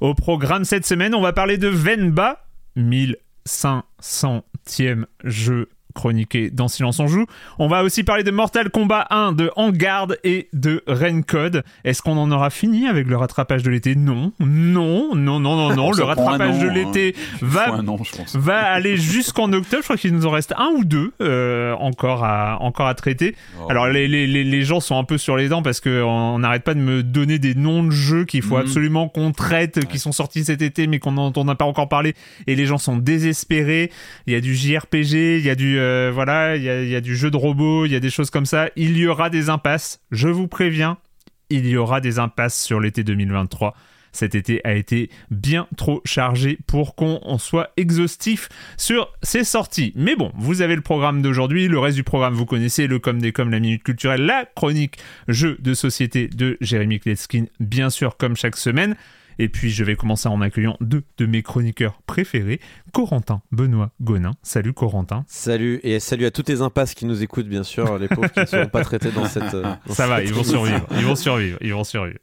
Au programme cette semaine, on va parler de Venba, 1500e jeu chroniqué dans Silence on joue. On va aussi parler de Mortal Kombat 1, de En Garde et de Code. Est-ce qu'on en aura fini avec le rattrapage de l'été? Non, non, non, non, non, non. le rattrapage de l'été hein. va, aller jusqu'en octobre. Je crois qu'il nous en reste un ou deux euh, encore, à, encore à traiter. Oh. Alors les, les, les, les gens sont un peu sur les dents parce qu'on n'arrête pas de me donner des noms de jeux qu'il faut Mhm. absolument qu'on traite, qui sont sortis cet été mais qu'on n'a pas encore parlé. Et les gens sont désespérés. Il y a du JRPG, il y a du euh, voilà, il y a, du jeu de robot, il y a des choses comme ça. Il y aura des impasses. Je vous préviens, il y aura des impasses sur l'été 2023. Cet été a été bien trop chargé pour qu'on soit exhaustif sur ces sorties. Mais bon, vous avez le programme d'aujourd'hui, le reste du programme vous connaissez, le com des com, la minute culturelle, la chronique jeu de société de Jérémy Kletskin, bien sûr comme chaque semaine. Et puis je vais commencer en accueillant deux de mes chroniqueurs préférés, Corentin Benoît Gonin. Salut Corentin. Salut et salut à toutes les impasses qui nous écoutent bien sûr, les pauvres qui ne seront pas traités dans cette. euh, dans Ça va, ils vont survivre, ils vont survivre, ils vont survivre.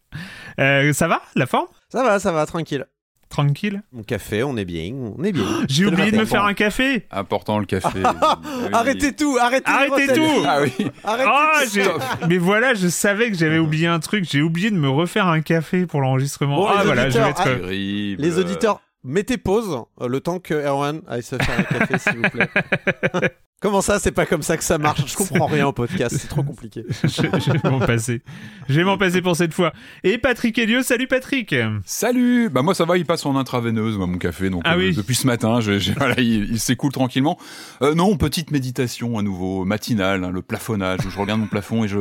Euh, ça va, la forme? Ça va, ça va, tranquille. Tranquille Mon café, on est bien, on est bien. J'ai oublié de me faire un café Important le café. Ah oui. Arrêtez tout, arrêtez tout Ah oui. Arrêtez Ah, tout. mais voilà, je savais que j'avais oublié un truc. J'ai oublié de me refaire un café pour l'enregistrement. Bon, ah les voilà, je vais auditeurs, être. Terrible. Les auditeurs, mettez pause euh, le temps que Erwan aille se faire un café, s'il vous plaît. Comment ça, c'est pas comme ça que ça marche? Je comprends rien au podcast, c'est trop compliqué. je, je vais m'en passer. Je vais m'en passer pour cette fois. Et Patrick Elio, salut Patrick. Salut Bah moi ça va, il passe en intraveineuse, moi, mon café, donc Ah euh, oui. depuis ce matin, je- je- voilà, il, il s'écoule tranquillement. Euh, non, petite méditation à nouveau, matinale, hein, le plafonnage, où je regarde mon plafond et je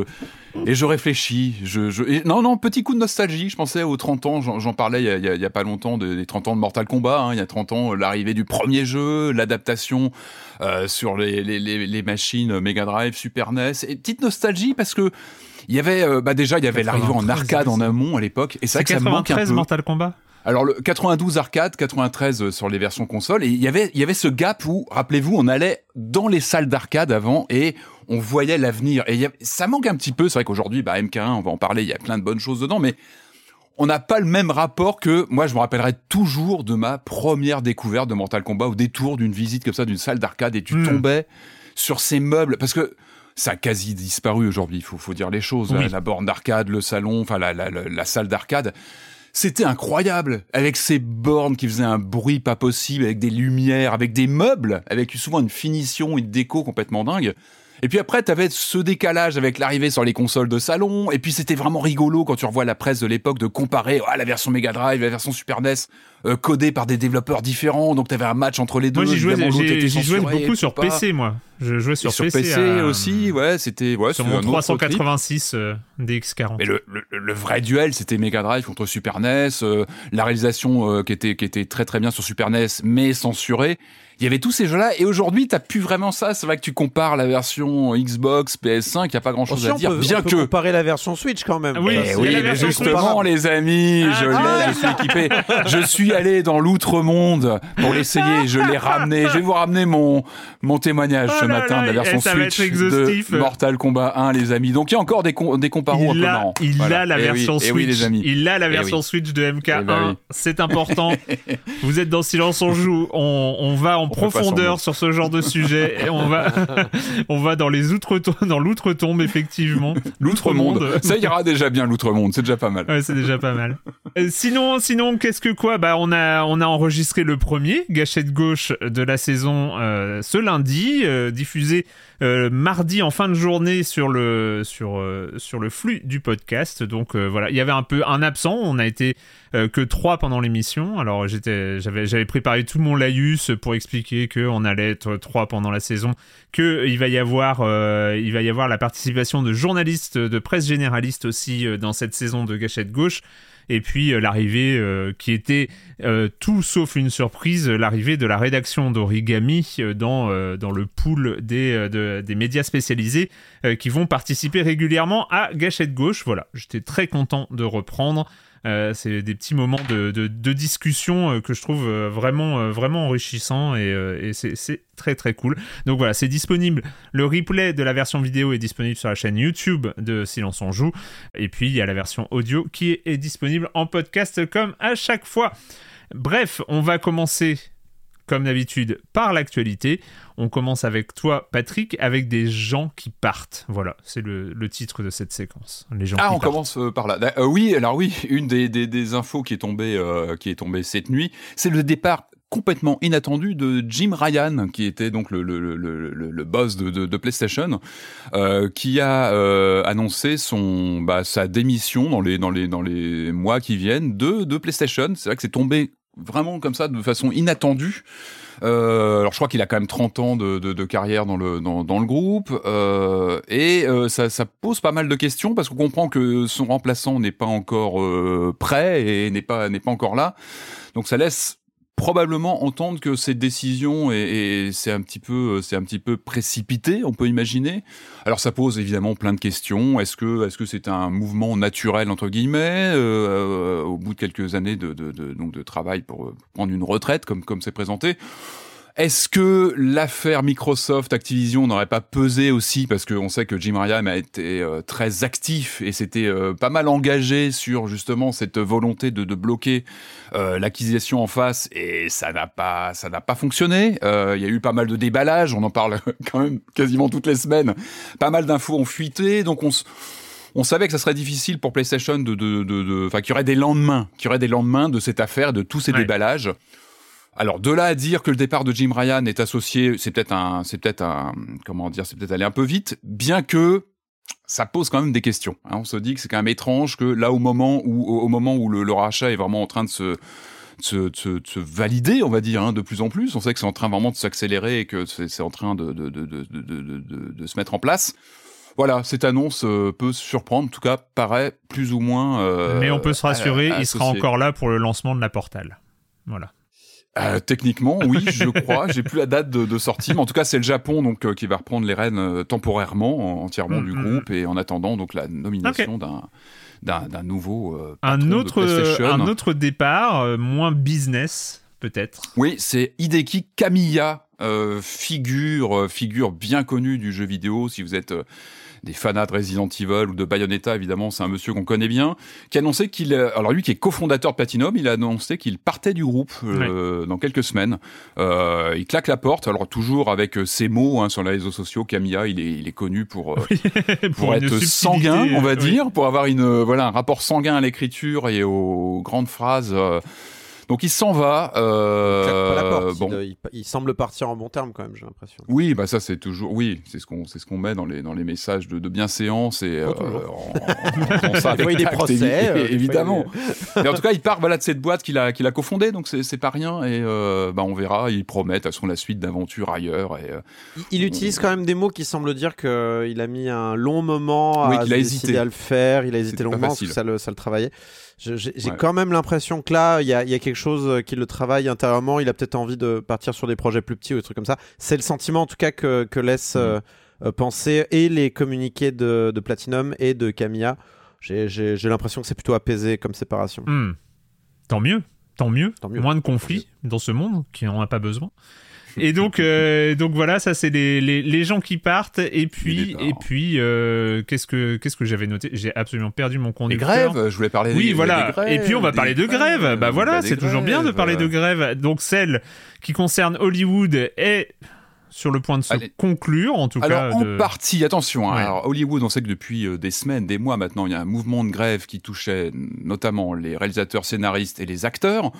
et je réfléchis. Je, je- et- non, non, petit coup de nostalgie, je pensais aux 30 ans, j'en parlais il y, a, il y a- pas longtemps, de- des 30 ans de Mortal Kombat, hein, il y a 30 ans, l'arrivée du premier jeu, l'adaptation euh, sur les, les, les, les machines Mega Drive, Super NES, et petite nostalgie parce que il y avait, euh, bah déjà, il y avait l'arrivée en 93, arcade en amont à l'époque, et c'est vrai que ça me manque un 93 peu. Mortal Kombat. Alors le 92 arcade, 93 sur les versions console, et il y avait il y avait ce gap où, rappelez-vous, on allait dans les salles d'arcade avant et on voyait l'avenir. Et y avait- ça manque un petit peu. C'est vrai qu'aujourd'hui, bah, MK1, on va en parler, il y a plein de bonnes choses dedans, mais on n'a pas le même rapport que moi. Je me rappellerai toujours de ma première découverte de Mortal Kombat au détour d'une visite comme ça d'une salle d'arcade et tu Hmm. tombais sur ces meubles parce que ça a quasi disparu aujourd'hui. Il faut, faut dire les choses. Oui. La, la borne d'arcade, le salon, enfin la, la, la, la salle d'arcade. C'était incroyable, avec ces bornes qui faisaient un bruit pas possible, avec des lumières, avec des meubles, avec souvent une finition, une déco complètement dingue. Et puis après, t'avais ce décalage avec l'arrivée sur les consoles de salon. Et puis c'était vraiment rigolo quand tu revois la presse de l'époque de comparer ah, la version Mega Drive, la version Super NES, euh, codée par des développeurs différents. Donc t'avais un match entre les deux. Moi, j'y jouais, beaucoup sur pas. PC, moi. Je jouais sur, PC, PC, à- aussi, ouais, c'était ouais, Sur mon un autre trip. 386 euh, DX40. Mais le, le, le vrai duel, c'était Mega Drive contre Super NES, euh, la réalisation euh, qui était qui était très très bien sur Super NES, mais censurée. Il y avait tous ces jeux-là, et aujourd'hui, t'as plus vraiment ça. C'est vrai que tu compares la version Xbox, PS5, il y a pas grand-chose à on dire, peut, bien on peut que. comparer la version Switch quand même. Oui, Eh oui, mais justement, les amis, je Ah, l'ai, je suis équipé. Je suis allé dans l'outre-monde pour l'essayer. Je l'ai ramené. Je vais vous ramener mon, mon témoignage Oh ce là matin là, de la version eh, Switch de Mortal Kombat 1, les amis. Donc il y a encore des, com- des comparos un il peu a, marrants. il Voilà. a la Eh version eh Switch. oui, les amis. Il a la version oui. Switch de MK1. Eh ben. C'est important. Vous êtes dans Silence on joue. On, on va en On profondeur sur ce genre de sujet. Et on va, on va dans les outre dans l'outre-tombe effectivement. L'outre-monde. Ça ira déjà bien, l'outre-monde. C'est déjà pas mal. Ouais, c'est déjà pas mal. Euh, sinon, sinon, qu'est-ce que quoi? Bah, on on a enregistré le premier gâchette gauche de la saison euh, ce lundi, euh, diffusé euh, mardi en fin de journée sur le flux du podcast. Donc voilà, il y avait un peu un absent. On a été que trois pendant l'émission. Alors j'avais, préparé tout mon laïus pour expliquer que on allait être trois pendant la saison, que il va y avoir, la participation de journalistes de presse généraliste aussi dans cette saison de Gâchette Gauche. Et puis euh, l'arrivée euh, qui était euh, tout sauf une surprise, l'arrivée de la rédaction d'Origami dans, le pool des, de- des médias spécialisés qui vont participer régulièrement à Gâchette Gauche. Voilà, j'étais très content de reprendre. Euh, c'est des petits moments de, de, discussion euh, que je trouve euh, vraiment, vraiment enrichissants et, et c'est très très cool. Donc voilà, c'est disponible. Le replay de la version vidéo est disponible sur la chaîne YouTube de Silence on joue. Et puis il y a la version audio qui est disponible en podcast comme à chaque fois. Bref, on va commencer comme d'habitude par l'actualité. On commence avec toi, Patrick, avec des gens qui partent. Voilà, c'est le, le titre de cette séquence. Les gens Ah, qui on partent. commence euh, par là. Euh, oui, alors oui, une des, des, des infos qui est tombée, euh, qui est tombée cette nuit, c'est le départ complètement inattendu de Jim Ryan, qui était donc le, le, le, le, le boss de, de, de PlayStation, euh, qui a euh, annoncé son bah, sa démission dans les dans les dans les mois qui viennent de de PlayStation. C'est vrai que c'est tombé vraiment comme ça de façon inattendue. Euh, alors je crois qu'il a quand même 30 ans de, de, de carrière dans le dans, dans le groupe euh, et euh, ça, ça pose pas mal de questions parce qu'on comprend que son remplaçant n'est pas encore euh, prêt et n'est pas n'est pas encore là. Donc ça laisse probablement entendre que cette décision est, est- c'est un petit peu c'est un petit peu précipité, on peut imaginer. Alors ça pose évidemment plein de questions. Est-ce que est-ce que c'est un mouvement naturel entre guillemets euh, euh, au bout de quelques années de, de, de- donc de travail pour euh, prendre une retraite comme comme c'est présenté? Est-ce que l'affaire Microsoft Activision n'aurait pas pesé aussi parce qu'on sait que Jim Ryan a été euh, très actif et s'était euh, pas mal engagé sur justement cette volonté de, de bloquer euh, l'acquisition en face et ça n'a pas ça n'a pas fonctionné. Euh, Il y a eu pas mal de déballages, on en parle quand même quasiment toutes les semaines. Pas mal d'infos ont fuité, donc on s- on savait que ça serait difficile pour PlayStation de, de, de, de- enfin, qu'il y aurait des lendemains, qu'il y aurait des lendemains de cette affaire, de tous ces Ouais. déballages. Alors de là à dire que le départ de Jim Ryan est associé, c'est peut-être un, c'est peut-être un, comment dire, c'est peut-être aller un peu vite, bien que ça pose quand même des questions. hein. On se dit que c'est quand même étrange que là au moment où, au, au moment où le, le rachat est vraiment en train de se, de se, de se, de se valider, on va dire, hein, de plus en plus. On sait que c'est en train vraiment de s'accélérer et que c'est en train de, de, de, de, de, de, de- de se mettre en place. Voilà, cette annonce euh, peut surprendre, en tout cas paraît plus ou moins. euh, Mais on peut se rassurer, il sera encore là pour le lancement de la Portal. Voilà. Euh, techniquement, oui, je crois. J'ai plus la date de, de sortie, mais en tout cas, c'est le Japon donc euh, qui va reprendre les rênes euh, temporairement, en- entièrement Mm, du mm, groupe, et en attendant donc la nomination d'un d'un d'un nouveau euh, Un autre, un autre départ, moins business, peut-être. Oui, c'est Hideki Kamiya, euh, figure figure bien connue du jeu vidéo. Si vous êtes euh, des fanats de Resident Evil ou de Bayonetta, évidemment, c'est un monsieur qu'on connaît bien, qui a annoncé qu'il, euh, alors lui qui est cofondateur de Platinum, il a annoncé qu'il partait du groupe euh, dans quelques semaines. Euh, il claque la porte, alors toujours avec euh, ses mots hein, sur les réseaux sociaux. Kamiya, il est, il est connu pour euh, pour, être sanguin, on va oui. dire, pour avoir une voilà un rapport sanguin à l'écriture et aux grandes phrases. euh, Donc il s'en va. Euh, la porte. Bon. Il, semble partir en bon terme quand même, j'ai l'impression. Oui, bah ça c'est toujours, oui, c'est ce qu'on, c'est ce qu'on met dans les dans les messages de, de bienséance et euh, en, ça des des procès, euh, évidemment. Mais en tout cas, il part voilà de cette boîte qu'il a qu'il a cofondée, donc c'est, pas rien et euh, bah on verra. Il promet de toute la suite d'aventures ailleurs et. il, utilise quand même des mots qui semblent dire que il a mis un long moment à, a hésité. à le faire. Il a hésité longuement parce que ça le ça le travaillait. J'ai quand même l'impression que là, il y a, y a, quelque chose qui le travaille intérieurement. Il a peut-être envie de partir sur des projets plus petits ou des trucs comme ça. C'est le sentiment, en tout cas, que, que laisse mm. euh, euh, penser et les communiqués de, de Platinum et de Camilla. J'ai l'impression que c'est plutôt apaisé comme séparation. Mm. Tant mieux. Tant mieux. Tant mieux. Moins de conflits dans ce monde qui n'en a pas besoin. Et donc, euh, donc voilà, ça c'est les, les, les, gens qui partent. Et puis, et puis, euh, qu'est-ce que qu'est-ce que j'avais noté? J'ai absolument perdu mon conducteur. Les grèves. Je voulais parler. Oui, des, voilà. Des grèves, et puis on va parler de grève. Bah voilà, c'est toujours bien de parler de grève. Donc celle qui concerne Hollywood est sur le point de se conclure, en tout cas. Alors, en partie, attention. Hein. alors, Hollywood, on sait que depuis euh, des semaines, des mois maintenant, il y a un mouvement de grève qui touchait notamment les réalisateurs, scénaristes et les acteurs.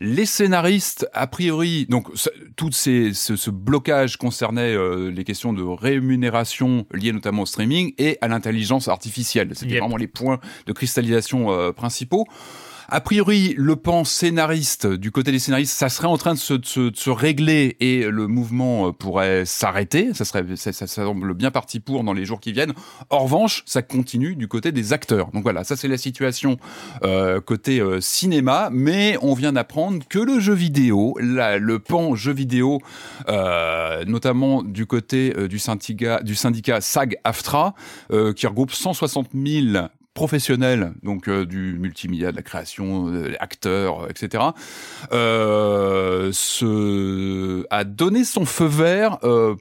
Les scénaristes, a priori, donc tout ces, ce, blocage concernait euh, les questions de rémunération liées notamment au streaming et à l'intelligence artificielle. C'était vraiment les points de cristallisation euh, principaux. A priori, le pan scénariste, du côté des scénaristes, ça serait en train de se, régler et le mouvement euh, pourrait s'arrêter. Ça ça, semble bien parti pour dans les jours qui viennent. En revanche, ça continue du côté des acteurs. Donc voilà, ça c'est la situation euh, côté euh, cinéma. Mais on vient d'apprendre que le jeu vidéo, le pan jeu vidéo, notamment du côté du syndicat, du syndicat SAG-AFTRA, qui regroupe 160 000 professionnel, donc euh, du multimédia, de la création, euh, acteurs, euh, etc., euh, se, a donné son feu vert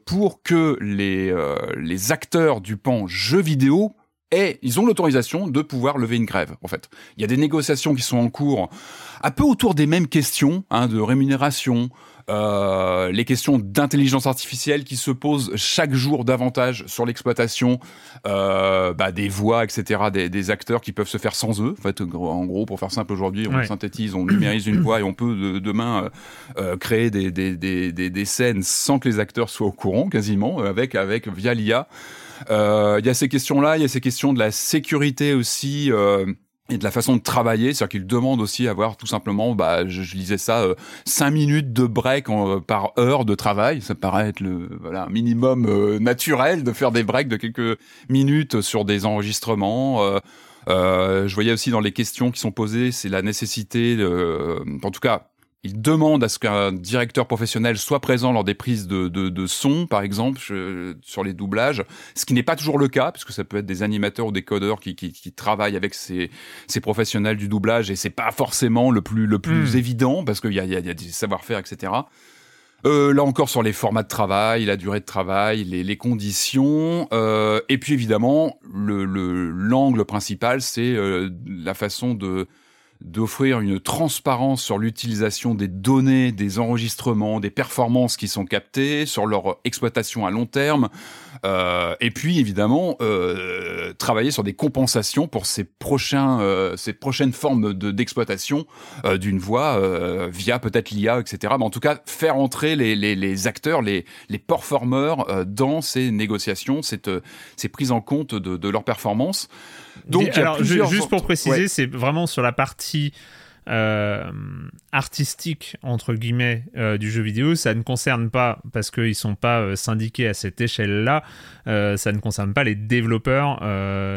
pour que les, les acteurs du pan jeux vidéo aient, ils ont l'autorisation de pouvoir lever une grève, en fait. Il y a des négociations qui sont en cours, un peu autour des mêmes questions, hein, de rémunération, euh, les questions d'intelligence artificielle qui se posent chaque jour davantage sur l'exploitation euh, bah, des voix, etc., des, des, acteurs qui peuvent se faire sans eux. En fait, en gros, pour faire simple aujourd'hui, on synthétise, on numérise une voix et on peut demain euh, euh, créer des, des, des, des, scènes sans que les acteurs soient au courant, quasiment, avec, avec via l'IA. Euh, il y a ces questions-là, il y a ces questions de la sécurité aussi. Euh, et de la façon de travailler, c'est-à-dire qu'il demande aussi à avoir tout simplement, bah, je, je lisais ça, euh, cinq minutes de break en, par heure de travail. Ça paraît être le voilà un minimum euh, naturel de faire des breaks de quelques minutes sur des enregistrements. Euh, euh je voyais aussi dans les questions qui sont posées, c'est la nécessité, de, en tout cas, il demande à ce qu'un directeur professionnel soit présent lors des prises de, de, de son, par exemple, sur les doublages, ce qui n'est pas toujours le cas, puisque ça peut être des animateurs ou des codeurs qui, qui, qui travaillent avec ces, ces, professionnels du doublage, et c'est pas forcément le plus, le plus hmm. évident, parce qu'il y a, y, a, y a des savoir-faire, etc. Euh, là encore sur les formats de travail, la durée de travail, les, les conditions, euh, et puis évidemment le l'angle principal, c'est euh, la façon de d'offrir une transparence sur l'utilisation des données, des enregistrements, des performances qui sont captées, sur leur exploitation à long terme, euh, et puis évidemment euh, travailler sur des compensations pour ces prochains, euh, ces prochaines formes de d'exploitation euh, d'une voix euh, via peut-être l'IA, etc. Mais en tout cas, faire entrer les, les, les acteurs, les, les performeurs euh, dans ces négociations, cette, ces prises en compte de, de leurs performances. Donc, alors, juste pour préciser, c'est vraiment sur la partie euh, artistique entre guillemets euh, du jeu vidéo, ça ne concerne pas parce qu'ils sont pas euh, syndiqués à cette échelle-là, euh, ça ne concerne pas les développeurs,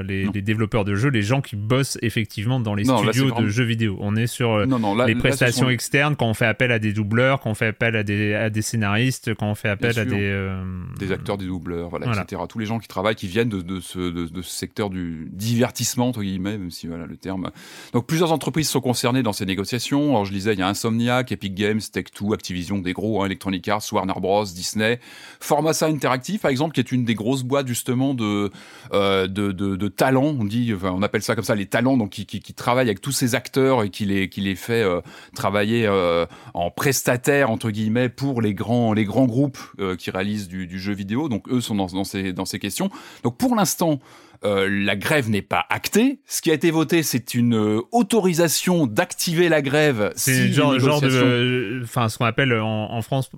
les, les, développeurs de jeux, les gens qui bossent effectivement dans les studios de jeux vidéo. On est sur non, non, là, les prestations là, externes quand on fait appel à des doubleurs, quand on fait appel à des, à des scénaristes, quand on fait appel Bien à sûr. des des acteurs, des doubleurs, voilà, voilà, etc. Tous les gens qui travaillent, qui viennent de, de, ce, de, de ce secteur du divertissement entre guillemets, même si voilà le terme. Donc plusieurs entreprises sont concernées dans négociations. Alors je disais, il y a Insomniac, Epic Games, Tech2, Activision, des gros, hein, Electronic Arts, Warner Bros, Disney, Formasa Interactive par exemple, qui est une des grosses boîtes justement de euh, de, de, talents. On dit, on appelle ça comme ça, les talents, donc qui, qui, travaillent avec tous ces acteurs et qui les qui les fait euh, travailler euh, en prestataire entre guillemets pour les grands les grands groupes euh, qui réalisent du, jeu vidéo. Donc eux sont dans ces dans ces questions. Donc pour l'instant euh, la grève n'est pas actée. Ce qui a été voté, c'est une euh, autorisation d'activer la grève. C'est genre, genre de, enfin, ce qu'on appelle en, France,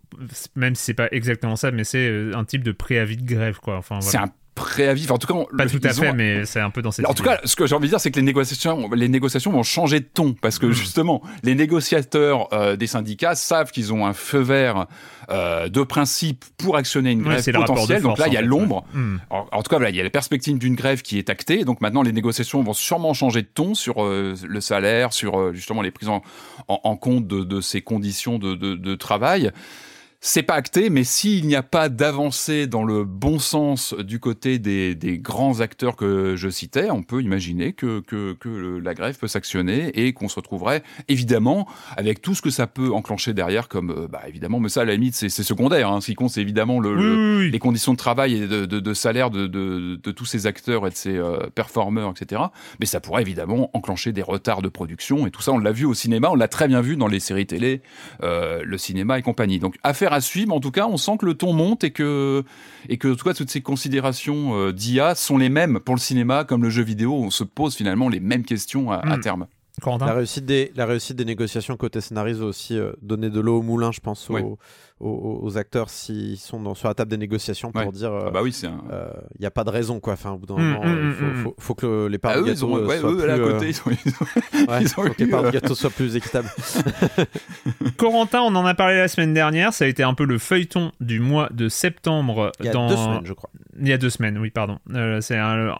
même si c'est pas exactement ça, mais c'est un type de préavis de grève, quoi. Enfin, C'est un préavis. en tout cas, pas tout à fait, mais c'est un peu dans cette. En tout cas, ce que j'ai envie de dire, c'est que les négociations, les négociations vont changer de ton parce que hmm. justement, les négociateurs euh, des syndicats savent qu'ils ont un feu vert euh, de principe pour actionner une grève potentielle. Donc là, il y a l'ombre. Hmm. En, tout cas, il y a la perspective d'une grève qui est actée. Donc maintenant, les négociations vont sûrement changer de ton sur euh, le salaire, sur justement les prises en, en, compte de, de, ces conditions de, de, de travail c'est pas acté, mais s'il n'y a pas d'avancée dans le bon sens du côté des, des, grands acteurs que je citais, on peut imaginer que, que, que la grève peut s'actionner et qu'on se retrouverait évidemment avec tout ce que ça peut enclencher derrière, comme euh, bah, évidemment, mais ça à la limite c'est secondaire. Hein. Ce qui compte c'est évidemment le, les conditions de travail et de, de, de salaire de, de, de, tous ces acteurs et de ces euh, performeurs, etc. Mais ça pourrait évidemment enclencher des retards de production et tout ça, on l'a vu au cinéma, on l'a très bien vu dans les séries télé, euh, le cinéma et compagnie. Donc affaire à suivre. En tout cas, on sent que le ton monte et que, et que en tout cas, toutes ces considérations euh, d'IA sont les mêmes pour le cinéma comme le jeu vidéo. On se pose finalement les mêmes questions à, hmm. terme. La réussite, des, la réussite des négociations côté scénario aussi euh, donné de l'eau au moulin, je pense, aux, aux, acteurs s'ils sont dans, sur la table des négociations pour dire ah bah oui il euh, n'y a pas de raison quoi. Enfin au bout d'un mmh, moment mmh, il mmh, faut, que les parts ah, de gâteau soient plus à côté, ils, faut que les parts de gâteau soient plus équitables. Corentin on en a parlé la semaine dernière ça a été un peu le feuilleton du mois de septembre il y a dans... deux semaines je crois. Il y a deux semaines oui pardon. Euh, c'est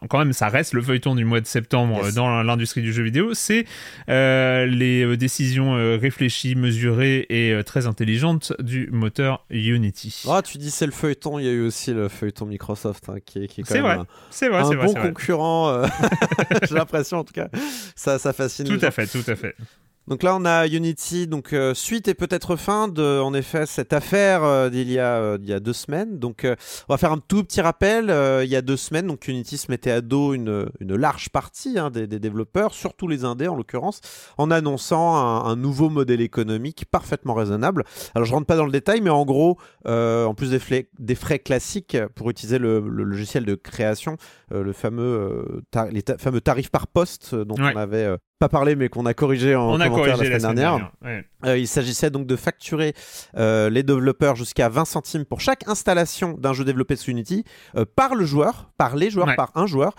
quand même ça reste le feuilleton du mois de septembre dans l'industrie du jeu vidéo. C'est euh, les décisions réfléchies mesurées et très intelligentes du moteur Unity. Ah, tu dis c'est le feuilleton, il y a eu aussi le feuilleton Microsoft hein, qui, qui, est quand même vrai. un, c'est vrai, un bon concurrent. Euh, j'ai l'impression en tout cas, ça, ça fascine. Tout à fait, tout à fait. Donc là, on a Unity, donc euh, suite et peut-être fin de, en effet, cette affaire euh, d'il y, a, euh, y a deux semaines. Donc, on va faire un tout petit rappel. il y a deux semaines, donc Unity se mettait à dos une, une large partie hein, des, développeurs, surtout les indés en l'occurrence, en annonçant un, nouveau modèle économique parfaitement raisonnable. Alors, je rentre pas dans le détail, mais en gros, en plus des frais, des frais classiques pour utiliser le, logiciel de création, le fameux, les fameux tarifs par poste dont on avait pas parlé, mais qu'on a corrigé en commentaire la semaine, dernière. Euh, il s'agissait donc de facturer euh, les développeurs jusqu'à 20 centimes pour chaque installation d'un jeu développé sous Unity euh, par le joueur, par les joueurs, par un joueur,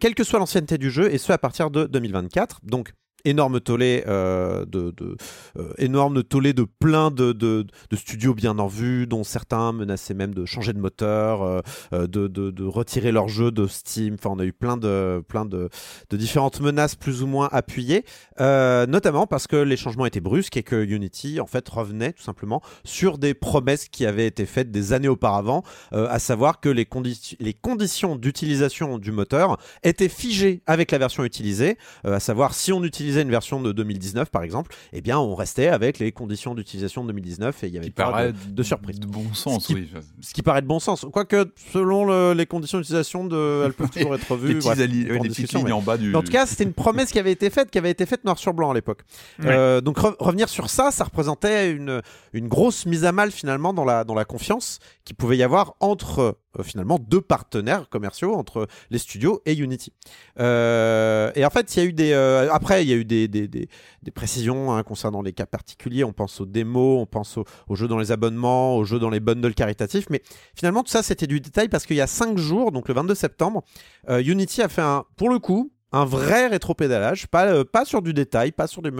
quelle que soit l'ancienneté du jeu, et ce à partir de 2024. Donc énorme tollé euh, de, de euh, de plein de, de, studios bien en vue dont certains menaçaient même de changer de moteur euh, euh, de, de, retirer leur jeu de Steam. Enfin on a eu plein de plein de, différentes menaces plus ou moins appuyées notamment parce que les changements étaient brusques et que Unity en fait revenait tout simplement sur des promesses qui avaient été faites des années auparavant à savoir que les, condi les conditions d'utilisation du moteur étaient figées avec la version utilisée à savoir si on utilise une version de 2019 par exemple, eh bien on restait avec les conditions d'utilisation de 2019 et il y avait pas de, surprise. De bon sens, ce qui, oui. Ce qui paraît de bon sens. Quoique selon les conditions d'utilisation, de, elles peuvent toujours être revues. les, petites lignes en bas du. En tout cas, c'était une promesse qui avait été faite, qui avait été faite noir sur blanc à l'époque. Euh, donc revenir sur ça, ça représentait une, une grosse mise à mal finalement dans la, dans la confiance qu'il pouvait y avoir entre finalement deux partenaires commerciaux entre les studios et Unity. Euh, et en fait, il y a eu des euh, après il y a eu des, des, des, précisions hein, concernant les cas particuliers. On pense aux démos, on pense aux, jeux dans les abonnements, aux jeux dans les bundles caritatifs. Mais finalement, tout ça c'était du détail parce qu'il y a cinq jours, donc le 22 septembre, Unity a fait un pour le coup un vrai rétropédalage, pas, euh, pas sur du détail, pas sur des,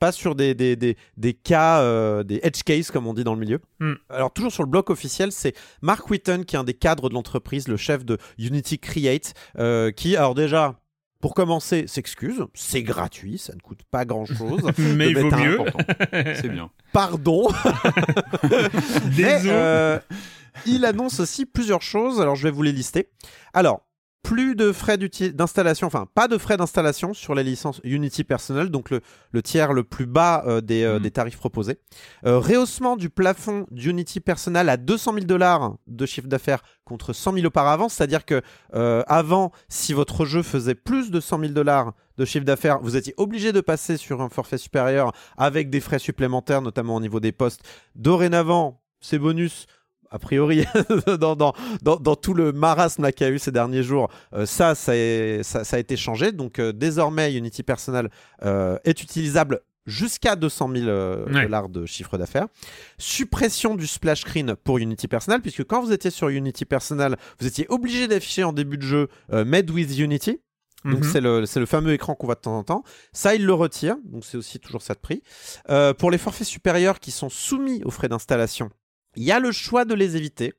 pas sur des, des, des, des cas, euh, des edge cases comme on dit dans le milieu. Hmm. Alors toujours sur le bloc officiel, c'est Mark Whitten qui est un des cadres de l'entreprise, le chef de Unity Create, euh, qui, alors déjà, pour commencer, s'excuse. C'est gratuit, ça ne coûte pas grand-chose. Mais il vaut mieux. C'est bien. Pardon. Mais, il annonce aussi plusieurs choses. Alors, je vais vous les lister. Alors, plus de frais d'installation, enfin pas de frais d'installation sur les licences Unity personnelles, donc le, tiers le plus bas euh, euh, mhm. des, tarifs proposés. Euh, rehaussement du plafond d'Unity personnel à 200 000 dollars de chiffre d'affaires contre 100 000 auparavant, c'est-à-dire que avant, si votre jeu faisait plus de 100 000 dollars de chiffre d'affaires, vous étiez obligé de passer sur un forfait supérieur avec des frais supplémentaires, notamment au niveau des postes. Dorénavant, ces bonus a priori, dans, dans, dans, tout le marasme qu'il y a eu ces derniers jours, ça, ça, ça, a été changé. Donc désormais, Unity Personal est utilisable jusqu'à 200 000 dollars de chiffre d'affaires. Suppression du splash screen pour Unity Personal, puisque quand vous étiez sur Unity Personal, vous étiez obligé d'afficher en début de jeu Made with Unity. Donc mhm. c'est le, le, fameux écran qu'on voit de temps en temps. Ça, il le retire, donc c'est aussi toujours ça de prix. Euh, pour les forfaits supérieurs qui sont soumis aux frais d'installation, il y a le choix de les éviter.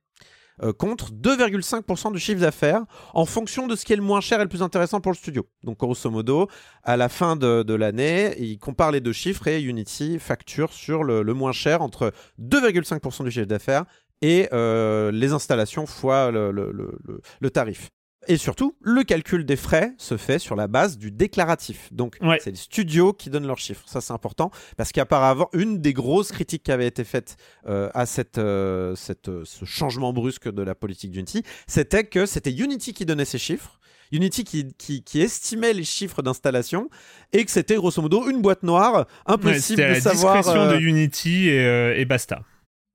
Euh, contre 2,5% du chiffre d'affaires en fonction de ce qui est le moins cher et le plus intéressant pour le studio. Donc grosso modo, à la fin de, l'année, il compare les deux chiffres et Unity facture sur le, moins cher entre 2,5% du chiffre d'affaires et euh, les installations fois le tarif. Et surtout, le calcul des frais se fait sur la base du déclaratif. Donc, c'est les studios qui donnent leurs chiffres. Ça, c'est important parce qu'apparemment, une des grosses critiques qui avait été faite euh, à cette, euh, cette, euh, ce changement brusque de la politique d'Unity, c'était que c'était Unity qui donnait ses chiffres. Unity qui, qui, estimait les chiffres d'installation et que c'était grosso modo une boîte noire, impossible de savoir. La discrétion de Unity et, et basta.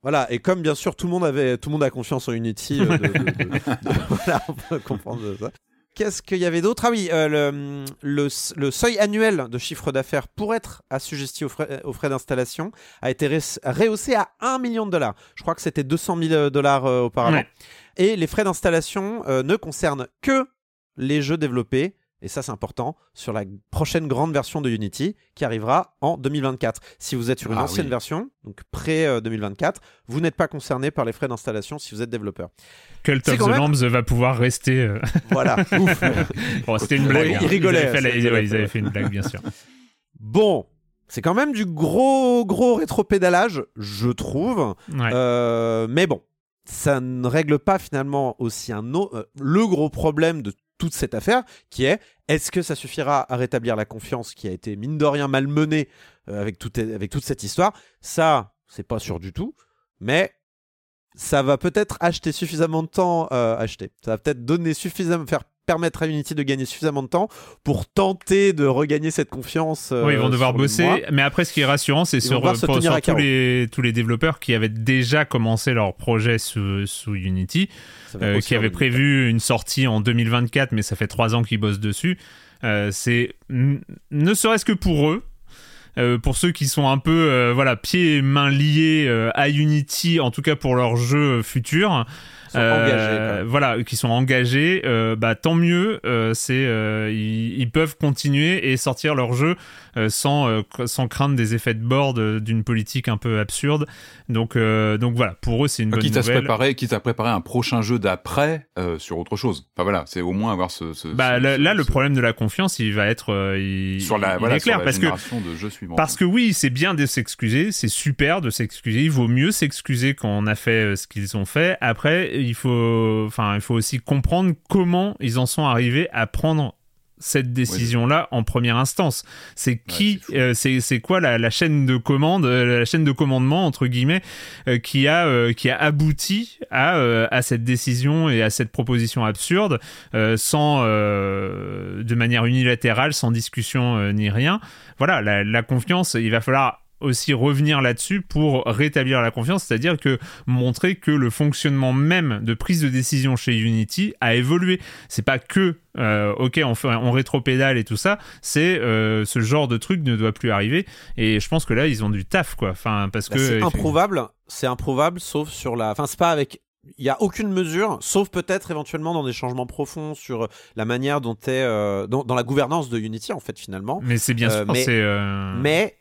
Voilà, et comme bien sûr tout le monde avait, tout le monde a confiance en Unity, euh, voilà, on peut comprendre ça. Qu'est-ce qu'il y avait d'autre? Ah oui, euh, le, le, seuil annuel de chiffre d'affaires pour être assujetti aux frais, aux frais d'installation a été rehaussé à 1 million de dollars. Je crois que c'était 200 000 dollars euh, auparavant. Et les frais d'installation ne concernent que les jeux développés et ça c'est important, sur la prochaine grande version de Unity qui arrivera en 2024. Si vous êtes sur une ah ancienne version, donc pré-2024, vous n'êtes pas concerné par les frais d'installation si vous êtes développeur. Cult of the Lambs va pouvoir rester. Euh, voilà, bon, c'était une blague. Hein. Ils rigolaient. Ils avaient, fait, une blague, bien sûr. Bon, c'est quand même du gros, gros rétropédalage, je trouve. Euh, mais bon, ça ne règle pas finalement aussi un euh, le gros problème de toute cette affaire, qui est est-ce que ça suffira à rétablir la confiance qui a été mine de rien malmenée euh, avec, avec toute cette histoire? Ça, c'est pas sûr du tout, mais ça va peut-être acheter suffisamment de temps, euh, acheter. Ça va peut-être donner suffisamment, faire permettre à Unity de gagner suffisamment de temps pour tenter de regagner cette confiance. oui, ils vont euh, devoir bosser. Mais après, ce qui est rassurant, c'est sur, pour, tous, les, tous les développeurs qui avaient déjà commencé leur projet sous, sous Unity, euh, qui avaient prévu une sortie en 2024, mais ça fait trois ans qu'ils bossent dessus. Euh, c'est ne serait-ce que pour eux, pour ceux qui sont un peu voilà pieds et mains liés à Unity, en tout cas pour leur jeu futur, euh, voilà, qui sont engagés, euh, bah tant mieux. Euh, c'est ils, peuvent continuer et sortir leur jeu sans sans craindre des effets de board d'une politique un peu absurde. Donc donc voilà, pour eux c'est une bonne quitte nouvelle. À préparer, quitte à préparer un prochain jeu d'après sur autre chose. Enfin voilà, c'est au moins avoir ce. bah là, le problème de la confiance, il va être il, sur la voilà, clair parce que de jeu parce que oui, c'est bien de s'excuser, c'est super de s'excuser. Il vaut mieux s'excuser quand on a fait ce qu'ils ont fait. Après, il faut, enfin, il faut aussi comprendre comment ils en sont arrivés à prendre cette décision-là en première instance. C'est qui, euh, c'est quoi la, chaîne de commande, euh, la chaîne de commandement entre guillemets, euh, qui a qui a abouti à à cette décision et à cette proposition absurde, sans de manière unilatérale, sans discussion ni rien. Voilà, la, la confiance, il va falloir aussi revenir là-dessus pour rétablir la confiance, c'est-à-dire que montrer que le fonctionnement même de prise de décision chez Unity a évolué. C'est pas que euh, ok on, fait, on rétropédale et tout ça, c'est euh, ce genre de truc ne doit plus arriver. Et je pense que là ils ont du taf quoi. Enfin parce bah, que c'est improbable, c'est improbable sauf sur la. Enfin c'est pas avec il n'y a aucune mesure, sauf peut-être éventuellement dans des changements profonds sur la manière dont est euh, dans, la gouvernance de Unity en fait finalement. Mais c'est bien sûr, mais mais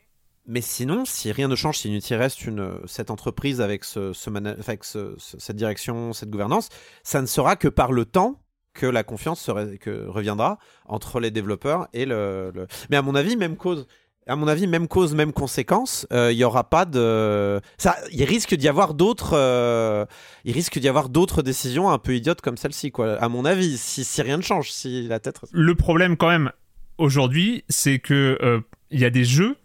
sinon, si rien ne change, si Unity reste cette entreprise avec, ce, cette direction, cette gouvernance, ça ne sera que par le temps que la confiance reviendra entre les développeurs et le, Mais à mon avis, même cause. À mon avis, même cause, même conséquence. Euh, il y aura pas de. Ça, il risque d'y avoir d'autres. Euh, risque d'y avoir d'autres décisions un peu idiotes comme celle-ci, quoi. À mon avis, si, si rien ne change, si la tête. Le problème, quand même, aujourd'hui, c'est que euh, il y a des jeux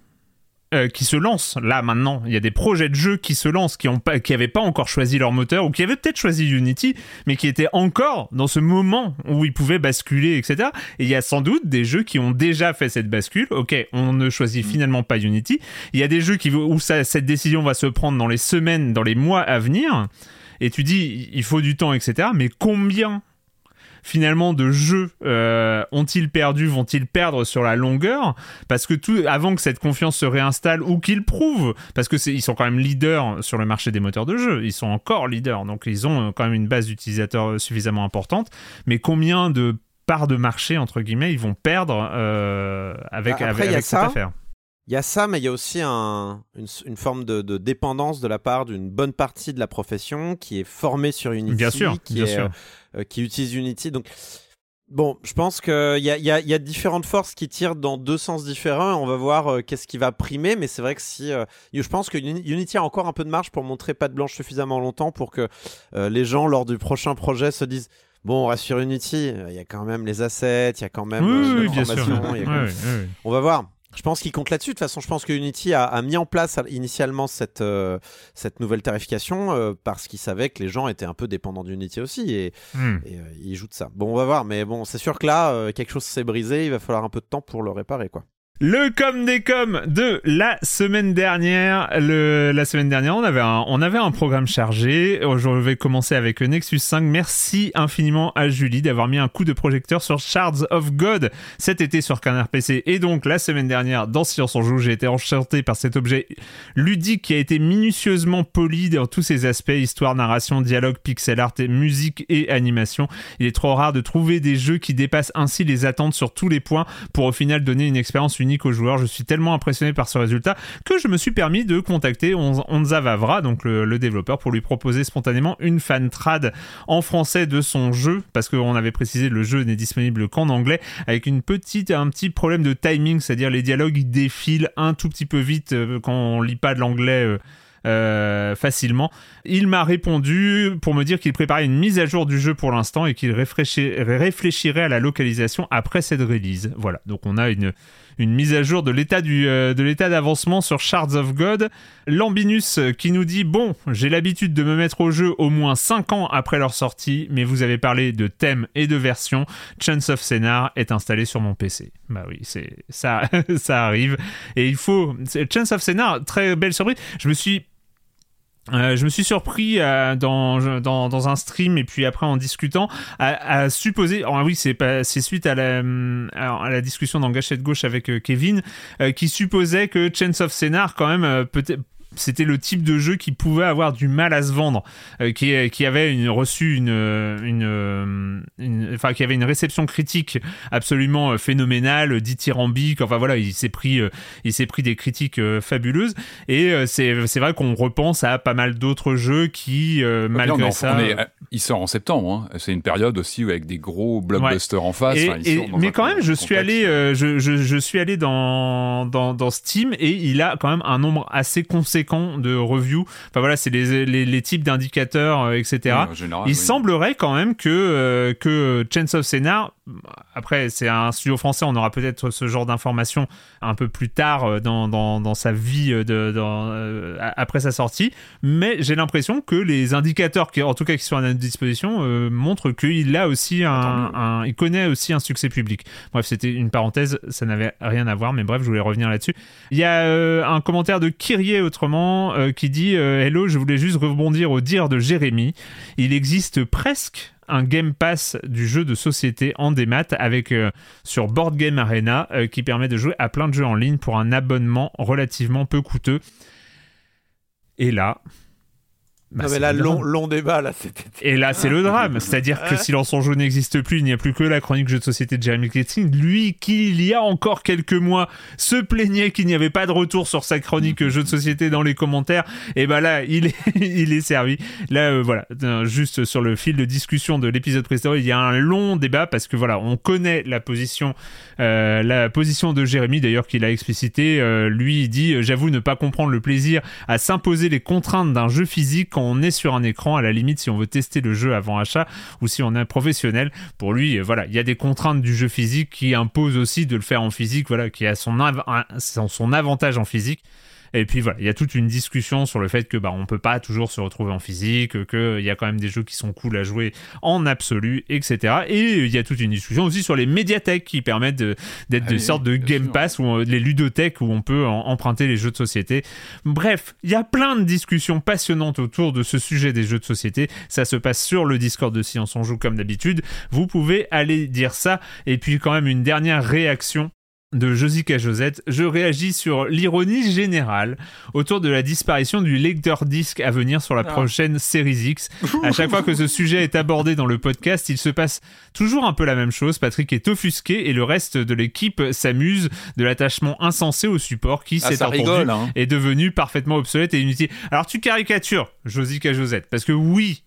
euh, qui se lancent là maintenant. Il y a des projets de jeux qui se lancent, qui ont pas, qui avaient pas encore choisi leur moteur ou qui avaient peut-être choisi Unity, mais qui étaient encore dans ce moment où ils pouvaient basculer, etc. Et il y a sans doute des jeux qui ont déjà fait cette bascule. Ok, on ne choisit finalement pas Unity. Il y a des jeux qui où ça, cette décision va se prendre dans les semaines, dans les mois à venir. et tu dis il faut du temps, etc. Mais combien finalement de jeux euh, ont-ils perdu, vont-ils perdre sur la longueur? Parce que tout, avant que cette confiance se réinstalle ou qu'ils prouvent, parce que ils sont quand même leaders sur le marché des moteurs de jeu, ils sont encore leaders, donc ils ont euh, quand même une base d'utilisateurs suffisamment importante. Mais combien de parts de marché entre guillemets ils vont perdre euh, avec, bah, avec, cette affaire? Il y a ça, mais il y a aussi un, une, forme de, dépendance de la part d'une bonne partie de la profession qui est formée sur Unity, bien sûr, qui, bien sûr. Euh, qui utilise Unity. Donc, bon, je pense qu'il y a, y, a, y a, différentes forces qui tirent dans deux sens différents. On va voir euh, qu'est-ce qui va primer, mais c'est vrai que si. Euh, je pense que Unity a encore un peu de marge pour montrer pas de blanche suffisamment longtemps pour que les gens, lors du prochain projet, se disent bon, on reste sur Unity, il y a quand même les assets, il y a quand même oui, oui, bien sûr. On va voir. Je pense qu'il compte là-dessus. De toute façon, je pense que Unity a, mis en place initialement cette, euh, cette nouvelle tarification euh, parce qu'il savait que les gens étaient un peu dépendants d'Unity aussi et, hmm. et euh, il joue de ça. Bon, on va voir. Mais bon, c'est sûr que là, quelque chose s'est brisé. Il va falloir un peu de temps pour le réparer, quoi. Le com des com de la semaine dernière. La semaine dernière, on avait un, programme chargé. Je vais commencer avec Nexus 5. Merci infiniment à Julie d'avoir mis un coup de projecteur sur Shards of God cet été sur Canard PC. Et donc, la semaine dernière, dans Silence on Joue, j'ai été enchanté par cet objet ludique qui a été minutieusement poli dans tous ses aspects, histoire, narration, dialogue, pixel art, musique et animation. Il est trop rare de trouver des jeux qui dépassent ainsi les attentes sur tous les points pour au final donner une expérience unique aux joueurs. Je suis tellement impressionné par ce résultat que je me suis permis de contacter Onza Vavra, donc le, développeur, pour lui proposer spontanément une fan trad en français de son jeu, parce qu'on avait précisé le jeu n'est disponible qu'en anglais, avec une petite, un petit problème de timing, c'est-à-dire les dialogues défilent un tout petit peu vite euh, quand on lit pas de l'anglais. Euh, euh, facilement. Il m'a répondu pour me dire qu'il préparait une mise à jour du jeu pour l'instant et qu'il réfléchirait à la localisation après cette release. Voilà, donc on a une, une mise à jour de l'état du euh, de l'état d'avancement sur Shards of God. Lambinus euh, qui nous dit bon, j'ai l'habitude de me mettre au jeu au moins 5 ans après leur sortie, mais vous avez parlé de thème et de version. Chance of Scénar est installé sur mon PC. Bah oui, c'est ça ça arrive et il faut Chance of Scénar très belle surprise. Je me suis euh, je me suis surpris euh, dans, dans, un stream et puis après en discutant à, supposer, oh, oui c'est c'est suite à la, à la discussion dans Gâchette Gauche avec euh, Kevin qui supposait que Chance of Scénar quand même peut-être c'était le type de jeu qui pouvait avoir du mal à se vendre, euh, qui, qui avait une, reçu une, une, enfin qui avait une réception critique absolument euh, phénoménale, dithyrambique. Enfin voilà, il s'est pris, euh, il s'est pris des critiques fabuleuses. Et c'est, c'est vrai qu'on repense à pas mal d'autres jeux qui, malgré ça, il sort en septembre. Hein. C'est une période aussi avec des gros blockbusters en face. mais quand même, je suis allé, je, je, je, suis allé dans, dans, dans Steam et il a quand même un nombre assez conséquent de reviews. Enfin voilà, c'est les, les, types d'indicateurs, euh, etc. Il semblerait quand même que, euh, que Chance of Scénar, après c'est un studio français, on aura peut-être ce genre d'informations un peu plus tard euh, dans, dans, dans sa vie de, dans, après sa sortie, mais j'ai l'impression que les indicateurs, qui, en tout cas qui sont à notre disposition, montrent qu'il a aussi un, il connaît aussi un succès public. Bref, c'était une parenthèse, ça n'avait rien à voir, mais bref, je voulais revenir là-dessus. Il y a un commentaire de Kyrie autrement euh, qui dit euh, Hello, je voulais juste rebondir au dire de Jérémy. Il existe presque un Game Pass du jeu de société en démat avec euh, sur Board Game Arena qui permet de jouer à plein de jeux en ligne pour un abonnement relativement peu coûteux. Et là, bah, non mais là, long, long débat, là, c'était... Et là, c'est le drame. C'est-à-dire que si son jeu n'existe plus, il n'y a plus que la chronique jeu de société de Jeremy Kletzing. Lui, qui, il y a encore quelques mois, se plaignait qu'il n'y avait pas de retour sur sa chronique jeu de société dans les commentaires. Et ben là, il est, il est servi. Là, euh, voilà. Juste sur le fil de discussion de l'épisode précédent, il y a un long débat parce que voilà, on connaît la position, euh, la position de Jérémy, d'ailleurs, qu'il a explicité. Euh, lui, il dit, j'avoue ne pas comprendre le plaisir à s'imposer les contraintes d'un jeu physique on est sur un écran, à la limite si on veut tester le jeu avant achat ou si on est un professionnel, pour lui, euh, voilà, il y a des contraintes du jeu physique qui imposent aussi de le faire en physique, voilà, qui a son, son avantage en physique. Et puis voilà, il y a toute une discussion sur le fait que bah on peut pas toujours se retrouver en physique, qu'il y a quand même des jeux qui sont cool à jouer en absolu, etc. Et il y a toute une discussion aussi sur les médiathèques qui permettent d'être ah des sortes de Game Pass ou les ludothèques où on peut emprunter les jeux de société. Bref, il y a plein de discussions passionnantes autour de ce sujet des jeux de société. Ça se passe sur le Discord de Science on joue comme d'habitude. Vous pouvez aller dire ça. Et puis quand même une dernière réaction de Josica Josette, je réagis sur l'ironie générale autour de la disparition du lecteur disque à venir sur la ah. prochaine Series X. À chaque fois que ce sujet est abordé dans le podcast, il se passe toujours un peu la même chose. Patrick est offusqué et le reste de l'équipe s'amuse de l'attachement insensé au support qui, ah, s'est entendu, hein. est devenu parfaitement obsolète et inutile. Alors tu caricatures Josica Josette, parce que oui,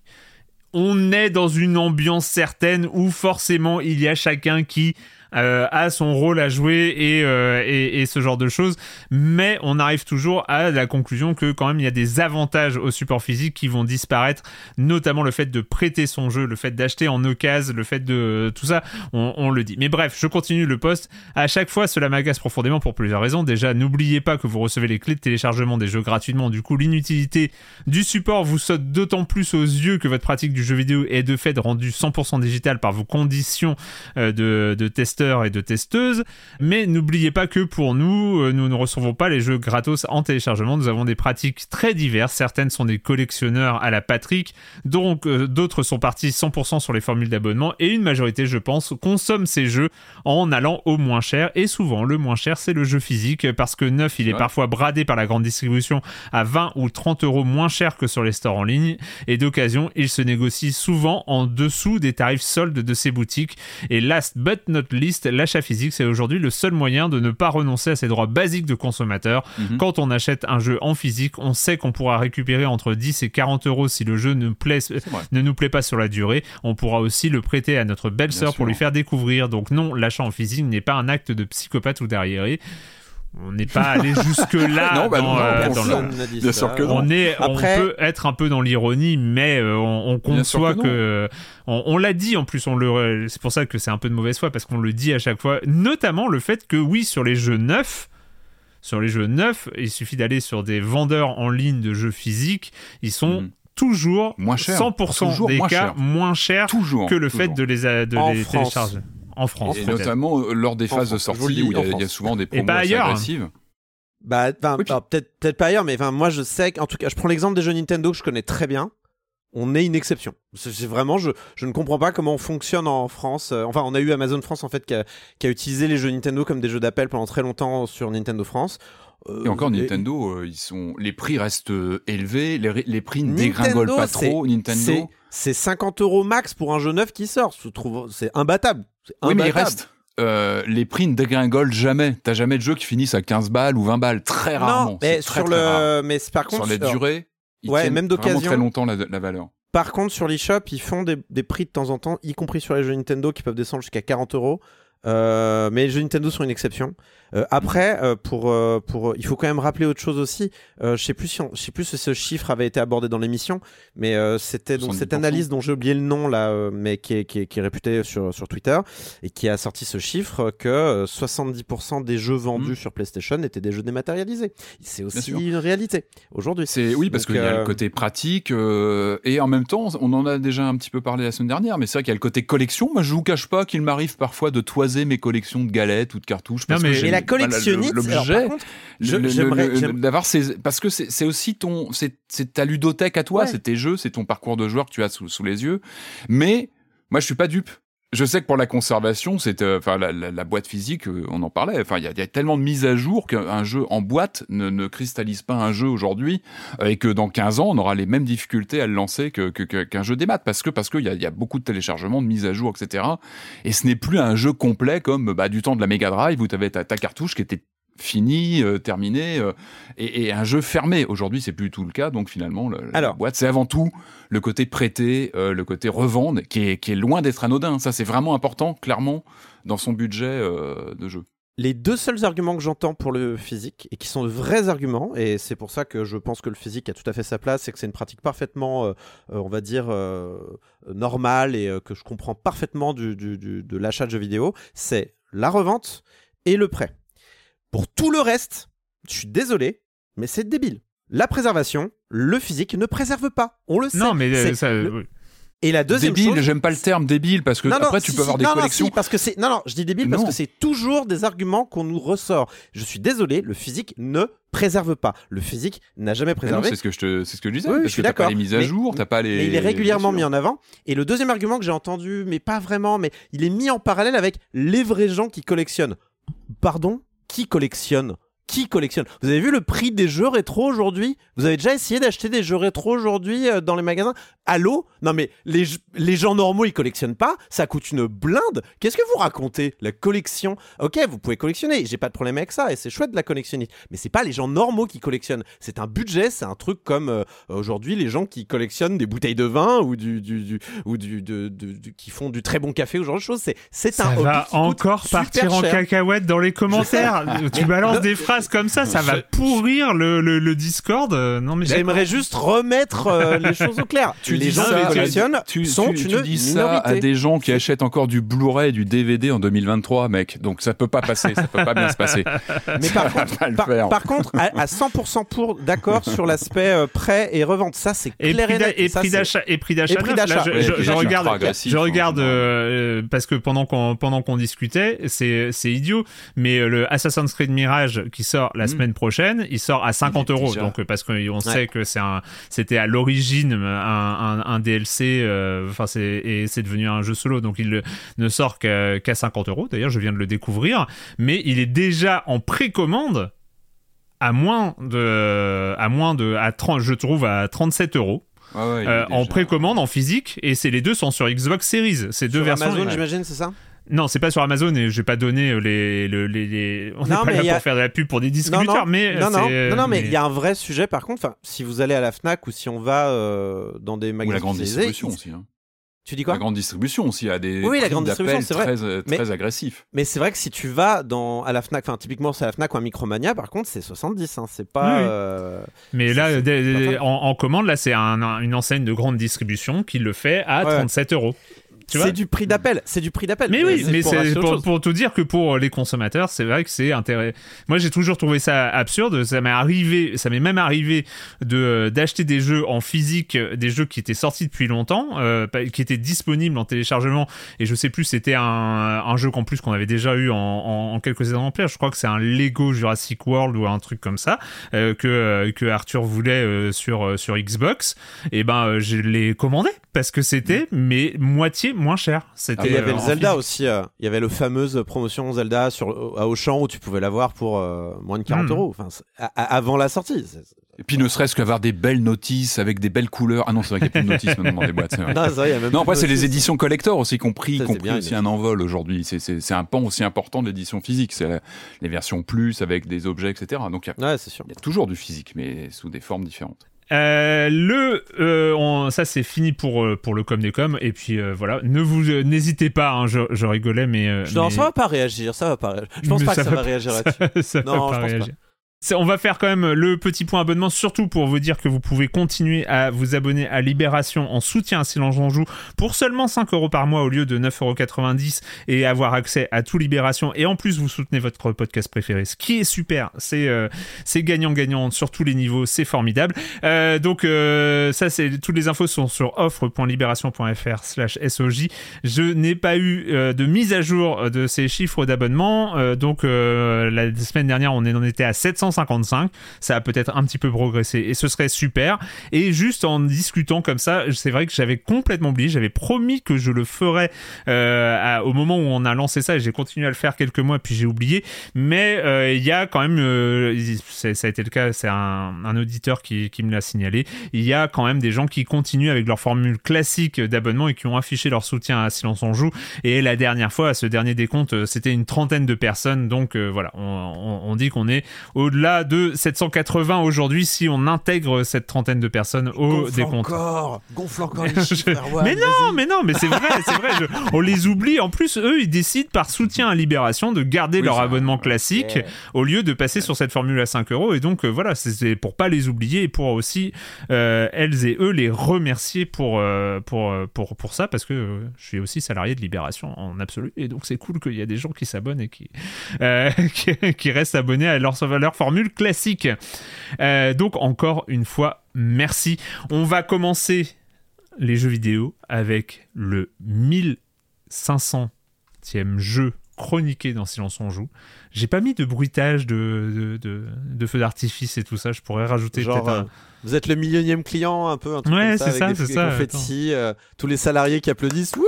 on est dans une ambiance certaine où forcément il y a chacun qui euh, a son rôle à jouer euh, et, et, ce genre de choses. Mais on arrive toujours à la conclusion que quand même il y a des avantages au support physique qui vont disparaître, notamment le fait de prêter son jeu, le fait d'acheter en occasion, le fait de tout ça, on, le dit. Mais bref, je continue le post. À chaque fois, cela m'agace profondément pour plusieurs raisons. Déjà, n'oubliez pas que vous recevez les clés de téléchargement des jeux gratuitement. Du coup, l'inutilité du support vous saute d'autant plus aux yeux que votre pratique du jeu vidéo est de fait rendue 100% digitale par vos conditions euh, de, de et de testeuses. Mais n'oubliez pas que pour nous, euh, nous ne recevons pas les jeux gratos en téléchargement. Nous avons des pratiques très diverses. Certaines sont des collectionneurs à la Patrick, donc euh, d'autres sont partis 100% sur les formules d'abonnement et une majorité, je pense, consomme ces jeux en allant au moins cher. Et souvent, le moins cher, c'est le jeu physique parce que neuf, il est parfois bradé par la grande distribution à 20 ou 30 euros moins cher que sur les stores en ligne. Et d'occasion, il se négocie souvent en dessous des tarifs soldes de ces boutiques. Et last but not least, l'achat physique, c'est aujourd'hui le seul moyen de ne pas renoncer à ses droits basiques de consommateur. Mhm. Quand on achète un jeu en physique, on sait qu'on pourra récupérer entre 10 et 40 euros si le jeu ne, plaît, ne nous plaît pas sur la durée. On pourra aussi le prêter à notre belle-sœur pour lui faire découvrir. Donc non, l'achat en physique n'est pas un acte de psychopathe ou d'arriéré on n'est pas allé jusque là non, bah non, euh, bien sûr. que on est on peut être un peu dans l'ironie mais euh, on, conçoit que on, l'a dit en plus on le c'est pour ça que c'est un peu de mauvaise foi parce qu'on le dit à chaque fois notamment le fait que oui sur les jeux neufs sur les jeux neufs il suffit d'aller sur des vendeurs en ligne de jeux physiques ils sont mhm. toujours moins cher. 100% des cas moins chers que le fait de les, de les télécharger en France. Et notamment euh, lors des phases de sortie où il y, a souvent des promos agressives. Bah, peut-être peut pas ailleurs, mais moi je sais qu'en tout cas, je prends l'exemple des jeux Nintendo que je connais très bien. On est une exception. C'est vraiment, je, je ne comprends pas comment on fonctionne en France. Euh, enfin, on a eu Amazon France en fait qui a, qui a utilisé les jeux Nintendo comme des jeux d'appel pendant très longtemps sur Nintendo France. et encore euh, Nintendo, ils sont, les prix restent élevés, les, les prix ne dégringolent pas trop. Nintendo, c'est 50 euros max pour un jeu neuf qui sort. Je trouve, c'est imbattable. Oui, mais il reste. Euh, les prix ne dégringolent jamais. T'as jamais de jeux qui finissent à 15 balles ou 20 balles, très rarement. Non, mais sur le, mais par contre sur les durées, ils ouais, même d'occasion, très longtemps la, la, valeur. Par contre, sur l'eShop, ils font des, des, prix de temps en temps, y compris sur les jeux Nintendo qui peuvent descendre jusqu'à 40 euros. Euh, mais les jeux Nintendo sont une exception. Euh, après, euh, pour, euh, pour, il faut quand même rappeler autre chose aussi. je sais plus si, je sais plus si ce chiffre avait été abordé dans l'émission, mais c'était donc cette analyse dont j'ai oublié le nom là, mais qui est, qui est, qui est réputée sur, sur Twitter et qui a sorti ce chiffre que 70% des jeux vendus mm. sur PlayStation étaient des jeux dématérialisés. C'est aussi une réalité aujourd'hui. C'est oui parce qu'il y a le côté pratique et en même temps, on en a déjà un petit peu parlé la semaine dernière, mais c'est vrai qu'il y a le côté collection. Moi, je vous cache pas qu'il m'arrive parfois de toiser mes collections de galettes ou de cartouches parce mais, que la collectionniste, l'objet, d'avoir ces, parce que c'est aussi ton, c'est ta ludothèque à toi, c'est tes jeux, c'est ton parcours de joueur que tu as sous, sous les yeux. Mais moi, je suis pas dupe je sais que pour la conservation, c'est euh, enfin la, boîte physique, euh, on en parlait. Enfin, il y, a tellement de mises à jour qu'un jeu en boîte ne, cristallise pas un jeu aujourd'hui euh, et que dans 15 ans, on aura les mêmes difficultés à le lancer que qu'un jeu des maths parce que parce qu'il y a, y a beaucoup de téléchargements, de mises à jour, etc. Et ce n'est plus un jeu complet comme bah, du temps de la Mega Drive où tu avais ta, ta cartouche qui était fini, euh, terminé, euh, et, un jeu fermé. Aujourd'hui, c'est plus tout le cas, donc finalement, la boîte, c'est avant tout le côté prêter, euh, le côté revendre, qui est, qui est loin d'être anodin. Ça, c'est vraiment important, clairement, dans son budget de jeu. Les deux seuls arguments que j'entends pour le physique, et qui sont de vrais arguments, et c'est pour ça que je pense que le physique a tout à fait sa place, et que c'est une pratique parfaitement, on va dire, normale, et que je comprends parfaitement du, de l'achat de jeux vidéo, c'est la revente et le prêt. Pour tout le reste, je suis désolé, Mais c'est débile. La préservation, le physique ne préserve pas. On le sait. Non, mais ça. Et la deuxième débile, j'aime pas le terme débile parce que après tu peux avoir des collections. Non, parce que c'est non non, je dis débile parce que c'est toujours des arguments qu'on nous ressort. Je suis désolé, le physique ne préserve pas. Le physique n'a jamais préservé. C'est ce que je te, c'est ce que je disais. Oui, parce je suis d'accord. Pas les mises à jour, t'as pas les. Mais il est régulièrement mis en avant. Et le deuxième argument que j'ai entendu, mais pas vraiment, mais il est mis en parallèle avec les vrais gens qui collectionnent. Pardon, qui collectionne qui collectionne. Vous avez vu le prix des jeux rétro aujourd'hui? Vous avez déjà essayé d'acheter des jeux rétro aujourd'hui euh, dans les magasins? Allô? Non mais les, les gens normaux ils collectionnent pas, ça coûte une blinde. Qu'est-ce que vous racontez? La collection? OK, vous pouvez collectionner, j'ai pas de problème avec ça et c'est chouette de la collectionner. Mais c'est pas les gens normaux qui collectionnent, c'est un budget, c'est un truc comme euh, aujourd'hui les gens qui collectionnent des bouteilles de vin ou du, du, ou du de, qui font du très bon café ou genre de choses, c'est c'est un ça va encore partir en cacahuète dans les commentaires. tu balances des phrases comme ça, ça va pourrir le, le, Discord. Euh, non mais j'aimerais juste remettre euh, les choses au clair. Tu les gens qui collectionnent tu, sont tu, une dis ça à des gens qui achètent encore du Blu-ray et du DVD en 2023, mec. Donc ça peut pas passer, ça peut pas bien se passer. Mais par contre, par, contre, à, 100% pour d'accord sur l'aspect euh, prêt et revente. Ça c'est clair et, net. Et prix d'achat. Et prix d'achat. Je, regarde, je regarde euh, parce que pendant qu'on pendant qu'on discutait, c'est c'est idiot. Mais le Assassin's Creed Mirage qui sort la hmm. semaine prochaine, il sort à 50 euros. Donc parce qu'on sait que c'est un, c'était à l'origine un un, DLC, euh, enfin c'est et c'est devenu un jeu solo, donc il ne sort qu'à 50 euros. D'ailleurs, je viens de le découvrir, mais il est déjà en précommande à moins de, à moins de, à 30, je trouve à 37 euros. Euh, en précommande en physique. Et c'est les deux sont sur Xbox Series. Ces deux versions Amazon j'imagine c'est ça? Non, c'est pas sur Amazon et je vais pas donner euh, les, les, on n'est pas là pour faire de la pub pour des distributeurs, mais non, non, non, mais il y a un vrai sujet par contre. Enfin, si vous allez à la Fnac ou si on va euh, dans des magasins, ou la grande distribution aussi. Hein. Tu dis quoi La grande distribution aussi a des oui, la grande distribution, c'est vrai. très, très agressifs. Mais c'est vrai que si tu vas dans à la Fnac, enfin typiquement c'est à la Fnac ou à Micromania, par contre c'est 70, hein, c'est pas. Euh, mais là, en, commande, là c'est une enseigne de grande distribution qui le fait à 37 euros. C'est du prix d'appel, c'est du prix d'appel. Mais, oui, mais c'est pour, pour, tout dire que pour les consommateurs, c'est vrai que c'est intéressant. Moi, j'ai toujours trouvé ça absurde. Ça m'est arrivé, ça m'est même arrivé de d'acheter des jeux en physique, des jeux qui étaient sortis depuis longtemps, euh, qui étaient disponibles en téléchargement. Et je sais plus, c'était un, un jeu qu'en plus qu'on avait déjà eu en, en, quelques exemplaires. Je crois que c'est un Lego Jurassic World ou un truc comme ça euh, que que Arthur voulait euh, sur sur Xbox. Et ben, je l'ai commandé parce que c'était mais moitié moins cher. C'était. il y avait le Zelda aussi. Euh, il y avait le fameuse promotion Zelda sur à Auchan où tu pouvais l'avoir pour euh, moins de 40 hmm. euros. Enfin, avant la sortie. Et puis ne serait-ce qu'avoir des belles notices avec des belles couleurs. Ah non, c'est vrai qu'il n'y a plus de notices maintenant dans les boîtes. non, après c'est les éditions collector aussi compris, compris aussi un envol aujourd'hui. C'est un pan aussi important de l'édition physique. C'est les versions plus avec des objets, etc. Donc il y, a, y a toujours du physique, mais sous des formes différentes. Euh, le, euh, ça c'est fini pour euh, pour le com des com et puis voilà, ne vous n'hésitez pas, hein, je, je, rigolais mais, non ça va pas réagir, ça va pas. Réagir. Je pense pas que ça va réagir là-dessus. non, je pense réagir. pas on va faire quand même le petit point abonnement, surtout pour vous dire que vous pouvez continuer à vous abonner à Libération en soutien à Silence en Joue pour seulement 5 euros par mois au lieu de 9,90€ et avoir accès à tout Libération. Et en plus, vous soutenez votre podcast préféré, ce qui est super. C'est euh, gagnant-gagnant sur tous les niveaux, c'est formidable. Euh, donc, euh, ça, c'est toutes les infos sont sur offre.libération.fr/slash SOJ. Je n'ai pas eu de mise à jour de ces chiffres d'abonnement. donc, la semaine dernière, on en était à 700 155. Ça a peut-être un petit peu progressé et ce serait super. Et juste en discutant comme ça, c'est vrai que j'avais complètement oublié. J'avais promis que je le ferais euh, au moment où on a lancé ça et j'ai continué à le faire quelques mois puis j'ai oublié. Mais euh, il y a quand même, euh, ça a été le cas, c'est un, auditeur qui, me l'a signalé. Il y a quand même des gens qui continuent avec leur formule classique d'abonnement et qui ont affiché leur soutien à Silence on joue. Et la dernière fois, à ce dernier décompte, c'était une trentaine de personnes. Donc voilà, on, on dit qu'on est au-delà de 780 aujourd'hui si on intègre cette trentaine de personnes au Gonfle décompte. Encore, gonfle encore mais non, mais non, mais c'est vrai, c'est vrai. on les oublie. En plus, eux, ils décident par soutien à Libération de garder leur abonnement classique au lieu de passer sur cette formule à 5 euros. Et donc, euh, voilà, c'est pour pas les oublier et pour aussi euh, elles et eux les remercier pour, euh, pour, pour, pour ça parce que je suis aussi salarié de Libération en absolu. Et donc, c'est cool qu'il y a des gens qui s'abonnent et qui, qui, restent abonnés à leur, leur formule formule classique. donc encore une fois, merci. On va commencer les jeux vidéo avec le 1500e jeu chroniqué dans Silence on joue. J'ai pas mis de bruitage de, de, de, feux d'artifice et tout ça. Je pourrais rajouter peut-être un... Vous êtes le millionième client un peu, un truc ouais, c'est ça, c'est ça. confettis, euh, tous les salariés qui applaudissent. Wouh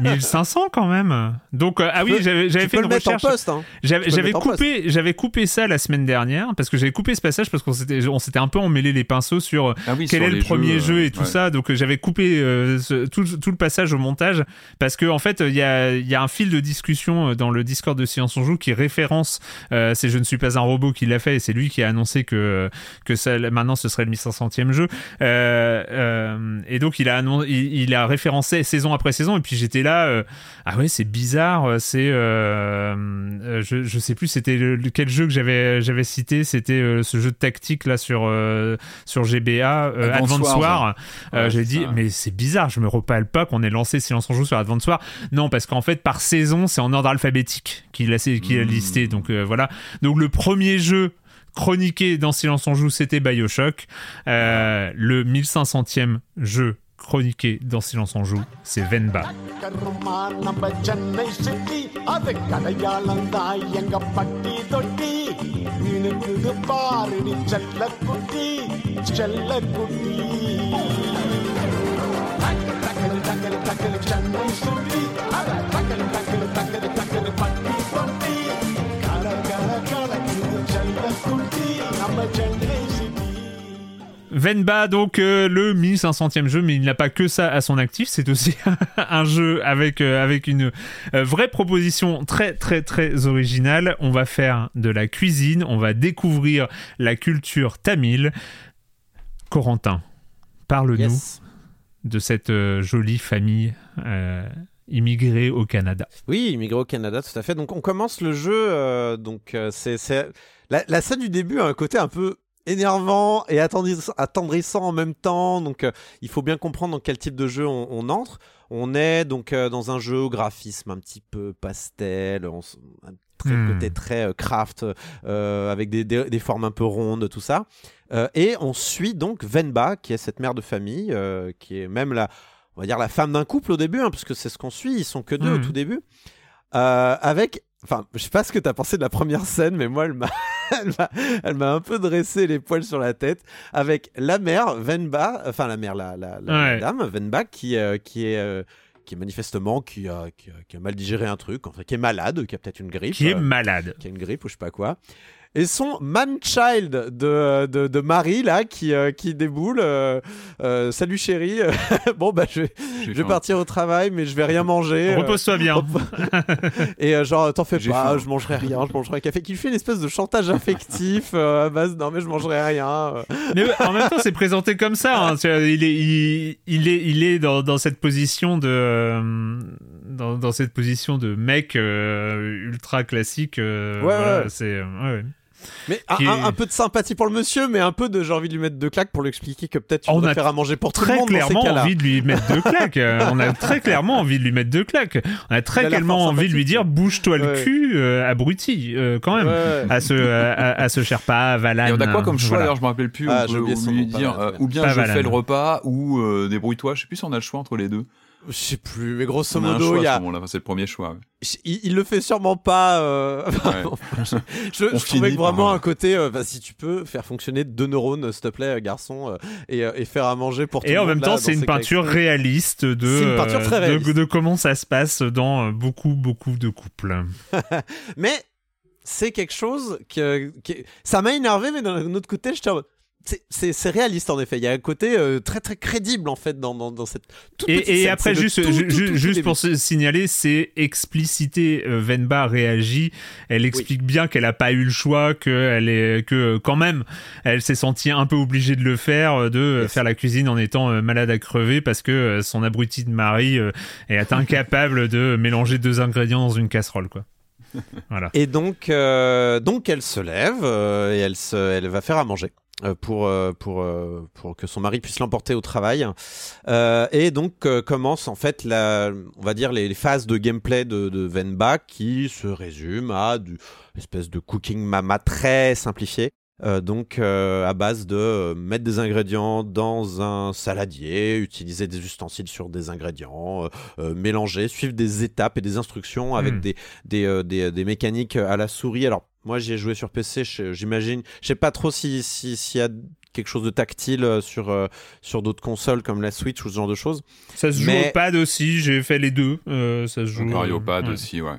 1500 quand même. Donc euh, ah oui, j'avais fait une recherche. Hein. J'avais coupé, j'avais coupé ça la semaine dernière parce que j'avais coupé ce passage parce qu'on s'était, on s'était un peu emmêlé les pinceaux sur ah quel est le premier jeu et tout ça. Donc euh, j'avais coupé euh, tout, tout, le passage au montage parce que en fait il y a, y a un fil de discussion dans le Discord de Silence on joue qui référence. c'est je ne suis pas un robot qui l'a fait et c'est lui qui a annoncé que que ça maintenant ce serait le 1500e jeu. et donc il a il, il a référencé saison après saison et puis j'étais là, euh, ah ouais, c'est bizarre, euh, c'est, euh, je, je sais plus, c'était quel jeu que j'avais j'avais cité, c'était ce jeu de tactique là sur sur GBA, Advance War. J'ai dit, mais c'est bizarre, je me repale pas qu'on ait lancé Silence en joue sur Advance War. Non, parce qu'en fait, par saison, c'est en ordre alphabétique qu'il a, qu'il a listé. Donc voilà. Donc le premier jeu chroniqué dans Silence on joue, c'était Bioshock. le 1500e jeu chroniqué dans Silence en joue, c'est Venba. Venba, donc euh, le 1500e jeu, mais il n'a pas que ça à son actif, c'est aussi un jeu avec, euh, avec une euh, vraie proposition très très très originale. On va faire de la cuisine, on va découvrir la culture tamile. Corentin, parle-nous de cette jolie famille immigrée au Canada. Oui, immigrée au Canada, tout à fait. Donc on commence le jeu, donc c'est... La, la scène du début a un côté un peu énervant et attendrissant en même temps. Donc, euh, il faut bien comprendre dans quel type de jeu on, entre. On est donc euh, dans un jeu au graphisme un petit peu pastel, un très, hmm. côté très euh, craft, avec des, des, formes un peu rondes, tout ça. et on suit donc Venba, qui est cette mère de famille, qui est même la, on va dire la femme d'un couple au début, hein, parce que c'est ce qu'on suit. Ils sont que deux au hmm. tout début. avec Enfin, je sais pas ce que tu as pensé de la première scène, mais moi, elle m'a, elle m'a, un peu dressé les poils sur la tête avec la mère Venba, enfin la mère, la, la, dame Venba, qui, euh, qui est euh, qui est manifestement qui a, qui a, mal digéré un truc, enfin, qui est malade, qui a peut-être une grippe, qui est euh, malade, qui a une grippe ou je sais pas quoi, et son man-child de, de, de, Marie, là, qui, euh, qui déboule. Euh, euh, salut chérie, bon, bah, je vais, je vais partir au travail, mais je vais rien manger. Repose-toi bien. et genre, t'en fais pas, je mangerai rien, je mangerai un café. Qui fait une espèce de chantage affectif à base, non, mais je mangerai rien. mais en même temps, c'est présenté comme ça. Hein. Il, est, il, il, est, il est dans, dans cette position de. Dans, dans, cette position de mec ultra classique. ouais, ouais. C'est. Ouais, mais un, peu de sympathie pour le monsieur, mais un peu de j'ai envie de lui mettre deux claques pour lui expliquer que peut-être tu on a faire à manger pour tout le monde. clairement dans ces envie de lui mettre deux claques. on a très clairement envie de lui mettre deux claques. On a très clairement envie de lui dire bouge-toi le cul, euh, abruti, euh, quand même. À ce à, ce Sherpa, à Valan. Et on a quoi comme choix d'ailleurs Je me rappelle plus. Ah, on peut, lui dire euh, ou bien je fais le repas ou débrouille-toi. Je sais plus si on a le choix entre les deux. Je sais plus, mais grosso modo, il y a. C'est le premier choix. Il, le fait sûrement pas. Euh, je, trouvais que vraiment un côté, euh, bah, si tu peux faire fonctionner deux neurones, s'il te plaît, garçon, euh, et, faire à manger pour tout Et en même temps, c'est une peinture réaliste de, une peinture très réaliste. De, comment ça se passe dans beaucoup, beaucoup de couples. mais c'est quelque chose que, ça m'a énervé, mais d'un autre côté, j'étais c'est réaliste en effet. Il y a un côté euh, très très crédible en fait dans, dans, cette toute et, après juste juste pour se signaler, c'est explicité. Euh, Venba réagit. Elle explique bien qu'elle a pas eu le choix, que elle est que quand même elle s'est sentie un peu obligée de le faire, euh, de faire la cuisine en étant malade à crever parce que son abruti de mari est incapable de mélanger deux ingrédients dans une casserole quoi. Voilà. Et donc donc elle se lève et elle se elle va faire à manger. Pour, pour, pour que son mari puisse l'emporter au travail. et donc commence en fait la, on va dire les, phases de gameplay de, de Venba qui se résument à du espèce de cooking mama très simplifié. Euh, donc euh, à base de euh, mettre des ingrédients dans un saladier, utiliser des ustensiles sur des ingrédients, mélanger, suivre des étapes et des instructions avec hmm. des, des, des, mécaniques à la souris. Alors moi j'ai joué sur PC, j'imagine, je sais pas trop s'il si, y a quelque chose de tactile sur, sur d'autres consoles comme la Switch ou ce genre de choses. Ça se joue au pad aussi, j'ai fait les deux. ça se joue au pad aussi, ouais.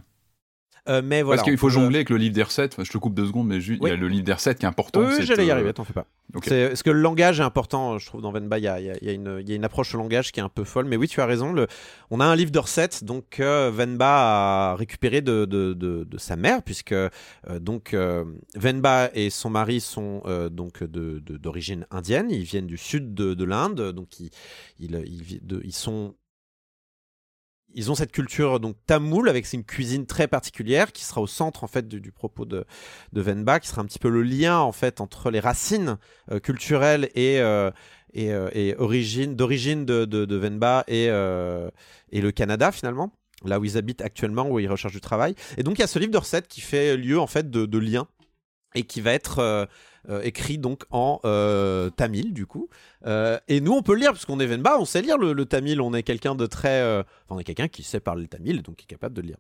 Euh, mais voilà, Parce qu'il faut jongler avec le livre des recettes. je te coupe deux secondes, mais il y a le livre des recettes qui est important. Oui, j'allais y arriver, t'en fais pas. Okay. Parce que le langage est important, je trouve, dans Venba. Il y a, y, a une, y a, une approche au langage qui est un peu folle. Mais oui, tu as raison. Le, on a un livre de recettes donc, euh, Venba a récupéré de, de, de, sa mère, puisque euh, donc, Venba et son mari sont donc d'origine indienne. Ils viennent du sud de, l'Inde. Donc, ils, ils, ils sont ils ont cette culture donc tamoul avec une cuisine très particulière qui sera au centre en fait du, propos de, de, Venba, qui sera un petit peu le lien en fait entre les racines euh, culturelles et euh, et, euh, et origine d'origine de, de, Venba et et le Canada finalement là où ils habitent actuellement où ils recherchent du travail. Et donc il y a ce livre de recettes qui fait lieu en fait de, de lien et qui va être écrit donc en euh, tamil du coup. Euh, et nous on peut le lire parce qu'on est Venba, on sait lire le, tamil, on est quelqu'un de très, enfin on est quelqu'un qui sait parler le tamil donc qui est capable de le lire.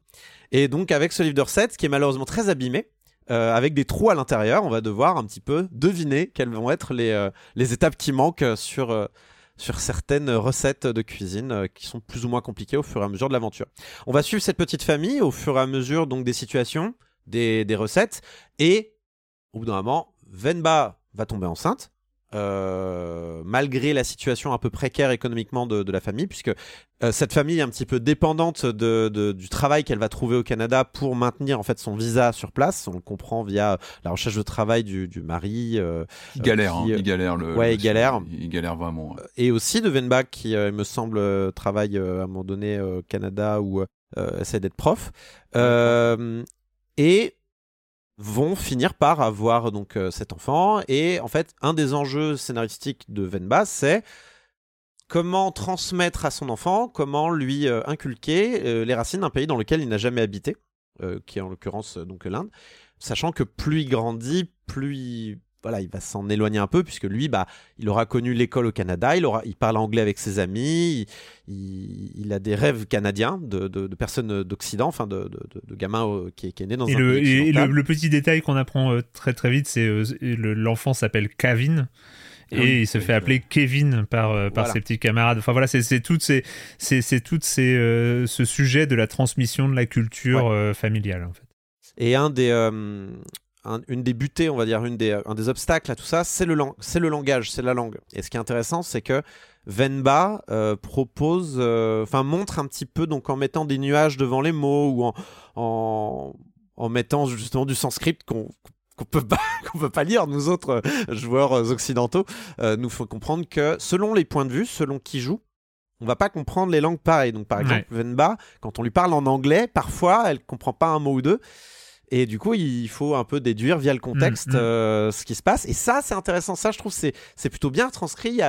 Et donc avec ce livre de recettes qui est malheureusement très abîmé. avec des trous à l'intérieur, on va devoir un petit peu deviner quelles vont être les, les étapes qui manquent sur, sur certaines recettes de cuisine qui sont plus ou moins compliquées au fur et à mesure de l'aventure. On va suivre cette petite famille au fur et à mesure donc des situations, des, des recettes, et au bout d'un moment, Venba va tomber enceinte. Euh, malgré la situation un peu précaire économiquement de, la famille, puisque euh, cette famille est un petit peu dépendante de, du travail qu'elle va trouver au Canada pour maintenir en fait son visa sur place. On le comprend via la recherche de travail du, mari. Euh, il galère, hein. il galère. Le, ouais, il galère. Il galère vraiment. Et aussi de Venba qui, il me semble, travaille à un moment donné au Canada ou essaie d'être prof. et vont finir par avoir donc euh, cet enfant. Et en fait un des enjeux scénaristiques de Venba c'est comment transmettre à son enfant comment lui euh, inculquer euh, les racines d'un pays dans lequel il n'a jamais habité qui est en l'occurrence donc l'Inde. Sachant que plus il grandit plus il voilà, il va s'en éloigner un peu puisque lui, bah, il aura connu l'école au Canada, il, aura, il parle anglais avec ses amis, il, a des rêves canadiens de, personnes d'Occident, enfin de, de, gamins euh, qui, qui, est né dans et un le, pays Et le, petit détail qu'on apprend euh, très très vite, c'est euh, l'enfant s'appelle Kevin. Ah et il se fait appeler Kevin par, par ses petits camarades. Enfin voilà, c'est tout, ces, c'est tout ces, ce sujet de la transmission de la culture familiale en fait. Et un des, une des butées, on va dire, une des, un des obstacles à tout ça, c'est le, c'est le langage, c'est la langue. Et ce qui est intéressant, c'est que Venba euh, propose, euh, enfin montre un petit peu, donc en mettant des nuages devant les mots ou en, en, mettant justement du sanskrit qu'on qu'on peut pas qu'on peut pas lire. Nous autres euh, joueurs occidentaux nous faut comprendre que selon les points de vue selon qui joue on va pas comprendre les langues pareilles. Donc par exemple Venba quand on lui parle en anglais parfois elle comprend pas un mot ou deux et du coup, il faut un peu déduire via le contexte mm, mm. Euh, ce qui se passe. Et ça, c'est intéressant. Ça, je trouve, c'est c'est plutôt bien transcrit.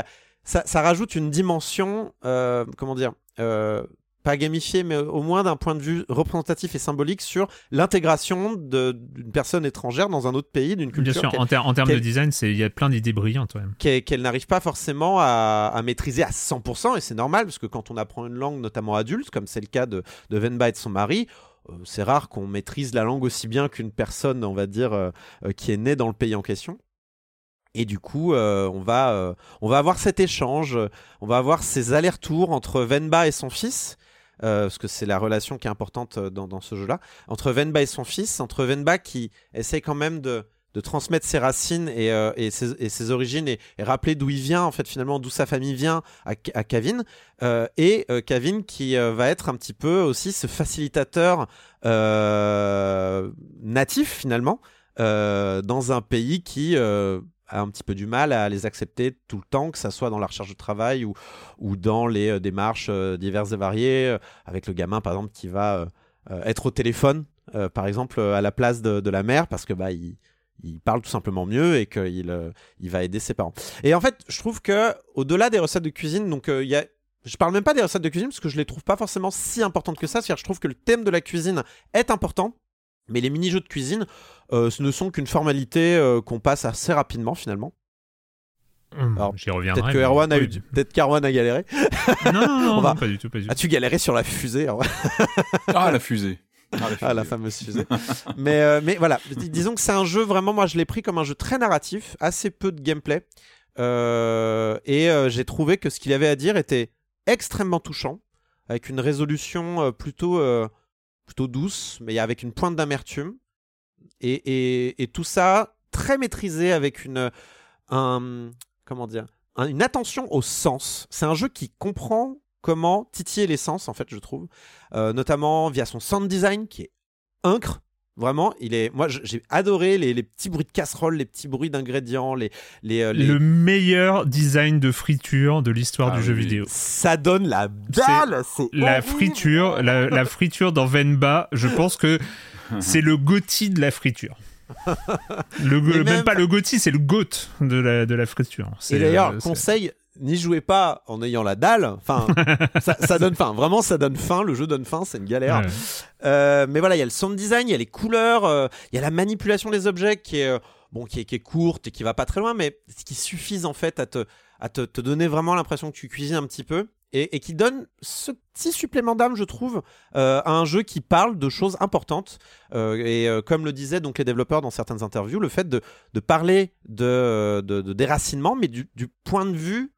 ça, ça, rajoute une dimension, euh, comment dire, euh, pas gamifiée, mais au moins d'un point de vue représentatif et symbolique sur l'intégration d'une personne étrangère dans un autre pays, d'une culture. Bien sûr, en, termes de design, il y a plein d'idées brillantes. Qu'elle n'arrive pas forcément à, à, maîtriser à 100%, et c'est normal, parce que quand on apprend une langue, notamment adulte, comme c'est le cas de, de Venba et de son mari, c'est rare qu'on maîtrise la langue aussi bien qu'une personne, on va dire, euh, euh, qui est née dans le pays en question. Et du coup, on, va, on va avoir cet échange, on va avoir ces allers-retours entre Venba et son fils, parce que c'est la relation qui est importante dans, dans ce jeu-là, entre Venba et son fils, entre Venba qui essaie quand même de, de transmettre ses racines et, euh, ses, origines et, rappeler d'où il vient, en fait, finalement, d'où sa famille vient à, à Kevin. Euh, et euh, Kevin qui va être un petit peu aussi ce facilitateur natif, finalement, dans un pays qui a un petit peu du mal à les accepter tout le temps, que ça soit dans la recherche de travail ou, ou dans les démarches diverses et variées, avec le gamin, par exemple, qui va être au téléphone, par exemple, à la place de, de la mère, parce que bah, il il parle tout simplement mieux et qu'il euh, il va aider ses parents. Et en fait, je trouve que au-delà des recettes de cuisine, donc il y a je parle même pas des recettes de cuisine parce que je les trouve pas forcément si importantes que ça. C'est-à-dire, je trouve que le thème de la cuisine est important, mais les mini-jeux de cuisine, ce ne sont qu'une formalité qu'on passe assez rapidement finalement. Hum, j'y reviendrai. Peut-être que Erwan a eu, peut-être qu'Erwan a galéré. Non, non, non, pas du tout, pas du tout. As-tu galéré sur la fusée Ah, la fusée. Ah, la, fameuse fusée. mais, euh, mais voilà, disons que c'est un jeu vraiment, moi je l'ai pris comme un jeu très narratif, assez peu de gameplay. Euh, et euh, j'ai trouvé que ce qu'il avait à dire était extrêmement touchant, avec une résolution plutôt, plutôt douce, mais avec une pointe d'amertume. Et, et, et, tout ça très maîtrisé avec une, un, comment dire, une attention au sens. C'est un jeu qui comprend comment titiller les sens, en fait, je trouve. Euh, notamment via son sound design qui est incre. Vraiment, il est. Moi, j'ai adoré les, petits bruits de casserole, les petits bruits d'ingrédients, les, les, euh, Le meilleur design de friture de l'histoire du ah jeu vidéo. Ça donne la dalle. La friture, la, friture dans Venba. Je pense que c'est le Gotti de la friture le, même, pas le Gotti, c'est le goat de la, de la friture. Et d'ailleurs, euh, conseil, n'y jouez pas en ayant la dalle. Enfin, ça, donne faim. Vraiment, ça donne faim. Le jeu donne faim. C'est une galère. Euh, mais voilà, il y a le sound design, il y a les couleurs, euh, il y a la manipulation des objets qui est bon, qui est, qui est, courte et qui va pas très loin, mais qui suffisent en fait à te, à te, te donner vraiment l'impression que tu cuisines un petit peu et, qui donne ce petit supplément d'âme, je trouve, euh, à un jeu qui parle de choses importantes. Euh, et euh, comme le disaient donc les développeurs dans certaines interviews, le fait de, parler de, déracinement, mais du, du, point de vue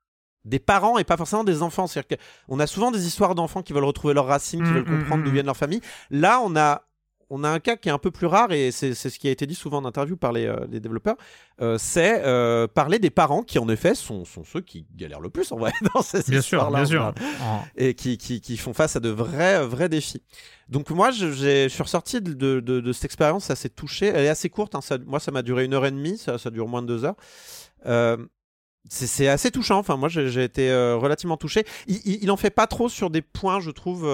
des parents et pas forcément des enfants. C'est-à-dire qu'on a souvent des histoires d'enfants qui veulent retrouver leurs racines, qui mmh, veulent mmh, comprendre d'où mmh. viennent leur famille. Là, on a on a un cas qui est un peu plus rare et c'est ce qui a été dit souvent en interview par les, euh, développeurs, euh, c'est euh, parler des parents qui en effet sont, sont, ceux qui galèrent le plus en vrai dans ces bien sûr, bien sûr. et qui, qui, qui, font face à de vrais, vrais défis. Donc moi, je, je suis ressorti de, de, de, cette expérience assez touché. Elle est assez courte, hein, ça, moi ça m'a duré une heure et demie, ça, ça dure moins de deux heures. C'est assez touchant. Enfin, moi, j'ai été relativement touché. Il, il, il, en fait pas trop sur des points, je trouve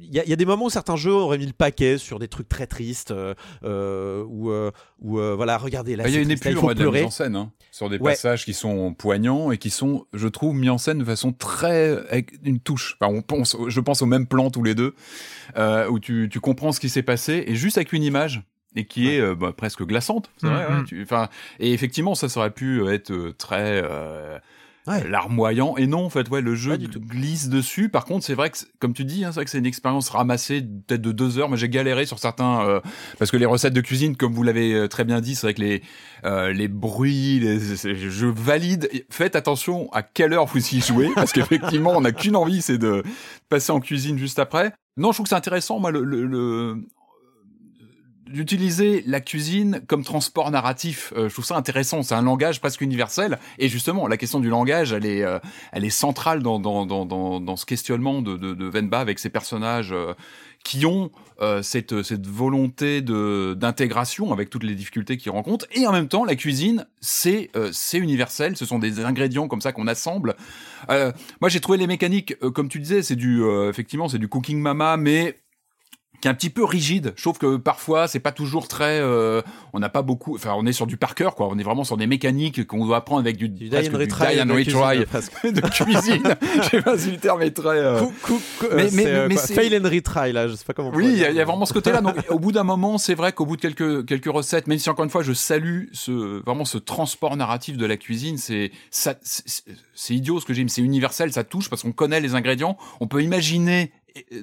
il y, a des moments où certains jeux auraient mis le paquet sur des trucs très tristes euh, euh ou euh, euh, voilà regardez là il y a une épure de la mise en scène hein, sur des passages qui sont poignants et qui sont je trouve mis en scène de façon très avec une touche enfin, on pense je pense au même plan tous les deux où tu, tu comprends ce qui s'est passé et juste avec une image et qui est bah, presque glaçante. C'est vrai, mm-hmm. enfin, et effectivement, ça, ça aurait pu être très ouais. larmoyant. Et non, en fait, ouais, le jeu glisse dessus. Par contre, c'est vrai que, comme tu dis, hein, c'est vrai que c'est une expérience ramassée peut-être de deux heures. Mais j'ai galéré sur certains euh, parce que les recettes de cuisine, comme vous l'avez euh, très bien dit, c'est vrai que les euh, les bruits, les, je valide. Faites attention à quelle heure vous y jouez parce qu'effectivement, on n'a qu'une envie, c'est de passer en cuisine juste après. Non, je trouve que c'est intéressant. Moi, le, le, d'utiliser la cuisine comme transport narratif. Euh, je trouve ça intéressant. C'est un langage presque universel. Et justement, la question du langage, elle est, euh, elle est centrale dans, dans, dans, dans, ce questionnement de, de, de Venba avec ses personnages euh, qui ont cette, cette volonté de d'intégration avec toutes les difficultés qu'ils rencontrent. Et en même temps, la cuisine, c'est c'est universel. Ce sont des ingrédients comme ça qu'on assemble. moi, j'ai trouvé les mécaniques, comme tu disais, c'est du effectivement, c'est du cooking mama, mais qui est un petit peu rigide. Je trouve que parfois c'est pas toujours très, euh, on n'a pas beaucoup, enfin on est sur du par cœur quoi. On est vraiment sur des mécaniques qu'on doit apprendre avec du, du die and retry, de cuisine. je sais pas si le terme est très. Euh... mais, mais, euh, mais c'est fail and retry là, je sais pas comment. Oui, il y, a vraiment ce côté-là. Donc au bout d'un moment, c'est vrai qu'au bout de quelques quelques recettes, même si encore une fois je salue ce vraiment ce transport narratif de la cuisine, c'est ça, c'est idiot ce que j'ai, mais c'est universel, ça touche parce qu'on connaît les ingrédients, on peut imaginer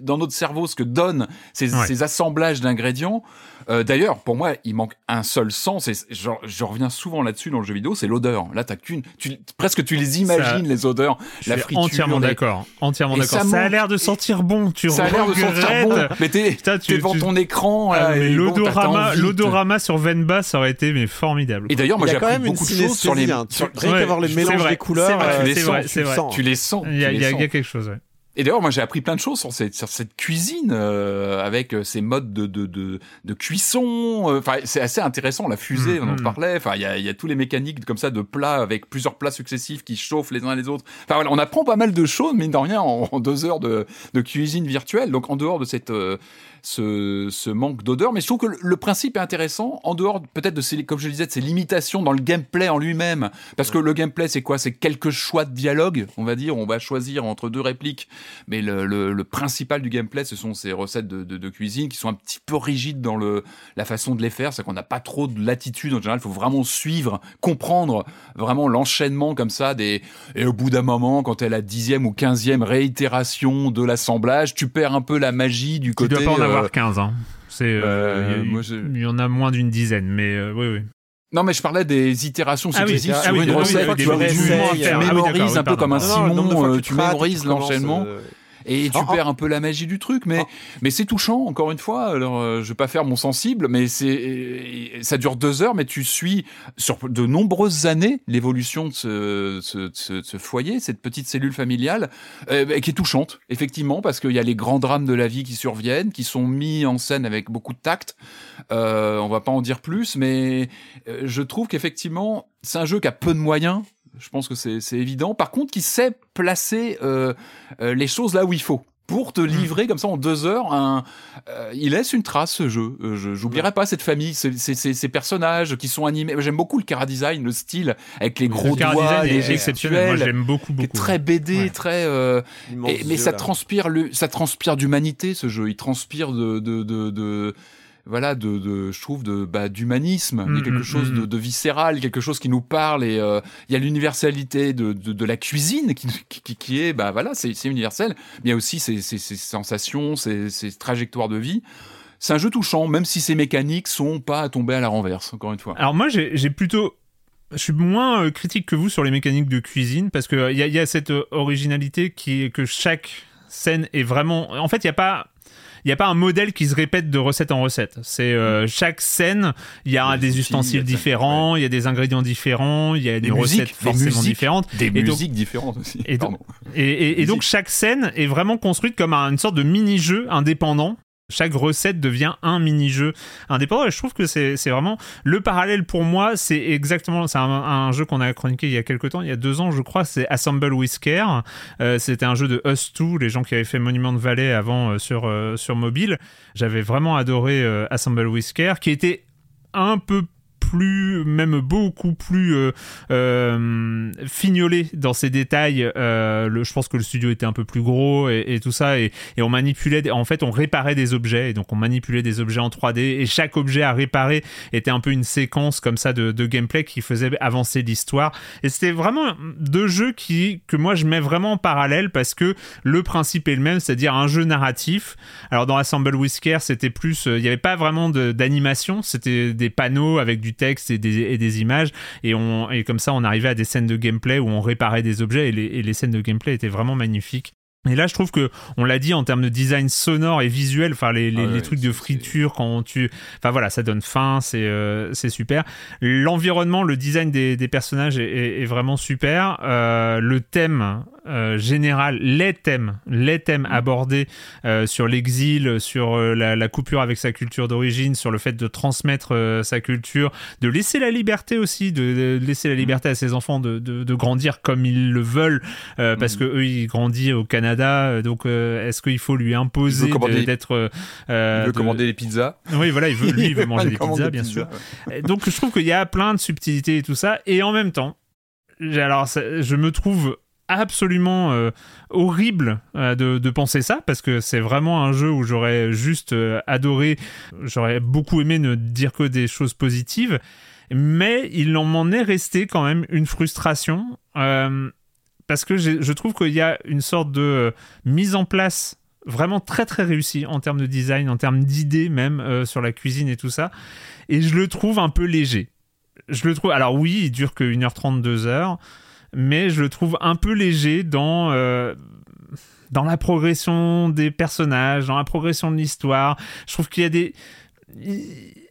dans notre cerveau ce que donnent ces, ces assemblages d'ingrédients. Euh, D'ailleurs, pour moi, il manque un seul sens, et je, je reviens souvent là-dessus dans le jeu vidéo, c'est l'odeur. Là, t'as qu'une, tu, presque tu les imagines les odeurs, je la friture. Entièrement d'accord, entièrement d'accord. Ça, a l'air de sentir bon. Tu ça a l'air de sentir bon. Mais t'es, devant ton écran. Ah, l'odorama, l'odorama sur Venba, ça aurait été mais formidable. Et d'ailleurs, moi, j'ai appris beaucoup de choses sur les. Hein. Rien qu'avoir les mélanges des couleurs, tu les sens. Tu les sens. Il y a quelque chose. Et d'ailleurs, moi, j'ai appris plein de choses sur cette, sur cette cuisine, euh, avec euh, ces modes de, de, de, de cuisson. Euh, enfin, c'est assez intéressant, la fusée, on en mm-hmm. parlait. Enfin, il y a, y a tous les mécaniques comme ça de plats avec plusieurs plats successifs qui chauffent les uns les autres. Enfin, voilà, on apprend pas mal de choses, mine de rien, en, deux heures de, de cuisine virtuelle. Donc, en dehors de cette ce, manque d'odeur. Mais je trouve que le, principe est intéressant, en dehors peut-être de ces, comme je le disais, de ces limitations dans le gameplay en lui-même. Parce que le gameplay, c'est quoi? C'est quelques choix de dialogue, on va dire. On va choisir entre deux répliques. Mais le, principal du gameplay, ce sont ces recettes de, cuisine qui sont un petit peu rigides dans le, la façon de les faire. C'est qu'on n'a pas trop de latitude. En général, il faut vraiment suivre, comprendre vraiment l'enchaînement comme ça. Des... Et au bout d'un moment, quand elle la dixième ou quinzième réitération de l'assemblage, tu perds un peu la magie du côté avoir 15 ans. C'est, euh, euh, il y, en a moins d'une dizaine, mais euh, oui, oui. Non, mais je parlais des itérations successives ah sur une recette. tu, mémorises un peu comme un Simon, tu mémorises l'enchaînement et tu perds un peu la magie du truc. Mais, mais c'est touchant, encore une fois. Alors, euh, je vais pas faire mon sensible, mais c'est, ça dure deux heures, mais tu suis sur de nombreuses années l'évolution de ce, ce, ce, foyer, cette petite cellule familiale, euh, qui est touchante, effectivement, parce qu'il y a les grands drames de la vie qui surviennent, qui sont mis en scène avec beaucoup de tact. Euh, on va pas en dire plus, mais euh, je trouve qu'effectivement, c'est un jeu qui a peu de moyens, je pense que c'est évident. Par contre, qui sait placer euh, euh, les choses là où il faut pour te livrer comme ça en deux heures. Un, euh, il laisse une trace ce jeu. je j'oublierai pas cette famille, ces, ces, personnages qui sont animés. J'aime beaucoup le cara design, le style avec les gros doigts, les exceptionnel. J'aime beaucoup, beaucoup. Très BD, très. mais ça transpire le, ça transpire d'humanité ce jeu. Il transpire de, de, de voilà de, de, je trouve de bah, d'humanisme il y a mm, quelque mm, chose de, mm. de, viscéral quelque chose qui nous parle et euh, il y a l'universalité de, de, la cuisine qui, qui, qui est bah voilà c'est universel mais il y a aussi ces, ces, ces sensations ces, ces, trajectoires de vie c'est un jeu touchant même si ces mécaniques sont pas à tomber à la renverse encore une fois alors moi j'ai plutôt je suis moins euh, critique que vous sur les mécaniques de cuisine parce que il y, y, a cette euh, originalité qui est que chaque scène est vraiment en fait il y a pas il n'y a pas un modèle qui se répète de recette en recette. C'est euh, mm. chaque scène, il y a des, ustensiles différents, il y a des ingrédients différents, il y a des, recettes forcément différentes, des musiques différentes aussi. Et, et, donc chaque scène est vraiment construite comme une sorte de mini-jeu indépendant chaque recette devient un mini-jeu indépendant. Et je trouve que c'est vraiment le parallèle pour moi c'est exactement c'est un, jeu qu'on a chroniqué il y a quelques temps il y a deux ans je crois c'est Assemble Care. Euh, c'était un jeu de Us 2 les gens qui avaient fait Monument de Valley avant euh, sur, euh, sur mobile. J'avais vraiment adoré Assemble Care qui était un peu plus, même beaucoup plus euh, euh, fignolé dans ses détails. Euh, je pense que le studio était un peu plus gros et, tout ça, et, on manipulait, en fait, on réparait des objets, et donc on manipulait des objets en 3D, et chaque objet à réparer était un peu une séquence comme ça de, de gameplay qui faisait avancer l'histoire. Et c'était vraiment deux jeux qui, que moi je mets vraiment en parallèle parce que le principe est le même, c'est-à-dire un jeu narratif. Alors dans Assemble Whisker, c'était plus, il n'y avait pas vraiment d'animation, c'était des panneaux avec du texte et des, images et, on, et comme ça on arrivait à des scènes de gameplay où on réparait des objets et les, et les scènes de gameplay étaient vraiment magnifiques. Et là, je trouve que on l'a dit en termes de design sonore et visuel, enfin les, les, ah trucs de friture quand tu, enfin voilà, ça donne faim, c'est euh, c'est super. L'environnement, le design des, des personnages est, est, vraiment super. Euh, le thème euh, général, les thèmes, les thèmes mm. abordés sur l'exil, sur la, coupure avec sa culture d'origine, sur le fait de transmettre sa culture, de laisser la liberté aussi, de, laisser la liberté à ses enfants de, de, grandir comme ils le veulent, parce mm. que eux ils grandissent au Canada, donc est-ce qu'il faut lui imposer d'être il veut commander les pizzas. Oui, voilà, il veut, lui, il veut manger des pizzas, bien sûr. Donc je trouve qu'il y a plein de subtilités et tout ça, et en même temps, alors je me trouve absolument euh, horrible euh, de, penser ça parce que c'est vraiment un jeu où j'aurais juste euh, adoré, j'aurais beaucoup aimé ne dire que des choses positives, mais il en m'en est resté quand même une frustration parce que je trouve qu'il y a une sorte de mise en place vraiment très très réussie en termes de design, en termes d'idées même sur la cuisine et tout ça, et je le trouve un peu léger. Je le trouve, alors oui, il dure que 1h30, 2h, mais je le trouve un peu léger dans euh, dans la progression des personnages, dans la progression de l'histoire. Je trouve qu'il y a des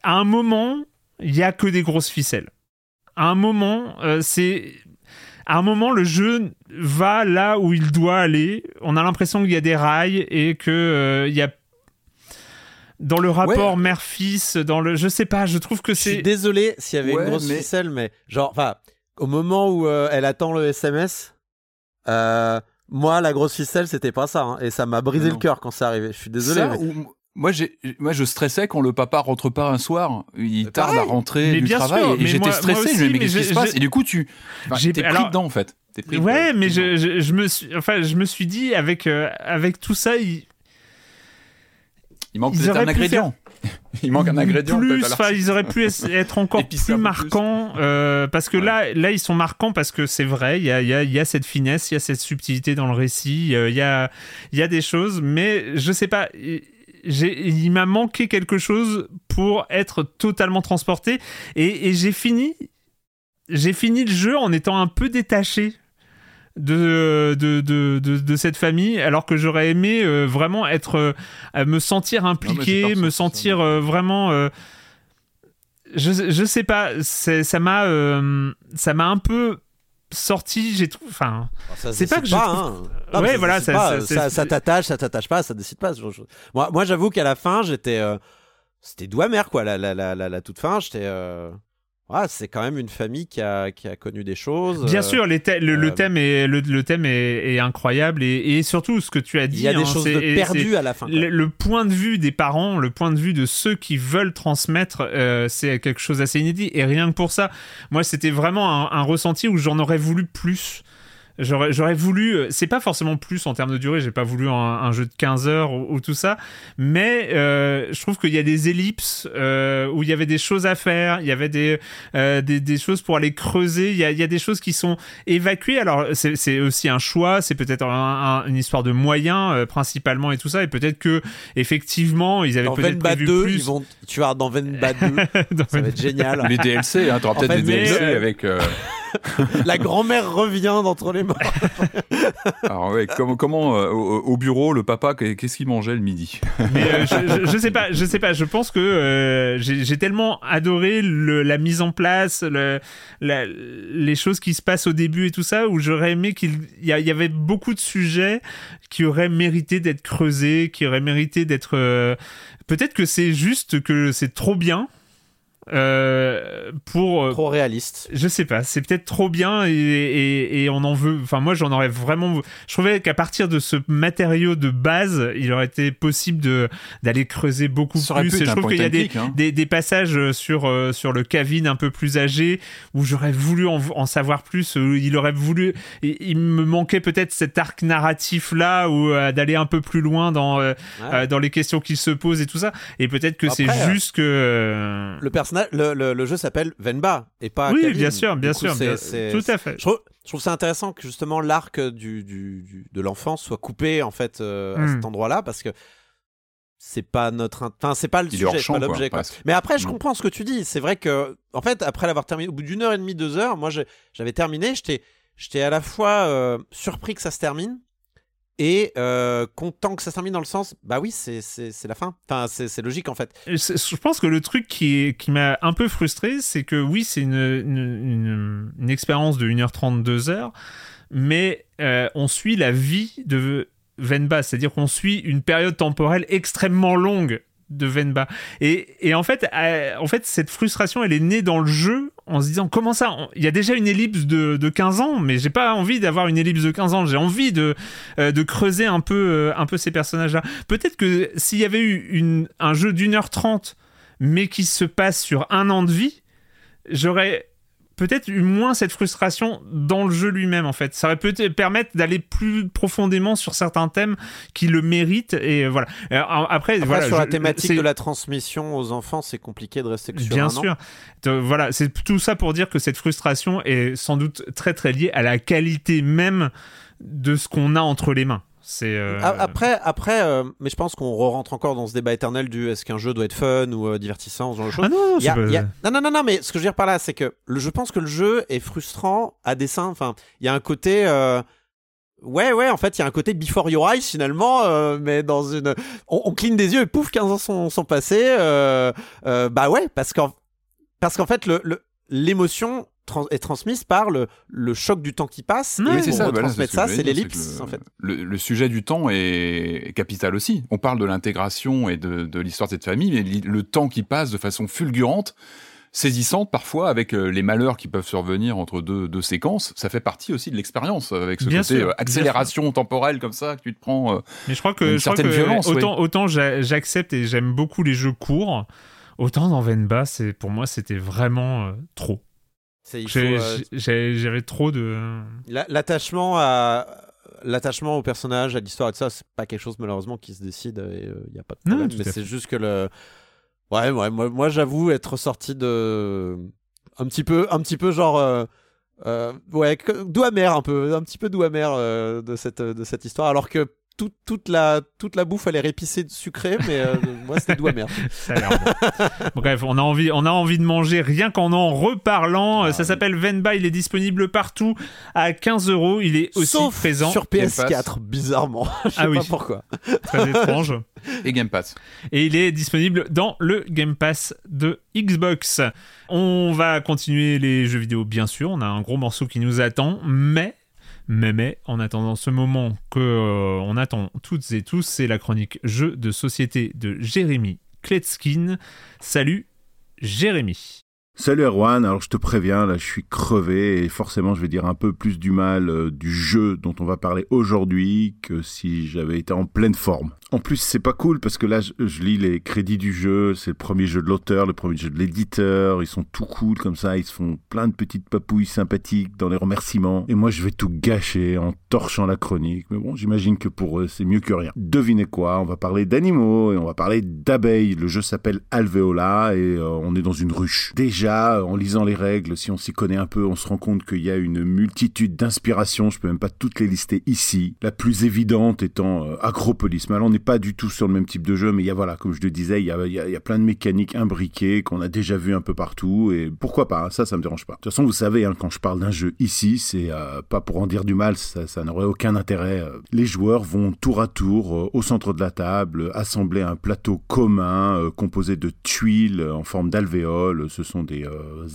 à un moment, il y a que des grosses ficelles. À un moment, euh, c'est à un moment, le jeu va là où il doit aller. On a l'impression qu'il y a des rails et que euh, il y a dans le rapport mère-fils, dans le, je sais pas, je trouve que c'est. Je suis désolé s'il y avait une grosse ficelle, mais genre, enfin, au moment où euh, elle attend le SMS, euh, moi, la grosse ficelle, c'était pas ça, hein, et ça m'a brisé le cœur quand c'est arrivé. Je suis désolé. Moi, moi, je stressais quand le papa rentre pas un soir. Il tarde à rentrer mais du bien travail. et j'étais stressé. me mais qu'est-ce qui se passe Et du coup, tu. J'ai t'es pris dedans, en fait. Pris ouais, mais je, je, me suis, enfin, je me suis dit avec euh, avec tout ça, il, il manque peut-être un ingrédient. il manque un ingrédient. Plus, ils auraient pu être encore plus marquants euh, parce que là, là, ils sont marquants parce que c'est vrai, il y a, y, a, y a, cette finesse, il y a cette subtilité dans le récit, il y a, y a des choses, mais je sais pas. Il m'a manqué quelque chose pour être totalement transporté et, et j'ai fini j'ai fini le jeu en étant un peu détaché de, de, de, de, cette famille, alors que j'aurais aimé euh, vraiment être, euh, me sentir impliqué, me sentir euh, vraiment. je, je sais pas, ça m'a ça m'a un peu sorti j'ai tout enfin c'est pas que je hein. ouais voilà ça, ça, t'attache ça t'attache pas ça décide pas moi moi j'avoue qu'à la fin j'étais c'était doux amer quoi la, la, la, la, toute fin j'étais ah, c'est quand même une famille qui a, qui a connu des choses. Bien sûr, le, le, euh, thème, est, le, thème est, incroyable et, surtout ce que tu as dit. Il y a des hein, choses perdues à la fin. Le, point de vue des parents, le point de vue de ceux qui veulent transmettre, euh, c'est quelque chose d'assez inédit. Et rien que pour ça, moi, c'était vraiment un, un ressenti où j'en aurais voulu plus. J'aurais voulu, euh, c'est pas forcément plus en termes de durée, j'ai pas voulu un, jeu de 15 heures ou, tout ça, mais euh, je trouve qu'il y a des ellipses euh, où il y avait des choses à faire, il y avait des, des, des, choses pour aller creuser, il y a, il y a des choses qui sont évacuées. Alors c'est aussi un choix, c'est peut-être une histoire de moyens principalement et tout ça, et peut-être que effectivement ils avaient peut-être prévu 2, plus. Ils vont, tu vois, dans Venba 2, ça va être génial. Les DLC, hein, t'auras peut-être des DLC avec. La grand-mère revient d'entre les morts. Alors ouais, comment, comment euh, au, bureau, le papa, qu'est-ce qu'il mangeait le midi? Mais euh, je, je, sais pas, je sais pas. Je pense que euh, j'ai tellement adoré la mise en place, le, les choses qui se passent au début et tout ça, où j'aurais aimé qu'il y, y, avait beaucoup de sujets qui auraient mérité d'être creusés, qui auraient mérité d'être. Peut-être que c'est juste que c'est trop bien euh, pour euh, trop réaliste. Je sais pas, c'est peut-être trop bien et, et, on en veut. Enfin, moi, j'en aurais vraiment. Je trouvais qu'à partir de ce matériau de base, il aurait été possible de d'aller creuser beaucoup plus. Et je trouve qu'il y a des, hein. des, des, passages sur euh, sur le Kevin un peu plus âgé où j'aurais voulu en, en, savoir plus. Où il aurait voulu. Il, me manquait peut-être cet arc narratif là ou d'aller un peu plus loin dans dans les questions qu'il se pose et tout ça. Et peut-être que c'est juste que le personnage le, jeu s'appelle Venba et pas. Oui, bien sûr, bien sûr, tout à fait. Je trouve, ça intéressant que justement l'arc du, du, de l'enfant soit coupé en fait euh, à cet hmm. endroit-là parce que c'est pas notre enfin c'est pas le sujet c'est pas l'objet mais après je hmm. comprends ce que tu dis c'est vrai que en fait après l'avoir terminé au bout d'une heure et demie deux heures moi j'avais terminé j'étais j'étais à la fois euh, surpris que ça se termine et euh, que ça se termine dans le sens, bah oui, c'est la fin. Enfin, c'est logique en fait. Je pense que le truc qui, qui m'a un peu frustré, c'est que oui, c'est une, une, une, expérience de 1h30, 2h, mais euh, on suit la vie de Venba, c'est-à-dire qu'on suit une période temporelle extrêmement longue de Venba. Et, et en, fait, euh, en fait, cette frustration, elle est née dans le jeu en se disant comment ça Il y a déjà une ellipse de, de 15 ans, mais j'ai pas envie d'avoir une ellipse de 15 ans. J'ai envie de, euh, de creuser un peu, euh, un peu ces personnages-là. Peut-être que s'il y avait eu une, un jeu d'une heure trente, mais qui se passe sur un an de vie, j'aurais peut-être moins cette frustration dans le jeu lui-même en fait. Ça aurait peut-être permettre d'aller plus profondément sur certains thèmes qui le méritent et euh, voilà. Euh, après, voilà, sur la thématique de la transmission aux enfants, c'est compliqué de rester que sur Bien sûr. voilà, c'est tout ça pour dire que cette frustration est sans doute très très liée à la qualité même de ce qu'on a entre les mains. Euh, après, après euh, mais je pense qu'on rentre encore dans ce débat éternel du est-ce qu'un jeu doit être fun ou euh, divertissant, ce genre de choses. Ah non, non, non, non, mais ce que je veux dire par là, c'est que le, je pense que le jeu est frustrant à dessein. Enfin, il y a un côté. Ouais, ouais, en fait, il y a un côté before your eyes finalement, mais dans une. On, cligne des yeux et pouf, 15 ans sont, sont passés. bah ouais, parce qu'en parce qu'en fait, le est transmise par le, le, choc du temps qui passe. et c'est ça, transmettre ça, c'est l'ellipse, en fait. Le, sujet du temps est capital aussi. On parle de l'intégration et de, de l'histoire de cette famille, mais le temps qui passe de façon fulgurante, saisissante parfois avec euh, les malheurs qui peuvent survenir entre deux, deux séquences. Ça fait partie aussi de l'expérience avec ce côté euh, accélération temporelle comme ça que tu te prends. Euh, Mais je crois que, je crois que violence, autant, autant j'accepte et j'aime beaucoup les jeux courts, autant dans Venba, c'est pour moi c'était vraiment trop. J'avais trop de. L'attachement à l'attachement au personnage, à l'histoire et tout ça, c'est pas quelque chose malheureusement qui se décide. Il n'y a pas de problème. mais c'est juste que le Ouais, ouais moi, moi j'avoue être sorti de. Un petit peu, un petit peu genre. Euh, euh, ouais, doux amer un peu, un petit peu doux amer euh, de, cette, de cette histoire, alors que toute, la, toute la bouffe, elle est répissée de sucré, mais euh, moi, c'était doux amer. Ça bref, on a, envie, on a envie de manger rien qu'en en reparlant. Ah ça s'appelle Venba, il est disponible partout à 15 euros. Il est aussi présent sur PS4, bizarrement. Je sais ah oui. pas pourquoi. Très étrange. Et Game Pass. Et il est disponible dans le Game Pass de Xbox. On va continuer les jeux vidéo, bien sûr. On a un gros morceau qui nous attend, mais mais, en attendant ce moment que euh, on attend toutes et tous, c'est la chronique jeu de société de Jérémy Kletskin. Salut Jérémy. Salut Erwan, alors je te préviens, là je suis crevé et forcément je vais dire un peu plus du mal euh, du jeu dont on va parler aujourd'hui que si j'avais été en pleine forme. En plus, c'est pas cool parce que là, je, lis les crédits du jeu. C'est le premier jeu de l'auteur, le premier jeu de l'éditeur. Ils sont tout cool comme ça. Ils se font plein de petites papouilles sympathiques dans les remerciements. Et moi, je vais tout gâcher en torchant la chronique. Mais bon, j'imagine que pour eux, c'est mieux que rien. Devinez quoi On va parler d'animaux et on va parler d'abeilles. Le jeu s'appelle Alveola et euh, on est dans une ruche. Déjà, en lisant les règles, si on s'y connaît un peu, on se rend compte qu'il y a une multitude d'inspirations. Je peux même pas toutes les lister ici. La plus évidente étant euh, Acropolis. Pas du tout sur le même type de jeu, mais il y a, voilà, comme je le disais, il y a, y a, plein de mécaniques imbriquées qu'on a déjà vu un peu partout, et pourquoi pas, hein, ça, ça me dérange pas. De toute façon, vous savez, hein, quand je parle d'un jeu ici, c'est euh, pas pour en dire du mal, ça, n'aurait aucun intérêt. Euh. Les joueurs vont tour à tour, euh, au centre de la table, assembler un plateau commun composé de tuiles en forme d'alvéoles, ce sont des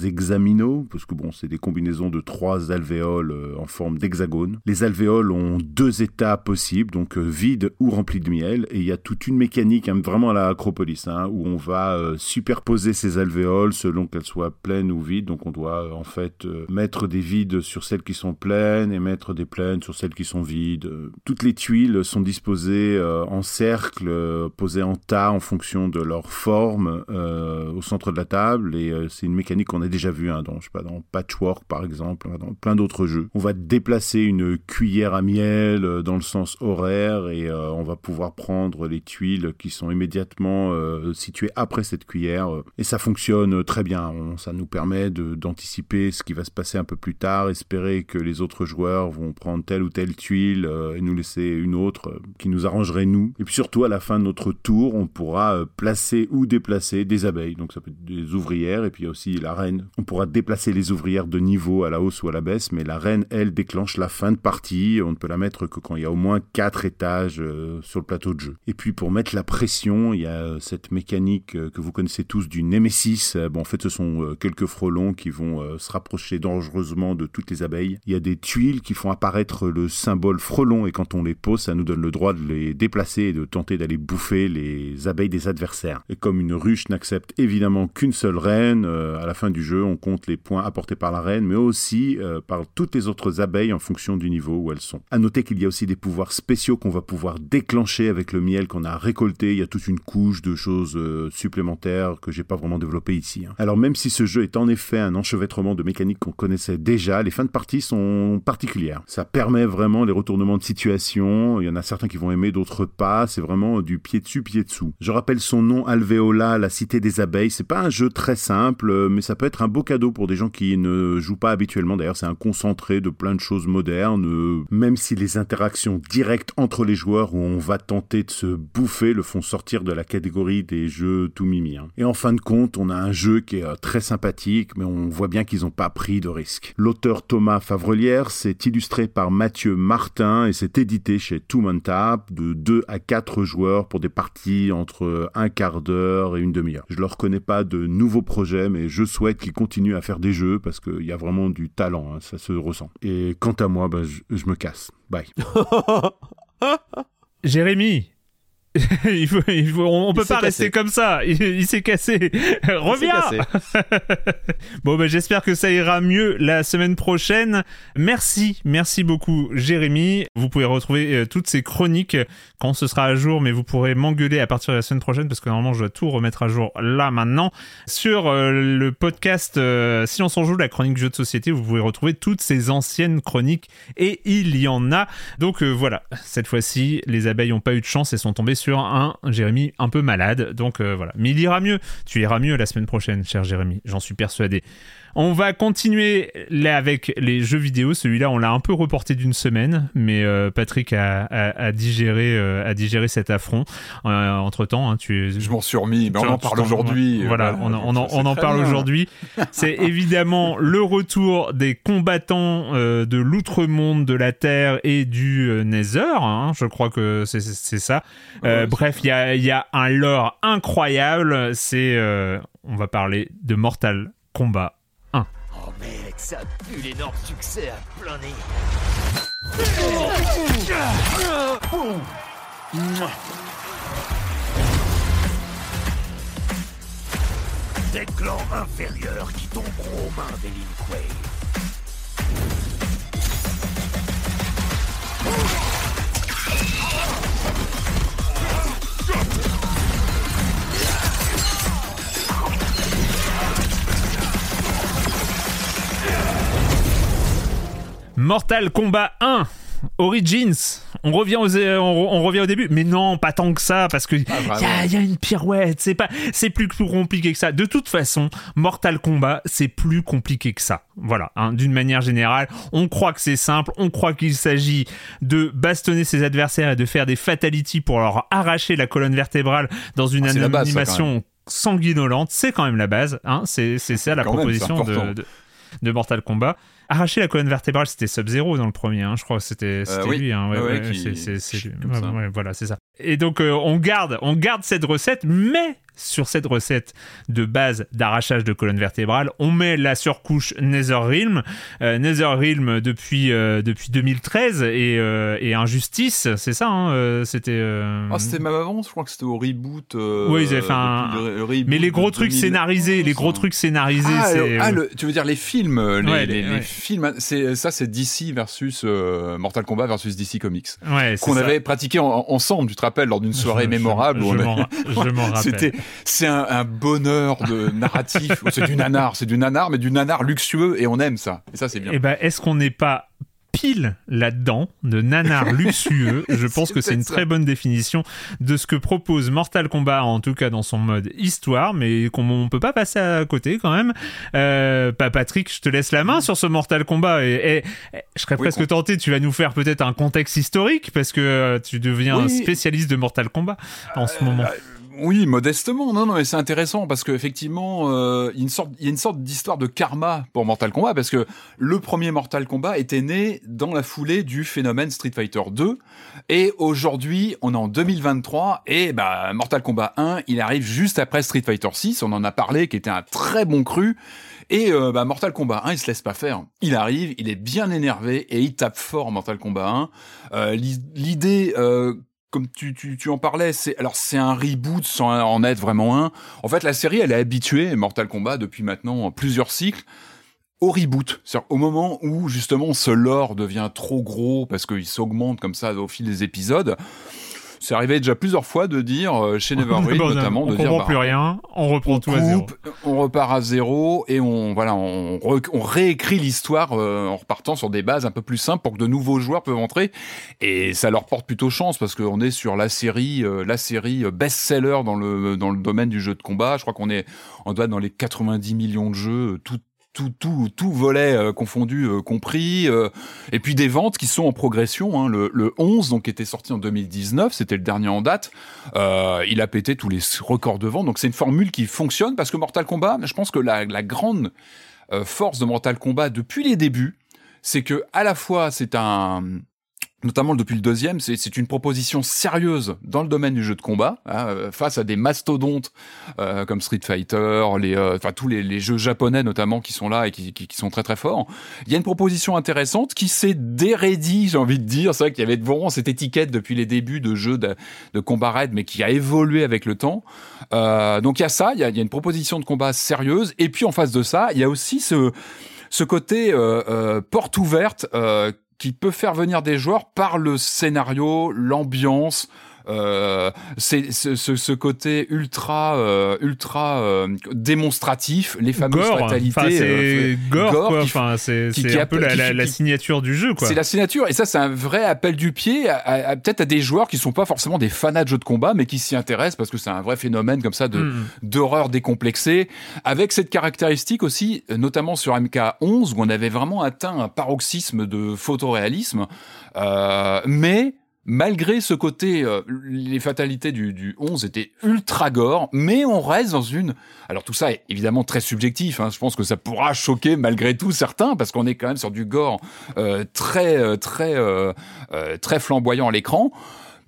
hexaminos, parce que bon, c'est des combinaisons de trois alvéoles en forme d'hexagone. Les alvéoles ont deux états possibles, donc vide ou rempli de miel, et il y a toute une mécanique hein, vraiment à la Acropolis hein, où on va euh, superposer ces alvéoles selon qu'elles soient pleines ou vides. Donc on doit euh, en fait euh, mettre des vides sur celles qui sont pleines et mettre des pleines sur celles qui sont vides. Toutes les tuiles sont disposées en cercle, posées en tas en fonction de leur forme au centre de la table et c'est une mécanique qu'on a déjà vue hein, dans, dans Patchwork par exemple, dans plein d'autres jeux. On va déplacer une cuillère à miel dans le sens horaire et on va pouvoir prendre les tuiles qui sont immédiatement euh, situées après cette cuillère. Euh, et ça fonctionne très bien. ça nous permet d'anticiper ce qui va se passer un peu plus tard, espérer que les autres joueurs vont prendre telle ou telle tuile euh, et nous laisser une autre qui nous arrangerait nous. Et puis surtout, à la fin de notre tour, on pourra placer ou déplacer des abeilles. Donc ça peut être des ouvrières et puis aussi la reine. On pourra déplacer les ouvrières de niveau à la hausse ou à la baisse, mais la reine, elle, déclenche la fin de partie. On ne peut la mettre que quand il y a au moins quatre étages sur le plateau Et puis pour mettre la pression, il y a euh, cette mécanique euh, que vous connaissez tous du Nemesis. Euh, bon, en fait, ce sont quelques frelons qui vont se rapprocher dangereusement de toutes les abeilles. Il y a des tuiles qui font apparaître le symbole frelon et quand on les pose, ça nous donne le droit de les déplacer et de tenter d'aller bouffer les abeilles des adversaires. Et comme une ruche n'accepte évidemment qu'une seule reine, à la fin du jeu, on compte les points apportés par la reine, mais aussi par toutes les autres abeilles en fonction du niveau où elles sont. À noter qu'il y a aussi des pouvoirs spéciaux qu'on va pouvoir déclencher avec le miel qu'on a récolté. Il y a toute une couche de choses euh, supplémentaires que j'ai pas vraiment développées ici. Hein. Alors même si ce jeu est en effet un enchevêtrement de mécaniques qu'on connaissait déjà, les fins de partie sont particulières. Ça permet vraiment les retournements de situation. Il y en a certains qui vont aimer, d'autres pas. C'est vraiment du pied dessus, pied dessous. Je rappelle son nom, Alveola, la cité des abeilles. C'est pas un jeu très simple, mais ça peut être un beau cadeau pour des gens qui ne jouent pas habituellement. D'ailleurs, c'est un concentré de plein de choses modernes, même si les interactions directes entre les joueurs où on va tenter de se bouffer le font sortir de la catégorie des jeux tout mimi. Hein. Et en fin de compte, on a un jeu qui est euh, très sympathique, mais on voit bien qu'ils n'ont pas pris de risque. L'auteur Thomas Favrelière s'est illustré par Mathieu Martin et c'est édité chez Two Tap de 2 à 4 joueurs pour des parties entre un quart d'heure et une demi-heure. Je leur connais pas de nouveaux projets, mais je souhaite qu'ils continuent à faire des jeux parce qu'il y a vraiment du talent, hein, ça se ressent. Et quant à moi, bah, je me casse. Bye. Jérémy, il faut, il faut, on, peut pas rester comme ça. Il, s'est cassé. Reviens. bon, ben, j'espère que ça ira mieux la semaine prochaine. Merci, merci beaucoup, Jérémy. Vous pouvez retrouver euh, toutes ces chroniques quand ce sera à jour, mais vous pourrez m'engueuler à partir de la semaine prochaine parce que normalement, je dois tout remettre à jour là maintenant. Sur euh, le podcast euh, Si on s'en joue, la chronique jeu de société, vous pouvez retrouver toutes ces anciennes chroniques et il y en a. Donc voilà, cette fois-ci, les abeilles ont pas eu de chance et sont tombées sur un Jérémy un peu malade. Donc euh, voilà. Mais il ira mieux. Tu iras mieux la semaine prochaine, cher Jérémy. J'en suis persuadé. On va continuer là avec les jeux vidéo. Celui-là, on l'a un peu reporté d'une semaine, mais euh, Patrick a, digéré, euh, a digéré cet affront. entre temps, hein, tu Je m'en suis remis, mais on en parle aujourd'hui. Voilà, on, en parle aujourd'hui. C'est évidemment le retour des combattants de l'outre-monde, de la Terre et du Nether. Hein. je crois que c'est ça. bref, il y a, y a, un lore incroyable. C'est, on va parler de Mortal Kombat ça pue l'énorme succès à plein nez. Des clans inférieurs qui tomberont aux mains des Lin Kuei. Mortal Kombat 1 Origins, on revient, aux, on, revient au début, mais non, pas tant que ça, parce que ah, y, a une pirouette, c'est pas, c'est plus, compliqué que ça. De toute façon, Mortal Kombat, c'est plus compliqué que ça. Voilà, hein, d'une manière générale, on croit que c'est simple, on croit qu'il s'agit de bastonner ses adversaires et de faire des fatalities pour leur arracher la colonne vertébrale dans une ah, animation sanguinolente. C'est quand même la base, hein, c'est ça la proposition de Mortal Kombat arracher la colonne vertébrale, c'était Sub-Zero dans le premier, hein, je crois c'était euh, lui. Hein, ouais, voilà, c'est ça. Et donc euh, on garde, on garde cette recette, mais sur cette recette de base d'arrachage de colonne vertébrale, on met la surcouche Netherrealm. Euh, Netherrealm depuis, euh, depuis 2013 et, euh, et Injustice, c'est ça hein, euh, C'était. Ah, c'était même avant, je crois que c'était au reboot. oui, ils avaient fait un. Mais les gros trucs scénarisés, les gros trucs scénarisés. Ah, ah tu veux dire les films Les, les, films, c'est, ça c'est DC versus Mortal Kombat versus DC Comics. Ouais, Qu'on avait pratiqué ensemble, tu te rappelles, lors d'une soirée mémorable. Je, je m'en rappelle. C'était c'est un, bonheur de narratif. c'est du nanar, c'est du nanar, mais du nanar luxueux et on aime ça. Et ça, c'est bien. Et eh ben, est-ce qu'on n'est pas pile là-dedans de nanar luxueux. Je pense que c'est une très bonne définition de ce que propose Mortal Kombat, en tout cas dans son mode histoire, mais qu'on peut pas passer à côté quand même. Euh, Patrick, je te laisse la main sur ce Mortal Kombat et, je serais presque tenté, tu vas nous faire peut-être un contexte historique parce que euh, tu deviens un spécialiste de Mortal Kombat en ce moment. Euh, oui, modestement. Non, non, mais c'est intéressant parce qu'effectivement, euh, il, y a une sorte, y a une sorte d'histoire de karma pour Mortal Kombat parce que le premier Mortal Kombat était né dans la foulée du phénomène Street Fighter 2 et aujourd'hui, on est en 2023 et bah Mortal Kombat 1, il arrive juste après Street Fighter 6. On en a parlé, qui était un très bon cru. Et euh, bah, Mortal Kombat 1, il se laisse pas faire. Il arrive, il est bien énervé et il tape fort Mortal Kombat 1. Euh, L'idée euh, comme tu, tu, en parlais, c'est alors c'est un reboot sans en être vraiment un. En fait, la série, elle est habituée, Mortal Kombat, depuis maintenant plusieurs cycles, au reboot. C'est-à-dire au moment où justement ce lore devient trop gros parce qu'il s'augmente comme ça au fil des épisodes. C'est arrivé déjà plusieurs fois de dire euh, chez Neverwheel notamment on de dire bah, plus rien, on reprend tout à zéro. On repart à zéro et on voilà, on, on réécrit l'histoire euh, en repartant sur des bases un peu plus simples pour que de nouveaux joueurs peuvent entrer et ça leur porte plutôt chance parce qu'on est sur la série euh, la série best-seller dans le dans le domaine du jeu de combat. Je crois qu'on est on doit être dans les 90 millions de jeux tout tout tout tout volet euh, confondu euh, compris euh, et puis des ventes qui sont en progression hein. le, le 11 donc était sorti en 2019 c'était le dernier en date il a pété tous les records de vente donc c'est une formule qui fonctionne parce que Mortal Kombat je pense que la, la grande force de Mortal Kombat depuis les débuts c'est que à la fois c'est un notamment depuis le deuxième, c'est une proposition sérieuse dans le domaine du jeu de combat, hein, euh, face à des mastodontes euh, comme Street Fighter, les, euh, enfin tous les, les, jeux japonais notamment qui sont là et qui, qui, qui, sont très très forts. Il y a une proposition intéressante qui s'est dérédie, j'ai envie de dire. C'est vrai qu'il y avait vraiment cette étiquette depuis les débuts de jeux de, de combat raid, mais qui a évolué avec le temps. Euh, donc il y a ça, il y a, il y a une proposition de combat sérieuse, et puis en face de ça, il y a aussi ce ce côté euh, euh, porte ouverte euh, qui peut faire venir des joueurs par le scénario, l'ambiance, c'est ce, ce, côté ultra euh, ultra euh, démonstratif, les fameuses gore. fatalités. Enfin, c'est gore, Enfin, c'est un peu la, la, la, signature du jeu, quoi. C'est la signature, et ça, c'est un vrai appel du pied, à, à, peut-être à des joueurs qui sont pas forcément des fanats de jeux de combat, mais qui s'y intéressent parce que c'est un vrai phénomène comme ça de mm. d'horreur décomplexée, avec cette caractéristique aussi, notamment sur MK11 où on avait vraiment atteint un paroxysme de photoréalisme, euh, mais malgré ce côté, euh, les fatalités du, du 11 étaient ultra gore, mais on reste dans une... Alors tout ça est évidemment très subjectif, hein, je pense que ça pourra choquer malgré tout certains, parce qu'on est quand même sur du gore euh, très, euh, très, très flamboyant à l'écran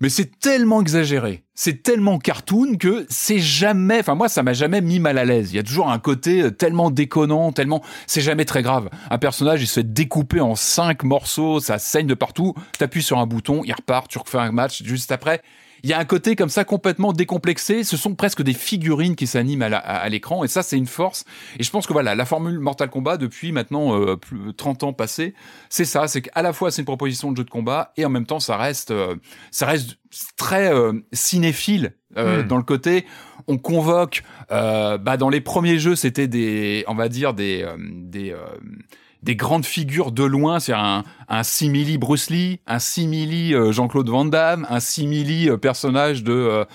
mais c'est tellement exagéré, c'est tellement cartoon que c'est jamais, enfin moi ça m'a jamais mis mal à l'aise. Il y a toujours un côté euh, tellement déconnant, tellement, c'est jamais très grave. Un personnage il se fait découper en cinq morceaux, ça saigne de partout, t'appuies sur un bouton, il repart, tu refais un match juste après il y a un côté comme ça complètement décomplexé. Ce sont presque des figurines qui s'animent à l'écran et ça c'est une force. Et je pense que voilà, la formule Mortal Kombat depuis maintenant euh, plus, 30 ans passés, c'est ça, c'est qu'à la fois c'est une proposition de jeu de combat et en même temps ça reste, euh, ça reste très euh, cinéphile euh, hmm. dans le côté. On convoque, euh, bah dans les premiers jeux c'était des, on va dire des des des grandes figures de loin, c'est un, un simili Bruce Lee, un simili euh, Jean-Claude Van Damme, un simili euh, personnage de,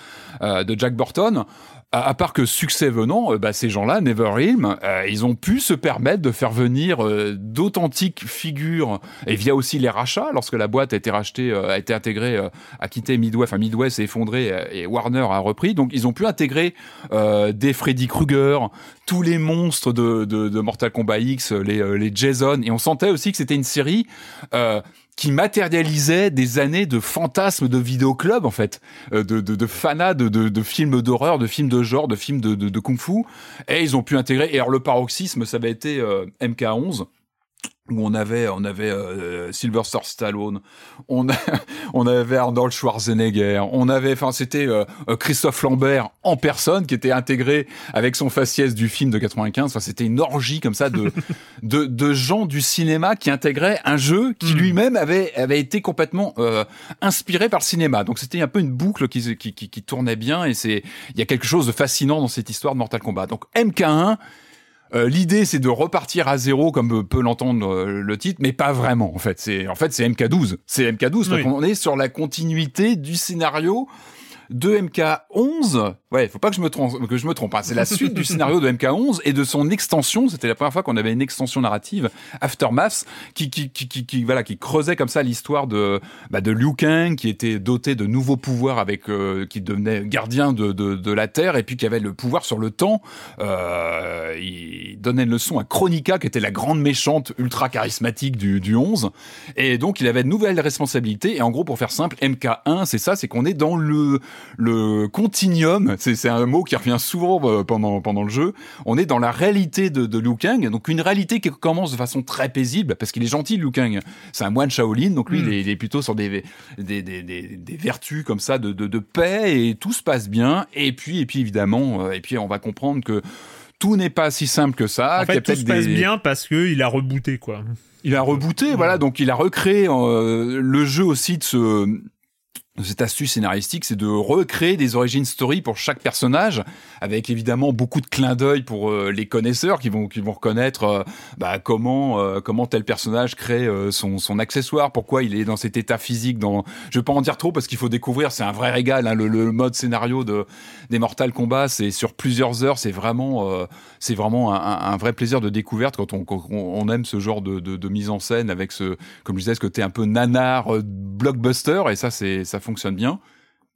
euh, de Jack Burton à, part que succès venant, euh, bah, ces gens-là, Neverhilm, euh, ils ont pu se permettre de faire venir euh, d'authentiques figures et via aussi les rachats, lorsque la boîte a été rachetée, a été intégrée, a quitté Midway, enfin Midway s'est effondré et Warner a repris, donc ils ont pu intégrer des Freddy Krueger, tous les monstres de, de, de Mortal Kombat X, les, les Jason, et on sentait aussi que c'était une série qui matérialisait des années de fantasmes de vidéoclub en fait, euh, de, de, de de, de, de films d'horreur, de films de genre, de films de, de, de kung-fu, et ils ont pu intégrer. Et alors le paroxysme, ça avait été euh, MK11 où on avait on avait euh, Sylvester Stallone, on a, on avait Arnold Schwarzenegger, on avait enfin c'était euh, euh, Christophe Lambert en personne qui était intégré avec son faciès du film de 95, enfin c'était une orgie comme ça de, de de gens du cinéma qui intégraient un jeu qui hmm. lui-même avait avait été complètement euh, inspiré par le cinéma. Donc c'était un peu une boucle qui qui, qui, qui tournait bien et c'est il y a quelque chose de fascinant dans cette histoire de Mortal Kombat. Donc MK1 euh, l'idée, c'est de repartir à zéro, comme peut l'entendre euh, le titre, mais pas vraiment. En fait, c'est en fait c'est MK12. C'est MK12 parce qu'on est sur la continuité du scénario de MK11. Ouais, faut pas que je me trompe, que je me trompe. Hein. C'est la suite du scénario de MK11 et de son extension. C'était la première fois qu'on avait une extension narrative, Aftermath, qui, qui, qui, qui, voilà, qui creusait comme ça l'histoire de, bah, de Liu Kang, qui était doté de nouveaux pouvoirs avec, euh, qui devenait gardien de, de, de, la Terre et puis qui avait le pouvoir sur le temps. Euh, il donnait une leçon à Chronica, qui était la grande méchante ultra charismatique du, du 11. Et donc, il avait de nouvelles responsabilités. Et en gros, pour faire simple, MK1, c'est ça, c'est qu'on est dans le, le continuum, c'est un mot qui revient souvent euh, pendant, pendant le jeu, on est dans la réalité de, de Liu Kang, donc une réalité qui commence de façon très paisible, parce qu'il est gentil Liu Kang, c'est un moine Shaolin, donc lui mm. il, est, plutôt sur des, des, des, des, vertus comme ça de, de, de, paix, et tout se passe bien, et puis, et puis évidemment, euh, et puis on va comprendre que tout n'est pas si simple que ça. En fait, tout se passe bien parce que il a rebooté, quoi. Il a rebooté, voilà, donc il a recréé euh, le jeu aussi de ce cette astuce scénaristique, c'est de recréer des origines story pour chaque personnage, avec évidemment beaucoup de clins d'œil pour euh, les connaisseurs qui vont qui vont reconnaître euh, bah, comment euh, comment tel personnage crée son, son accessoire, pourquoi il est dans cet état physique. Dans, je vais pas en dire trop parce qu'il faut découvrir. C'est un vrai régal. Hein, le, mode scénario de des Mortal Kombat, c'est sur plusieurs heures. C'est vraiment c'est vraiment un, vrai plaisir de découverte quand on, on aime ce genre de, de, mise en scène avec ce comme je disais ce côté un peu nanar blockbuster et ça c'est fonctionne bien.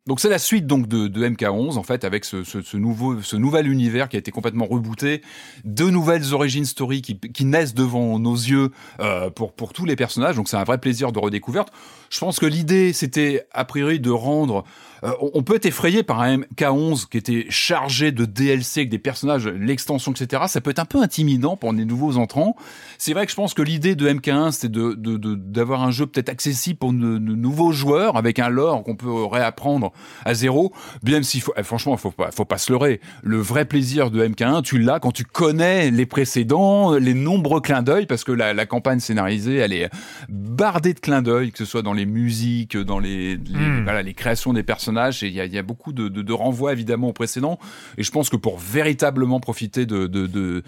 Donc c'est la suite donc de, de, MK11 en fait avec ce, nouveau ce nouvel univers qui a été complètement rebooté, de nouvelles origines story qui, qui naissent devant nos yeux euh, pour pour tous les personnages. Donc c'est un vrai plaisir de redécouverte. Je pense que l'idée c'était a priori de rendre euh, on peut être effrayé par un MK11 qui était chargé de DLC avec des personnages, l'extension, etc. Ça peut être un peu intimidant pour les nouveaux entrants. C'est vrai que je pense que l'idée de MK1, c'était de, d'avoir un jeu peut-être accessible pour de, nouveaux joueurs avec un lore qu'on peut réapprendre à zéro. Bien s'il faut, eh, franchement, faut pas, faut pas se leurrer. Le vrai plaisir de MK1, tu l'as quand tu connais les précédents, les nombreux clins d'œil, parce que la, campagne scénarisée, elle est bardée de clins d'œil, que ce soit dans les musiques, dans les, hmm. voilà, les créations des personnages et il y a, beaucoup de, renvois évidemment au précédent. Et je pense que pour véritablement profiter de,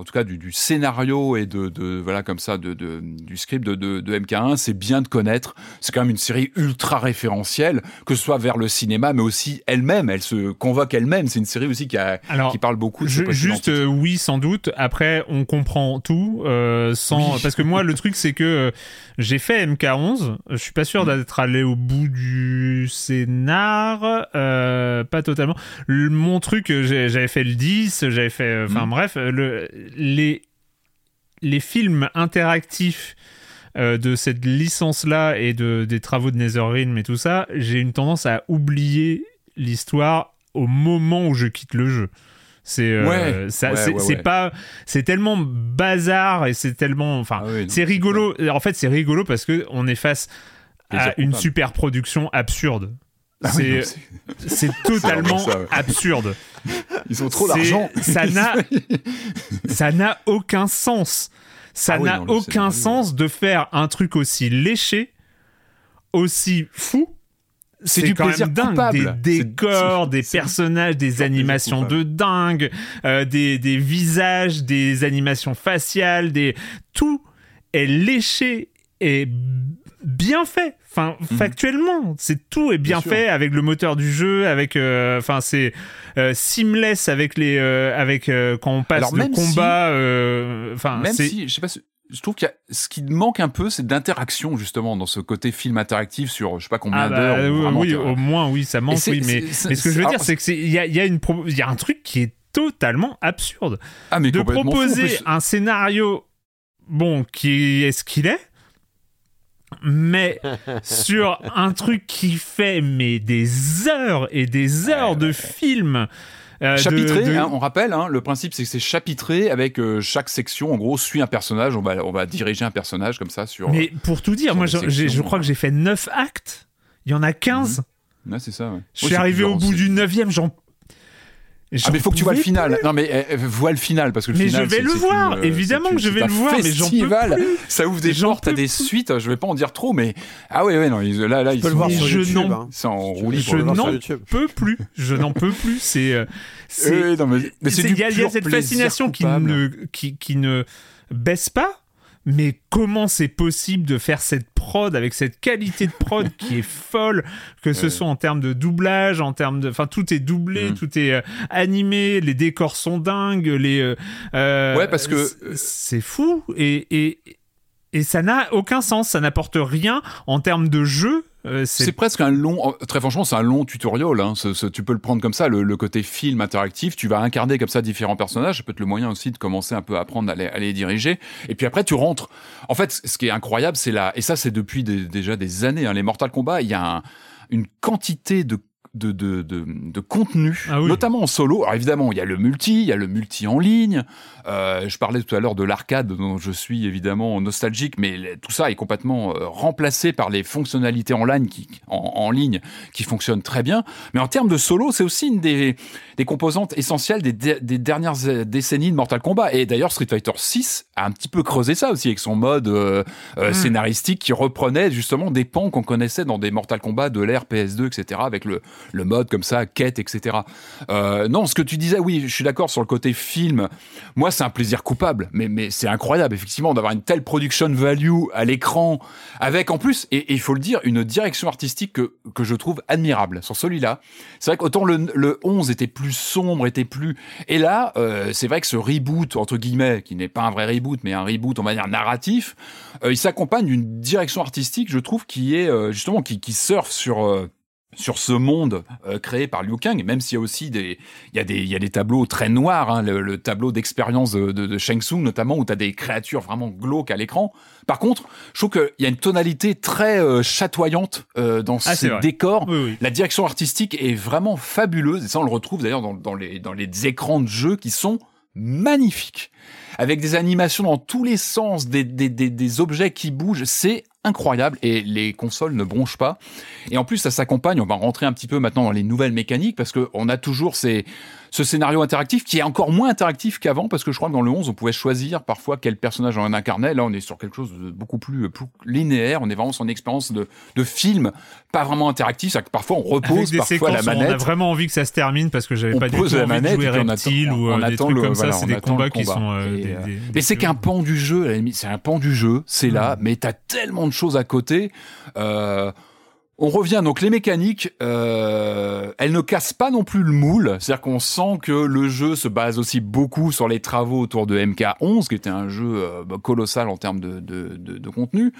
en tout cas du, scénario et de, voilà comme ça de, du script de, MK1, c'est bien de connaître. C'est quand même une série ultra référentielle, que ce soit vers le cinéma, mais aussi elle-même. Elle se convoque elle-même. C'est une série aussi qui, a, qui parle beaucoup. De je, juste euh, oui, sans doute. Après, on comprend tout euh, sans parce que moi le truc c'est que euh, j'ai fait MK11. Je suis pas sûr mm. d'être allé au bout du scénar, pas totalement. mon truc, j'avais fait le 10, j'avais fait, enfin mm. bref, le les, les films interactifs euh, de cette licence-là et de, des travaux de Netherrealm et tout ça, j'ai une tendance à oublier l'histoire au moment où je quitte le jeu. C'est euh, pas c'est tellement bazar et c'est tellement enfin ah c'est rigolo. En fait, c'est rigolo parce que on est face à une super production absurde. Ah c'est totalement absurde. Ils ont trop d'argent. Ça n'a, ça n'a aucun sens. Ça ah n'a aucun sens de faire un truc aussi léché, aussi fou. C'est du plaisir dingue. Des décors, des personnages, des animations de dingue, euh, des, des visages, des animations faciales, des tout est léché et bien fait. Enfin, mhm. factuellement, c'est tout est bien, fait avec le moteur du jeu, avec, euh, enfin, c'est euh, seamless avec les, euh, avec quand on passe le combat. Enfin, même si, je sais pas. Je trouve qu'il y a ce qui manque un peu, c'est d'interaction justement dans ce côté film interactif sur je sais pas combien ah bah, d'heures. oui, au moins oui, ça manque. Oui, mais, mais ce que je veux dire, c'est que il y a, y a une il y a un truc qui est totalement absurde. Ah, mais de proposer un scénario bon qui est ce qu'il est mais sur un truc qui fait mais des heures et des heures de film. Euh, chapitré, hein, on rappelle, hein, le principe c'est que c'est chapitré avec euh, chaque section, en gros, suit un personnage, on va, on va diriger un personnage comme ça sur. Mais pour tout dire, moi je crois que j'ai fait 9 actes, il y en a 15. Mhm. c'est ça, Je suis arrivé au bout du 9 j'en ah mais faut que tu vois le final. Non mais eh, vois le final parce que le mais final. je vais le voir. Euh, Évidemment que je vais le voir. Mais j'en peux plus. Ça ouvre des genres, t'as des suites. Je vais pas en dire trop, mais ah ouais ouais non là là ils le voir sur YouTube. Hein. C'est en roulis. Je n'en peux plus. Je n'en peux plus. C'est. Euh, il y a cette fascination qui ne qui qui ne baisse pas mais comment c'est possible de faire cette prod avec cette qualité de prod qui est folle, que ce soit en termes de doublage, en termes de, enfin tout est doublé, mm. tout est euh, animé, les décors sont dingues, les, euh, euh, ouais parce que c'est fou et, et et ça n'a aucun sens, ça n'apporte rien en termes de jeu euh, c'est presque un long, très franchement, c'est un long tutoriel. Hein. tu peux le prendre comme ça, le, côté film interactif. Tu vas incarner comme ça différents personnages. Ça peut être le moyen aussi de commencer un peu à apprendre à les, diriger. Et puis après, tu rentres. En fait, ce qui est incroyable, c'est là, et ça, c'est depuis déjà des années. Hein, les Mortal Kombat, il y a une quantité de de, de, de, contenu, ah notamment en solo. Alors évidemment, il y a le multi, il y a le multi en ligne. Euh, je parlais tout à l'heure de l'arcade dont je suis évidemment nostalgique, mais tout ça est complètement euh, remplacé par les fonctionnalités en ligne, qui, en, ligne qui fonctionnent très bien. Mais en termes de solo, c'est aussi une des, des composantes essentielles des, des, dernières décennies de Mortal Kombat. Et d'ailleurs, Street Fighter 6 a un petit peu creusé ça aussi avec son mode euh, hmm. scénaristique qui reprenait justement des pans qu'on connaissait dans des Mortal Kombat de l'ère PS2, etc. avec le le mode comme ça, quête, etc. Euh, non, ce que tu disais, oui, je suis d'accord sur le côté film. Moi, c'est un plaisir coupable, mais, mais c'est incroyable, effectivement, d'avoir une telle production value à l'écran, avec en plus, et il faut le dire, une direction artistique que, que je trouve admirable sur celui-là. C'est vrai qu'autant le, le 11 était plus sombre, était plus... Et là, euh, c'est vrai que ce reboot, entre guillemets, qui n'est pas un vrai reboot, mais un reboot, on va dire, narratif, euh, il s'accompagne d'une direction artistique, je trouve, qui est justement, qui, qui surfe sur sur ce monde euh, créé par Liu Kang, même s'il y a aussi des, il y a des, il y a des tableaux très noirs, hein, le, tableau d'expérience de, de, Shang Tsung notamment, où tu as des créatures vraiment glauques à l'écran. Par contre, je trouve qu'il y a une tonalité très euh, chatoyante euh, dans ah, ces décors. La direction artistique est vraiment fabuleuse, et ça on le retrouve d'ailleurs dans, dans, les, dans les écrans de jeu qui sont magnifiques, avec des animations dans tous les sens, des, des, des, des objets qui bougent, c'est incroyable et les consoles ne bronchent pas. Et en plus, ça s'accompagne, on va rentrer un petit peu maintenant dans les nouvelles mécaniques parce qu'on a toujours ces, ce scénario interactif qui est encore moins interactif qu'avant parce que je crois que dans le 11 on pouvait choisir parfois quel personnage on incarnait. Là on est sur quelque chose de beaucoup plus, plus linéaire. On est vraiment sur une expérience de, de film pas vraiment interactif. C'est que parfois on repose parfois la manette on a vraiment envie que ça se termine parce que j'avais pas du tout la de jouer reptile ou on, euh, des trucs comme ça c'est des combats qui sont euh, des, euh, mais c'est qu'un pan du jeu c'est un pan du jeu c'est là mais t'as tellement de choses à côté euh, on revient donc les mécaniques, euh, elles ne cassent pas non plus le moule, c'est-à-dire qu'on sent que le jeu se base aussi beaucoup sur les travaux autour de MK11, qui était un jeu euh, bah, colossal en termes de, de, contenu.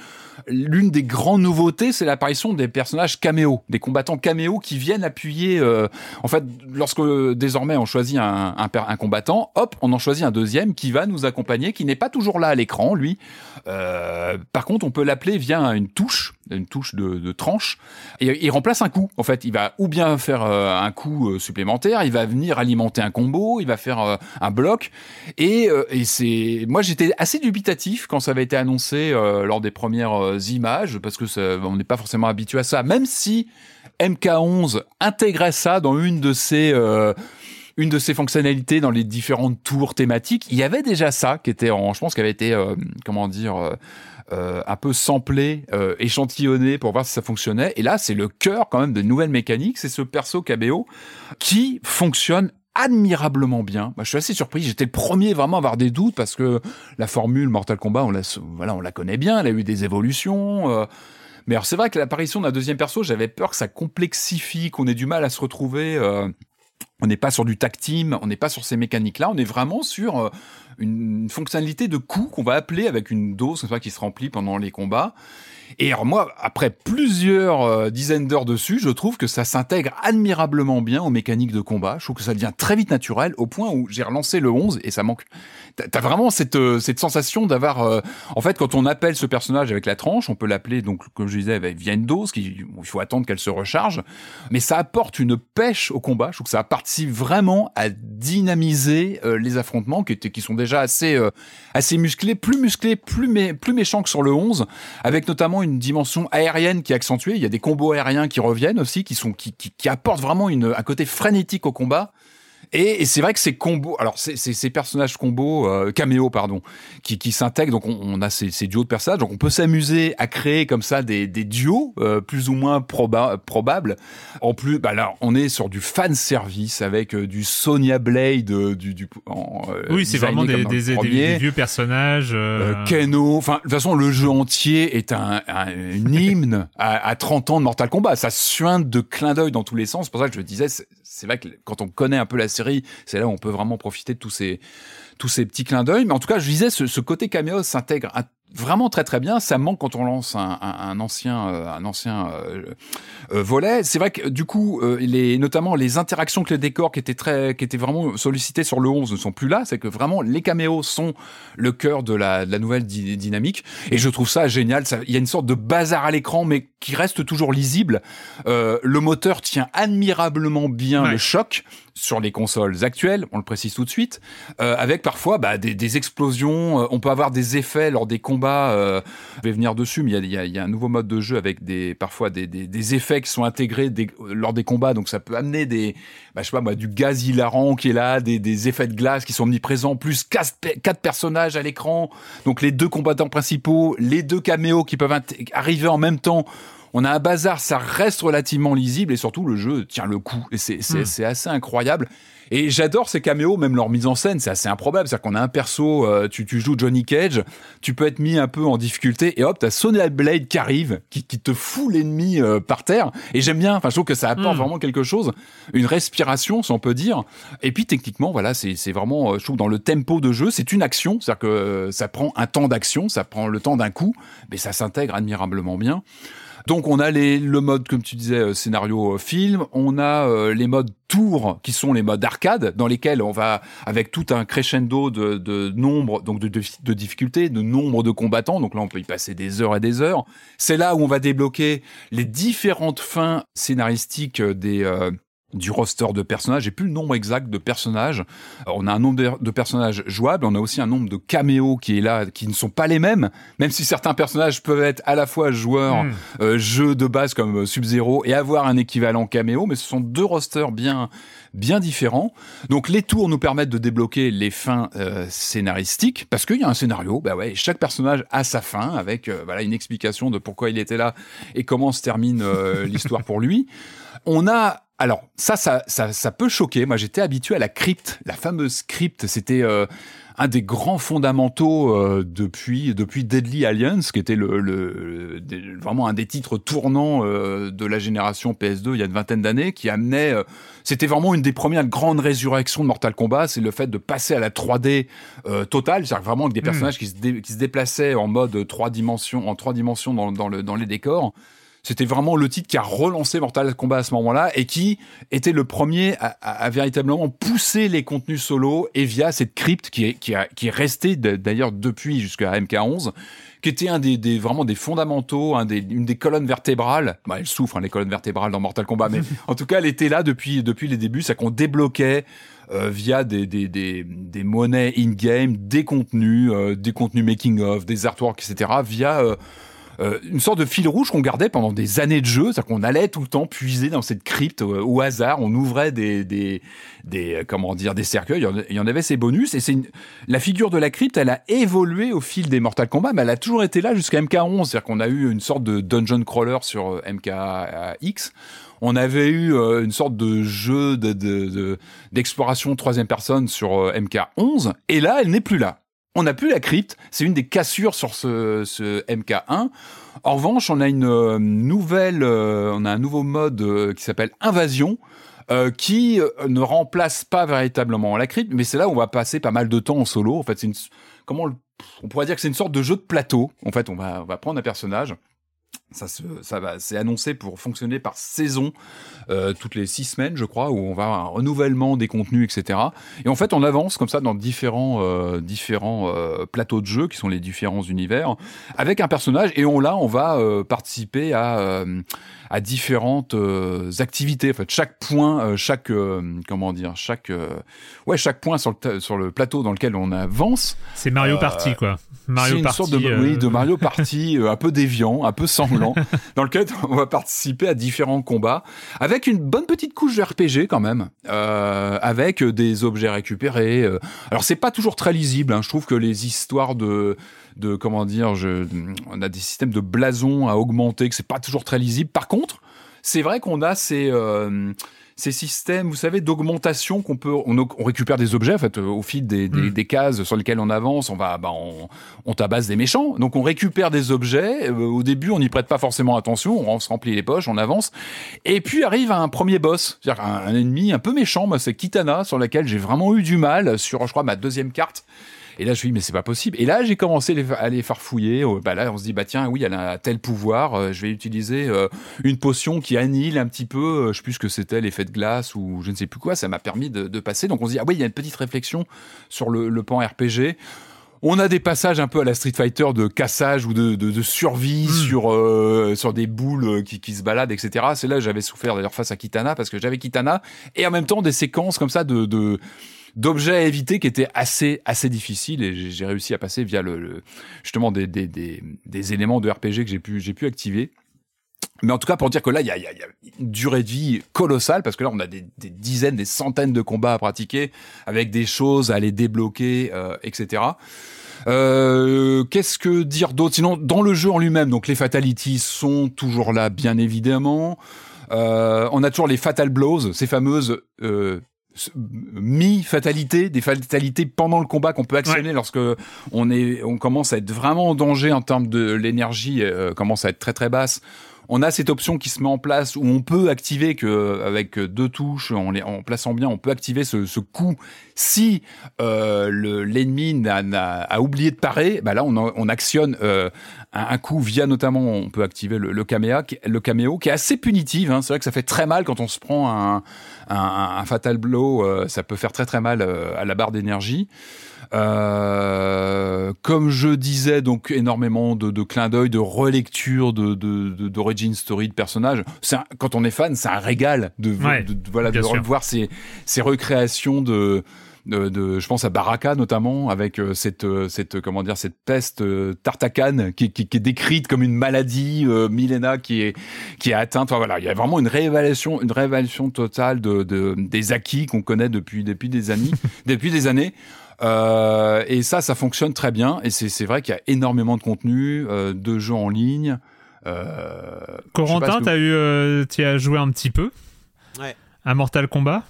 L'une des grandes nouveautés, c'est l'apparition des personnages caméo, des combattants caméo qui viennent appuyer. Euh, en fait, lorsque désormais on choisit un, un, un, combattant, hop, on en choisit un deuxième qui va nous accompagner, qui n'est pas toujours là à l'écran, lui. Euh, par contre, on peut l'appeler via une touche une touche de, tranche il remplace un coup en fait. Il va ou bien faire euh, un coup euh, supplémentaire il va venir alimenter un combo il va faire euh, un bloc et, c'est moi j'étais assez dubitatif quand ça avait été annoncé lors des premières images parce que on n'est pas forcément habitué à ça. Même si MK11 intégrait ça dans une de ses une de ses fonctionnalités dans les différentes tours thématiques, il y avait déjà ça qui était je pense, qui avait été, comment dire, un peu samplé, euh, échantillonné pour voir si ça fonctionnait. Et là, c'est le cœur quand même de nouvelles mécaniques. C'est ce perso KBO qui fonctionne admirablement bien. Moi, je suis assez surpris. J'étais le premier vraiment à avoir des doutes parce que la formule Mortal Kombat, on la, voilà, on la connaît bien. Elle a eu des évolutions. Euh. mais alors, c'est vrai que l'apparition d'un deuxième perso, j'avais peur que ça complexifie, qu'on ait du mal à se retrouver. on n'est pas sur du tag team, on n'est pas sur ces mécaniques-là. On est vraiment sur une fonctionnalité de coup qu'on va appeler avec une dose qui se remplit pendant les combats. Et alors moi, après plusieurs euh, dizaines d'heures dessus, je trouve que ça s'intègre admirablement bien aux mécaniques de combat. Je trouve que ça devient très vite naturel au point où j'ai relancé le 11 et ça manque. T'as vraiment cette, euh, sensation d'avoir... Euh, en fait, quand on appelle ce personnage avec la tranche, on peut l'appeler, donc comme je disais, via une dose, qui, il faut attendre qu'elle se recharge, mais ça apporte une pêche au combat. Je trouve que ça participe vraiment à dynamiser les affrontements qui, qui sont déjà assez, assez musclés, plus musclés, plus, plus méchants que sur le 11, avec notamment une dimension aérienne qui est accentuée. Il y a des combos aériens qui reviennent aussi, qui sont qui, qui, qui apportent vraiment une, un côté frénétique au combat. Et, c'est vrai que ces combos, alors c'est ces personnages combos, euh, caméo pardon, qui, qui s'intègrent. Donc on, a ces, ces, duos de personnages. Donc on peut s'amuser à créer comme ça des, des duos euh, plus ou moins probables. En plus, bah là on est sur du fan service avec euh, du Sonya Blade, euh, du, du en, oui c'est vraiment des, des, des, vieux personnages. Keno. Enfin de toute façon le jeu entier est un, un hymne à, à 30 ans de Mortal Kombat. Ça suinte de clin d'œil dans tous les sens. C'est pour ça que je disais c'est vrai que quand on connaît un peu la série, c'est là où on peut vraiment profiter de tous ces tous ces petits clins d'œil. Mais en tout cas, je disais, ce, ce côté caméo s'intègre vraiment très très bien. Ça manque quand on lance un, un, un ancien, un ancien euh, euh, volet. C'est vrai que du coup, les, notamment les interactions avec les décors qui étaient très, qui étaient vraiment sollicités sur le 11 ne sont plus là. C'est que vraiment les caméos sont le cœur de la, de la nouvelle dynamique. Et je trouve ça génial. Il y a une sorte de bazar à l'écran, mais qui reste toujours lisible. le moteur tient admirablement bien le choc sur les consoles actuelles, on le précise tout de suite, euh, avec parfois bah, des, des, explosions. Euh, on peut avoir des effets lors des combats. Euh, je vais venir dessus, mais il y a, y a, un nouveau mode de jeu avec des parfois des, des, des effets qui sont intégrés lors des combats. Donc ça peut amener des, bah, je sais pas moi, du gaz hilarant qui est là, des, des effets de glace qui sont omniprésents, plus quatre, quatre personnages à l'écran. Donc les deux combattants principaux, les deux caméos qui peuvent arriver en même temps on a un bazar, ça reste relativement lisible et surtout le jeu tient le coup. Et c'est hmm. assez incroyable. Et j'adore ces caméos, même leur mise en scène, c'est assez improbable. C'est-à-dire qu'on a un perso, euh, tu, tu, joues Johnny Cage, tu peux être mis un peu en difficulté, et hop, t'as Sonya Blade qui arrive, qui, qui te fout l'ennemi euh, par terre. Et j'aime bien, enfin, je trouve que ça apporte hmm. vraiment quelque chose, une respiration, si on peut dire. Et puis techniquement, voilà, c'est vraiment, euh, je trouve, dans le tempo de jeu, c'est une action, c'est-à-dire que ça prend un temps d'action, ça prend le temps d'un coup, mais ça s'intègre admirablement bien. Donc on a les, le mode, comme tu disais, euh, scénario euh, film, on a euh, les modes tour qui sont les modes arcade dans lesquels on va avec tout un crescendo de, de nombre donc de, de, de difficultés de nombre de combattants. Donc là on peut y passer des heures et des heures. C'est là où on va débloquer les différentes fins scénaristiques des du roster de personnages. J'ai plus le nombre exact de personnages. on a un nombre de personnages jouables, on a aussi un nombre de caméos qui est là, qui ne sont pas les mêmes, même si certains personnages peuvent être à la fois joueurs, hmm. euh, jeux de base comme euh, Sub-Zero et avoir un équivalent caméo, mais ce sont deux rosters bien bien différents. Donc les tours nous permettent de débloquer les fins euh, scénaristiques parce qu'il y a un scénario. Bah ouais, chaque personnage a sa fin avec voilà une explication de pourquoi il était là et comment se termine l'histoire pour lui. On a alors, ça, ça, ça, peut choquer. Moi, j'étais habitué à la crypte, la fameuse crypte. C'était euh, un des grands fondamentaux euh, depuis depuis Deadly Alliance, qui était le, vraiment un des titres tournants euh, de la génération PS2 il y a une vingtaine d'années, qui amenait. C'était vraiment une des premières grandes résurrections de Mortal Kombat, c'est le fait de passer à la 3D totale, c'est-à-dire vraiment avec des hmm. personnages qui, se qui se déplaçaient en mode trois dimensions, en trois dimensions dans, dans, le, dans les décors. C'était vraiment le titre qui a relancé Mortal Kombat à ce moment-là et qui était le premier à, véritablement pousser les contenus solo et via cette crypte qui est, qui, a, qui est restée d'ailleurs depuis jusqu'à MK11 qui était un des, des, vraiment des fondamentaux, un des, une des colonnes vertébrales. Bah, elle souffre hein, les colonnes vertébrales dans Mortal Kombat, mais en tout cas, elle était là depuis depuis les débuts, ça qu'on débloquait euh, via des, des, des, des monnaies in-game, des contenus, euh, des contenus making-of, des artworks, etc. via euh, euh, une sorte de fil rouge qu'on gardait pendant des années de jeu, c'est-à-dire qu'on allait tout le temps puiser dans cette crypte euh, au hasard, on ouvrait des, des, des euh, comment dire des cercueils, il y en avait ses bonus et c'est la figure de la crypte, elle a évolué au fil des Mortal Kombat, mais elle a toujours été là jusqu'à MK11, c'est-à-dire qu'on a eu une sorte de dungeon crawler sur MKX. On avait eu une sorte de jeu d'exploration de, de, troisième personne sur MK11, et là, elle n'est plus là. On n'a plus la crypte, c'est une des cassures sur ce, ce, MK1. En revanche, on a une euh, nouvelle, euh, on a un nouveau mode euh, qui s'appelle Invasion, qui ne remplace pas véritablement la crypte, mais c'est là où on va passer pas mal de temps en solo. En fait, c'est une, comment on pourrait dire que c'est une sorte de jeu de plateau. En fait, on va, on va prendre un personnage, ça, ça va, c'est annoncé pour fonctionner par saison, euh, toutes les six semaines, je crois, où on va avoir un renouvellement des contenus, etc. Et en fait, on avance comme ça dans différents, euh, différents euh, plateaux de jeu qui sont les différents univers, avec un personnage. Et on là, on va euh, participer à euh, à différentes euh, activités. En fait, chaque point, euh, chaque euh, comment dire, chaque ouais, chaque point sur le sur le plateau dans lequel on avance. C'est Mario Party quoi. Mario une sorte de oui de Mario Party un peu déviant, un peu sanglant, dans lequel on va participer à différents combats avec une bonne petite couche de RPG quand même, avec des objets récupérés. alors c'est pas toujours très lisible. Hein. Je trouve que les histoires de de comment dire, je, on a des systèmes de blason à augmenter, que c'est pas toujours très lisible. Par contre, c'est vrai qu'on a ces euh, ces systèmes, vous savez, d'augmentation qu'on peut, on, récupère des objets en fait au fil des, des, hmm. cases sur lesquelles on avance, on va, bah, on, on, tabasse des méchants, donc on récupère des objets. Euh, au début, on n'y prête pas forcément attention, on se remplit les poches, on avance, et puis arrive un premier boss, c'est-à-dire un, ennemi un peu méchant, moi c'est Kitana sur laquelle j'ai vraiment eu du mal sur, je crois, ma deuxième carte. Et là, je me dis, mais c'est pas possible. Et là, j'ai commencé à les farfouiller. Oh, bah là, on se dit, bah tiens, oui, elle a tel pouvoir. Euh, je vais utiliser euh, une potion qui annihile un petit peu, je sais plus ce que c'était, l'effet de glace ou je ne sais plus quoi. Ça m'a permis de, passer. Donc on se dit, ah oui, il y a une petite réflexion sur le, le pan RPG. On a des passages un peu à la Street Fighter de cassage ou de, de, de survie hmm. sur euh, sur des boules euh, qui, qui se baladent, etc. C'est là que j'avais souffert d'ailleurs face à Kitana parce que j'avais Kitana et en même temps des séquences comme ça de, de d'objets à éviter qui étaient assez assez difficiles et j'ai réussi à passer via le, justement des, des, des, éléments de RPG que j'ai pu j'ai pu activer. Mais en tout cas, pour dire que là, il y a, une durée de vie colossale, parce que là, on a des, des, dizaines, des centaines de combats à pratiquer, avec des choses à aller débloquer, euh, etc. Euh, Qu'est-ce que dire d'autre? Sinon, dans le jeu en lui-même, donc les fatalities sont toujours là, bien évidemment. Euh, on a toujours les fatal blows, ces fameuses euh, mi-fatalités, des fatalités pendant le combat qu'on peut actionner lorsque on est, on commence à être vraiment en danger en termes de l'énergie, euh, commence à être très très basse on a cette option qui se met en place où on peut activer que avec deux touches, en, plaçant bien, on peut activer ce, coup si euh, l'ennemi a, oublié de parer. Bah là, on, on actionne euh, un, coup via notamment, on peut activer le, le, caméo, le caméo qui est assez punitif. Hein. C'est vrai que ça fait très mal quand on se prend un, fatal blow. Euh, ça peut faire très très mal à la barre d'énergie. Euh, comme je disais, donc énormément de, de clins d'œil, de relecture, de d'origin story de personnages. quand on est fan, c'est un régal de, voilà de revoir ces, ces recréations de de, je pense à Baraka notamment avec euh, cette euh, cette comment dire cette peste euh, tartacane qui, qui, qui, est décrite comme une maladie millénaire qui est qui est atteinte. Enfin, voilà, il y a vraiment une réévaluation une réévaluation totale de, de des acquis qu'on connaît depuis depuis des années depuis des années. Euh, et ça, ça fonctionne très bien. Et c'est vrai qu'il y a énormément de contenu, euh, de jeux en ligne. Euh, Corentin, t'as eu, euh, tu as joué un petit peu ouais. à Mortal Kombat?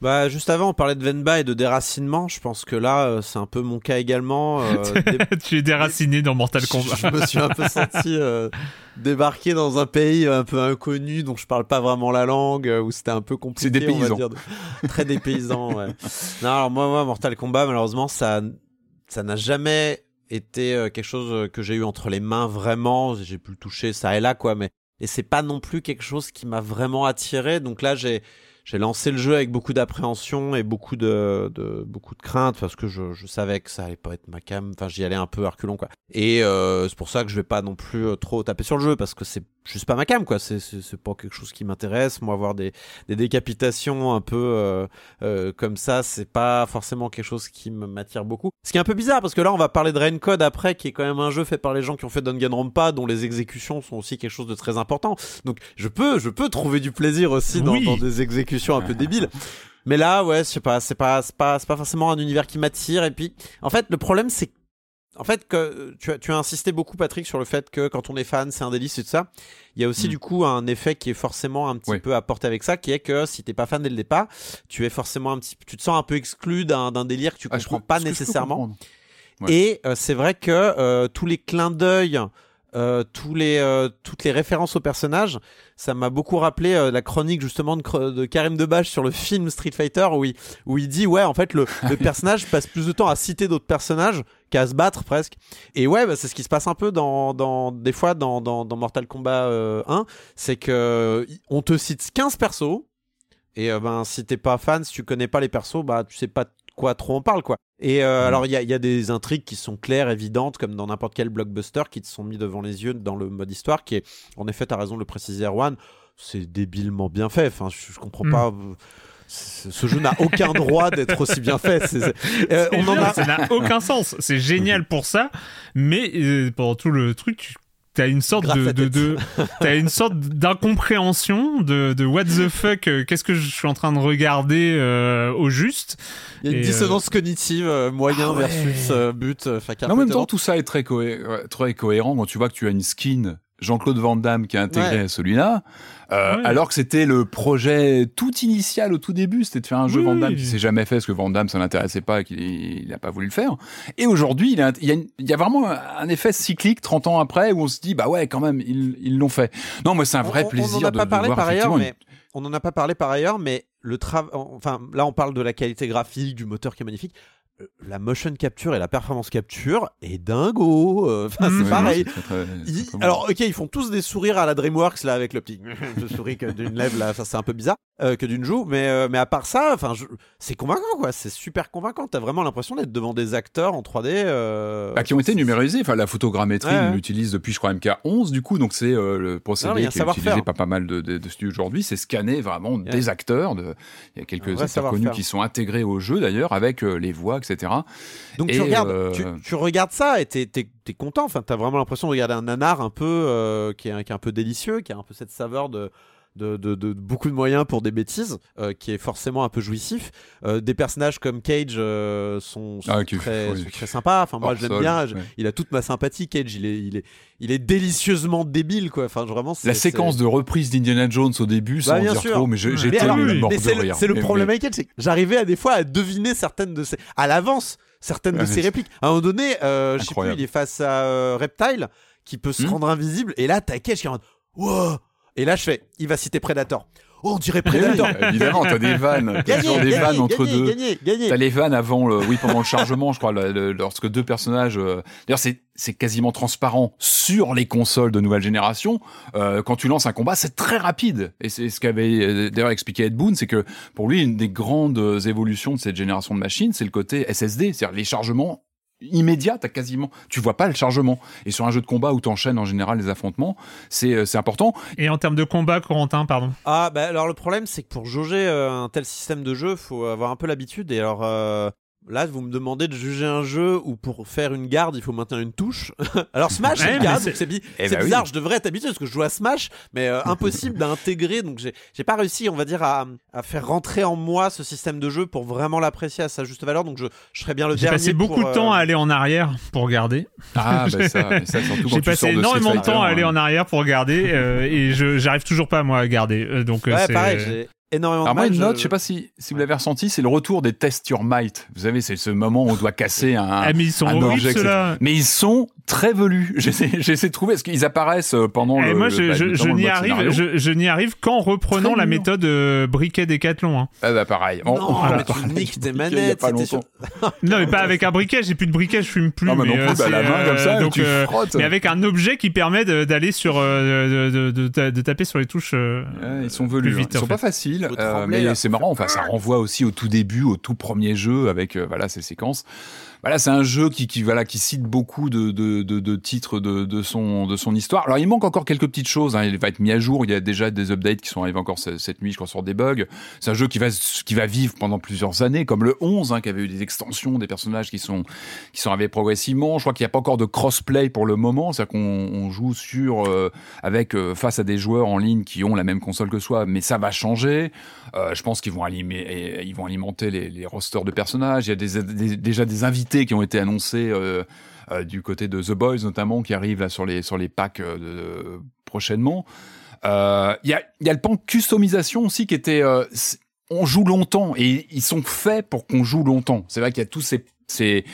Bah, juste avant, on parlait de Venba et de déracinement. Je pense que là, euh, c'est un peu mon cas également. Euh, tu es déraciné dans Mortal Kombat. je, me suis un peu senti euh, débarqué dans un pays un peu inconnu dont je parle pas vraiment la langue, où c'était un peu compliqué. C'est dépaysant. Très dépaysant, ouais. Non, alors moi, moi, Mortal Kombat, malheureusement, ça, ça n'a jamais été quelque chose que j'ai eu entre les mains vraiment. J'ai pu le toucher ça et là, quoi, mais et c'est pas non plus quelque chose qui m'a vraiment attiré. Donc là, j'ai j'ai lancé le jeu avec beaucoup d'appréhension et beaucoup de, de, beaucoup de crainte parce que je, je, savais que ça allait pas être ma cam. Enfin, j'y allais un peu reculons quoi. Et euh, c'est pour ça que je vais pas non plus euh, trop taper sur le jeu parce que c'est juste pas ma cam quoi. C'est c'est pas quelque chose qui m'intéresse. Moi, avoir des des décapitations un peu euh, euh, comme ça, c'est pas forcément quelque chose qui m'attire beaucoup. Ce qui est un peu bizarre parce que là, on va parler de Rain Code après, qui est quand même un jeu fait par les gens qui ont fait Danganronpa, dont les exécutions sont aussi quelque chose de très important. Donc, je peux je peux trouver du plaisir aussi dans, dans des exécutions un peu débile. Mais là, ouais, je sais pas, c'est pas, c'est pas, c'est pas forcément un univers qui m'attire. Et puis, en fait, le problème, c'est en fait, que tu as, tu as insisté beaucoup, Patrick, sur le fait que quand on est fan, c'est un délice et tout ça. Il y a aussi, mm. du coup, un effet qui est forcément un petit peu apporté avec ça, qui est que si t'es pas fan dès le départ, tu es forcément un petit, tu te sens un peu exclu d'un, délire que tu ah, comprends pas nécessairement. Et euh, c'est vrai que euh, tous les clins d'œil euh, tous les, euh, toutes les références aux personnages, ça m'a beaucoup rappelé euh, la chronique justement de, de Karim Debache sur le film Street Fighter où il, où il dit ouais en fait le, le personnage passe plus de temps à citer d'autres personnages qu'à se battre presque. Et ouais bah, c'est ce qui se passe un peu dans, dans des fois dans, dans, dans Mortal Kombat 1, c'est que on te cite 15 persos et ben si t'es pas fan, si tu connais pas les persos, bah tu sais pas quoi trop on parle quoi. Et euh, mm. alors il y a, y a, des intrigues qui sont claires, évidentes, comme dans n'importe quel blockbuster, qui te sont mis devant les yeux dans le mode histoire, qui est, en effet, t'as raison de le préciser, Erwan, c'est débilement bien fait. Enfin, je, comprends mm. pas. Euh, ce jeu n'a aucun droit d'être aussi bien fait. Euh, on en a... Ça n'a aucun sens. C'est génial pour ça, mais pendant tout le truc, tu t'as une sorte de, de, t'as une sorte d'incompréhension de, de what the fuck euh, qu'est-ce que je suis en train de regarder euh, au juste. Il y a une dissonance euh, cognitive moyen ah versus but en même temps tout ça est très, très cohérent quand tu vois que tu as une skin Jean-Claude Van Damme qui a intégré celui-là, euh, alors que c'était le projet tout initial au tout début, c'était de faire un jeu Van Damme qui s'est jamais fait parce que Van Damme ça l'intéressait pas et qu'il n'a pas voulu le faire. Et aujourd'hui, il, il, y a vraiment un effet cyclique 30 ans après où on se dit bah ouais quand même ils l'ont fait. Non, moi c'est un vrai plaisir on en a pas parlé par ailleurs, mais on n'en a pas parlé par ailleurs, mais le travail, enfin là on parle de la qualité graphique du moteur qui est magnifique la motion capture et la performance capture est dingo. Euh, enfin, c'est pareil. alors, ok, ils font tous des sourires à la DreamWorks là avec le petit souris d'une lèvre là. Ça, c'est un peu bizarre euh, que d'une joue, mais euh, mais à part ça, enfin, c'est convaincant quoi. C'est super convaincant. T'as vraiment l'impression d'être devant des acteurs en 3D bah, qui ont été numérisés. Enfin, la photogrammétrie, on l'utilise depuis je crois MK11 du coup, donc c'est le procédé qui est utilisé par pas mal de, de, studios aujourd'hui. C'est scanner vraiment des acteurs. De... Il y a quelques acteurs connus qui sont intégrés au jeu d'ailleurs avec les voix, etc. Donc tu regardes, euh, tu, regardes ça et t'es es, content. Enfin, t'as vraiment l'impression de regarder un nanar un peu euh, qui, est, qui, est, un peu délicieux, qui a un peu cette saveur de de, de, beaucoup de moyens pour des bêtises, euh, qui est forcément un peu jouissif. Euh, des personnages comme Cage euh, sont, ah, très, très, sympas. Enfin, moi, j'aime bien. Il a toute ma sympathie, Cage. Il est, il est, il est délicieusement débile, quoi. Enfin, vraiment. La séquence de reprise d'Indiana Jones au début, bah, sans dire trop, mais tenu mort de rire. C'est le, problème avec Cage, c'est que j'arrivais à des fois à deviner certaines de ces, à l'avance, certaines de ses répliques. À un moment donné, je sais plus, il est face à Reptile qui peut se hmm. rendre invisible, et là, t'as Cage qui est en wow et là, je fais, il va citer Predator. Oh, on dirait Predator. évidemment, t'as des vannes. T'as toujours des vannes entre deux. T'as les vannes avant le, oui, pendant le chargement, je crois, lorsque deux personnages, euh, d'ailleurs, c'est, c'est quasiment transparent sur les consoles de nouvelle génération. Euh, quand tu lances un combat, c'est très rapide. Et c'est ce qu'avait euh, d'ailleurs expliqué Ed Boon, c'est que pour lui, une des grandes évolutions de cette génération de machines, c'est le côté SSD, c'est-à-dire les chargements immédiat, t'as quasiment, tu vois pas le chargement. Et sur un jeu de combat où t'enchaînes en général les affrontements, c'est euh, c'est important. Et en termes de combat, Corentin, pardon. Ah bah alors le problème c'est que pour jauger euh, un tel système de jeu, faut avoir un peu l'habitude. Et alors euh, Là, vous me demandez de juger un jeu où pour faire une garde, il faut maintenir une touche. Alors Smash, c'est une garde, c'est eh bah bizarre. Je devrais être habitué parce que je joue à Smash, mais euh, impossible d'intégrer. Donc j'ai pas réussi, on va dire, à, à, faire rentrer en moi ce système de jeu pour vraiment l'apprécier à sa juste valeur. Donc je, je serais bien le dernier. J'ai passé beaucoup de temps à euh, aller en arrière pour regarder. Ah bah ça, ça surtout J'ai passé énormément de, temps à aller hein. en arrière pour regarder euh, et je j'arrive toujours pas moi à garder. donc ouais, pareil énormément Alors moi, une note, je sais pas si, si vous l'avez ressenti, c'est le retour des tests your might. Vous savez, c'est ce moment où on doit casser un, ah, mais ils sont objet. Mais ils sont très velus. J'essaie de trouver, est-ce qu'ils apparaissent euh, pendant Et le. moi, je, je, je n'y arrive, je, n'y arrive qu'en reprenant la méthode euh, briquet décathlon. Hein. Ah bah pareil. Non, mais tu niques tes manettes. non, mais pas avec un briquet. J'ai plus de briquet, je fume plus. Non, mais, non plus, bah, la main comme ça, donc, tu frottes. Mais avec un objet qui permet d'aller sur, de, de, taper sur les touches. ils sont velus. Hein. Ils sont pas faciles, mais c'est marrant. Enfin, ça renvoie aussi au tout début, au tout premier jeu avec euh, voilà ces séquences voilà, c'est un jeu qui, qui, voilà, qui cite beaucoup de, de, de, titres de, de, son, de son histoire. Alors, il manque encore quelques petites choses. Hein. Il va être mis à jour. Il y a déjà des updates qui sont arrivés encore cette nuit, je crois, sur des bugs. C'est un jeu qui va, qui va vivre pendant plusieurs années, comme le 11, hein, qui avait eu des extensions, des personnages qui sont, qui sont arrivés progressivement. Je crois qu'il n'y a pas encore de crossplay pour le moment. C'est-à-dire qu'on on joue sur, euh, avec, euh, face à des joueurs en ligne qui ont la même console que soi, mais ça va changer. Euh, je pense qu'ils vont, alimenter, vont alimenter les, les rosters de personnages. Il y a déjà des invités qui ont été annoncés euh, euh, du côté de The Boys notamment, qui arrivent sur les sur les packs euh, prochainement. Il y a, y, a, le pan customisation aussi qui était on joue longtemps et ils sont faits pour qu'on joue longtemps. C'est vrai qu'il y a tous ces c'est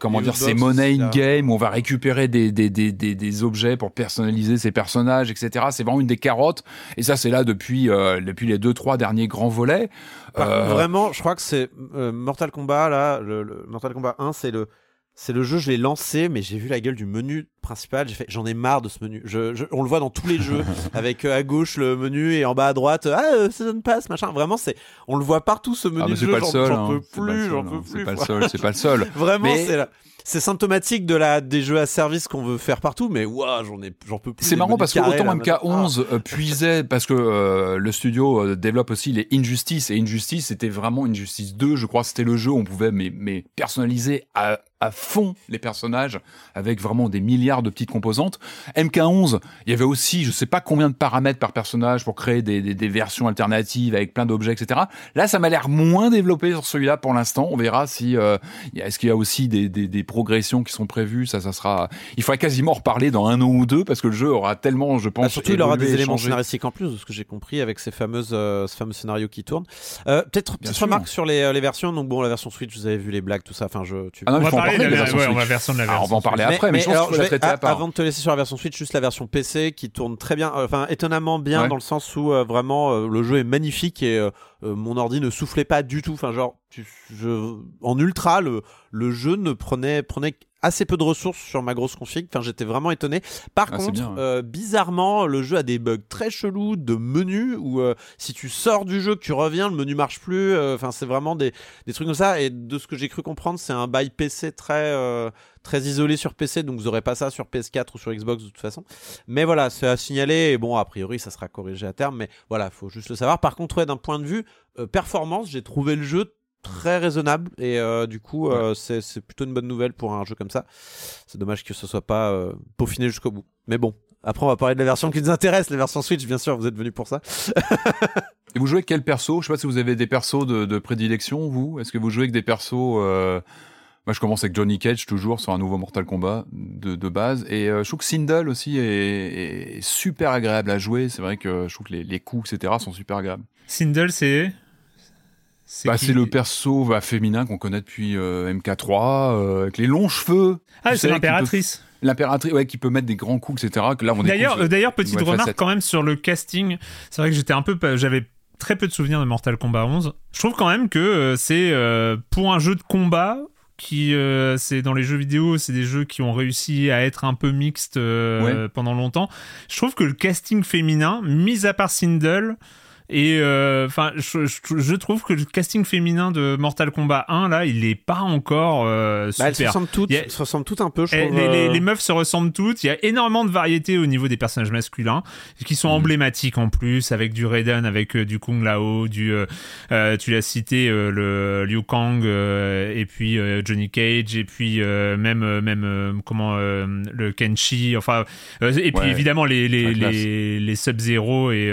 comment dire ces money in game où on va récupérer des, des, des, des, des objets pour personnaliser ses personnages etc c'est vraiment une des carottes. Et ça c'est là depuis depuis les deux trois derniers grands volets. Euh, vraiment, je crois que c'est euh, Mortal Kombat là, le, Mortal Kombat 1, c'est le c'est le jeu, je l'ai lancé, mais j'ai vu la gueule du menu principal. J'ai fait, j'en ai marre de ce menu. Je, on le voit dans tous les jeux, avec euh, à gauche le menu et en bas à droite, ah, season pass, machin. Vraiment, c'est, on le voit partout ce menu. Ah, c'est pas, le seul. J'en peux plus, j'en peux plus. C'est pas le seul. C'est pas le seul. Vraiment, c'est là c'est symptomatique de la des jeux à service qu'on veut faire partout, mais waouh, j'en ai, j'en peux plus. C'est marrant parce que autant MK11 ah. euh, puisait parce que euh, le studio euh, développe aussi les Injustice et Injustice c'était vraiment Injustice 2, je crois, c'était le jeu où on pouvait mais, mais personnaliser à à fond les personnages avec vraiment des milliards de petites composantes. MK11, il y avait aussi je sais pas combien de paramètres par personnage pour créer des, des, des versions alternatives avec plein d'objets, etc. Là, ça m'a l'air moins développé sur celui-là pour l'instant. On verra si euh, est-ce qu'il y a aussi des, des, des, progressions qui sont prévues. Ça, ça sera. Il faudrait quasiment reparler dans un an ou deux parce que le jeu aura tellement, je pense. Bah, surtout, il aura des éléments scénaristiques en plus de ce que j'ai compris avec ces fameuses, euh, ce fameux scénario qui tourne. Euh, Peut-être petite remarque sur les, euh, les versions. Donc bon, la version Switch, vous avez vu les blagues, tout ça. Enfin, je. Tu... Ah non, on, va parler de la, version ouais, on, va version de la version ah, on va en parler après, mais, je pense que je vais avant de te laisser sur la version Switch, juste la version PC qui tourne très bien, enfin étonnamment bien dans le sens où vraiment le jeu est magnifique et mon ordi ne soufflait pas du tout. Enfin genre, je, en ultra, le, le jeu ne prenait prenait assez peu de ressources sur ma grosse config. Enfin, j'étais vraiment étonné. Par ah, contre, euh, bizarrement, le jeu a des bugs très chelous de menu où euh, si tu sors du jeu, que tu reviens, le menu marche plus. Euh, enfin, c'est vraiment des, des, trucs comme ça. Et de ce que j'ai cru comprendre, c'est un bail PC très très isolé sur PC, donc vous n'aurez pas ça sur PS4 ou sur Xbox de toute façon. Mais voilà, c'est à signaler. Et bon, a priori, ça sera corrigé à terme. Mais voilà, faut juste le savoir. Par contre, d'un point de vue performance, j'ai trouvé le jeu très raisonnable et euh, du coup euh, c'est plutôt une bonne nouvelle pour un jeu comme ça. C'est dommage que ce soit pas euh, peaufiné jusqu'au bout. Mais bon, après on va parler de la version qui nous intéresse, la version Switch bien sûr, vous êtes venu pour ça. et vous jouez avec quel perso? Je sais pas si vous avez des persos de, prédilection vous. Est-ce que vous jouez avec des persos moi, je commence avec Johnny Cage toujours sur un nouveau Mortal Kombat de, de base. Et je trouve que Sindel aussi est, super agréable à jouer. C'est vrai que je trouve que les, les coups, etc., sont super agréables. Sindel, c'est c'est bah, le perso bah, féminin qu'on connaît depuis euh, MK3, euh, avec les longs cheveux. Ah, c'est l'impératrice. L'impératrice, ouais, qui peut mettre des grands coups, etc. Que là, d'ailleurs, euh, d'ailleurs, petite remarque quand même sur le casting. C'est vrai que j'étais un peu, j'avais très peu de souvenirs de Mortal Kombat 11. Je trouve quand même que c'est pour un jeu de combat qui c'est dans les jeux vidéo, c'est des jeux qui ont réussi à être un peu mixtes pendant longtemps. Je trouve que le casting féminin, mis à part Sindel, et euh, enfin, je, trouve que le casting féminin de Mortal Kombat 1 là, il est pas encore euh, super. Bah, elles se ressemblent toutes, se ressemblent toutes un peu. Je eh, trouve, euh. les, meufs se ressemblent toutes. Il y a énormément de variétés au niveau des personnages masculins qui sont mm. emblématiques en plus, avec du Raiden, avec du Kung Lao, du tu l'as cité le Liu Kang et puis Johnny Cage et puis même même comment le Kenshi. Enfin et puis évidemment les les, les, les Sub Zero et,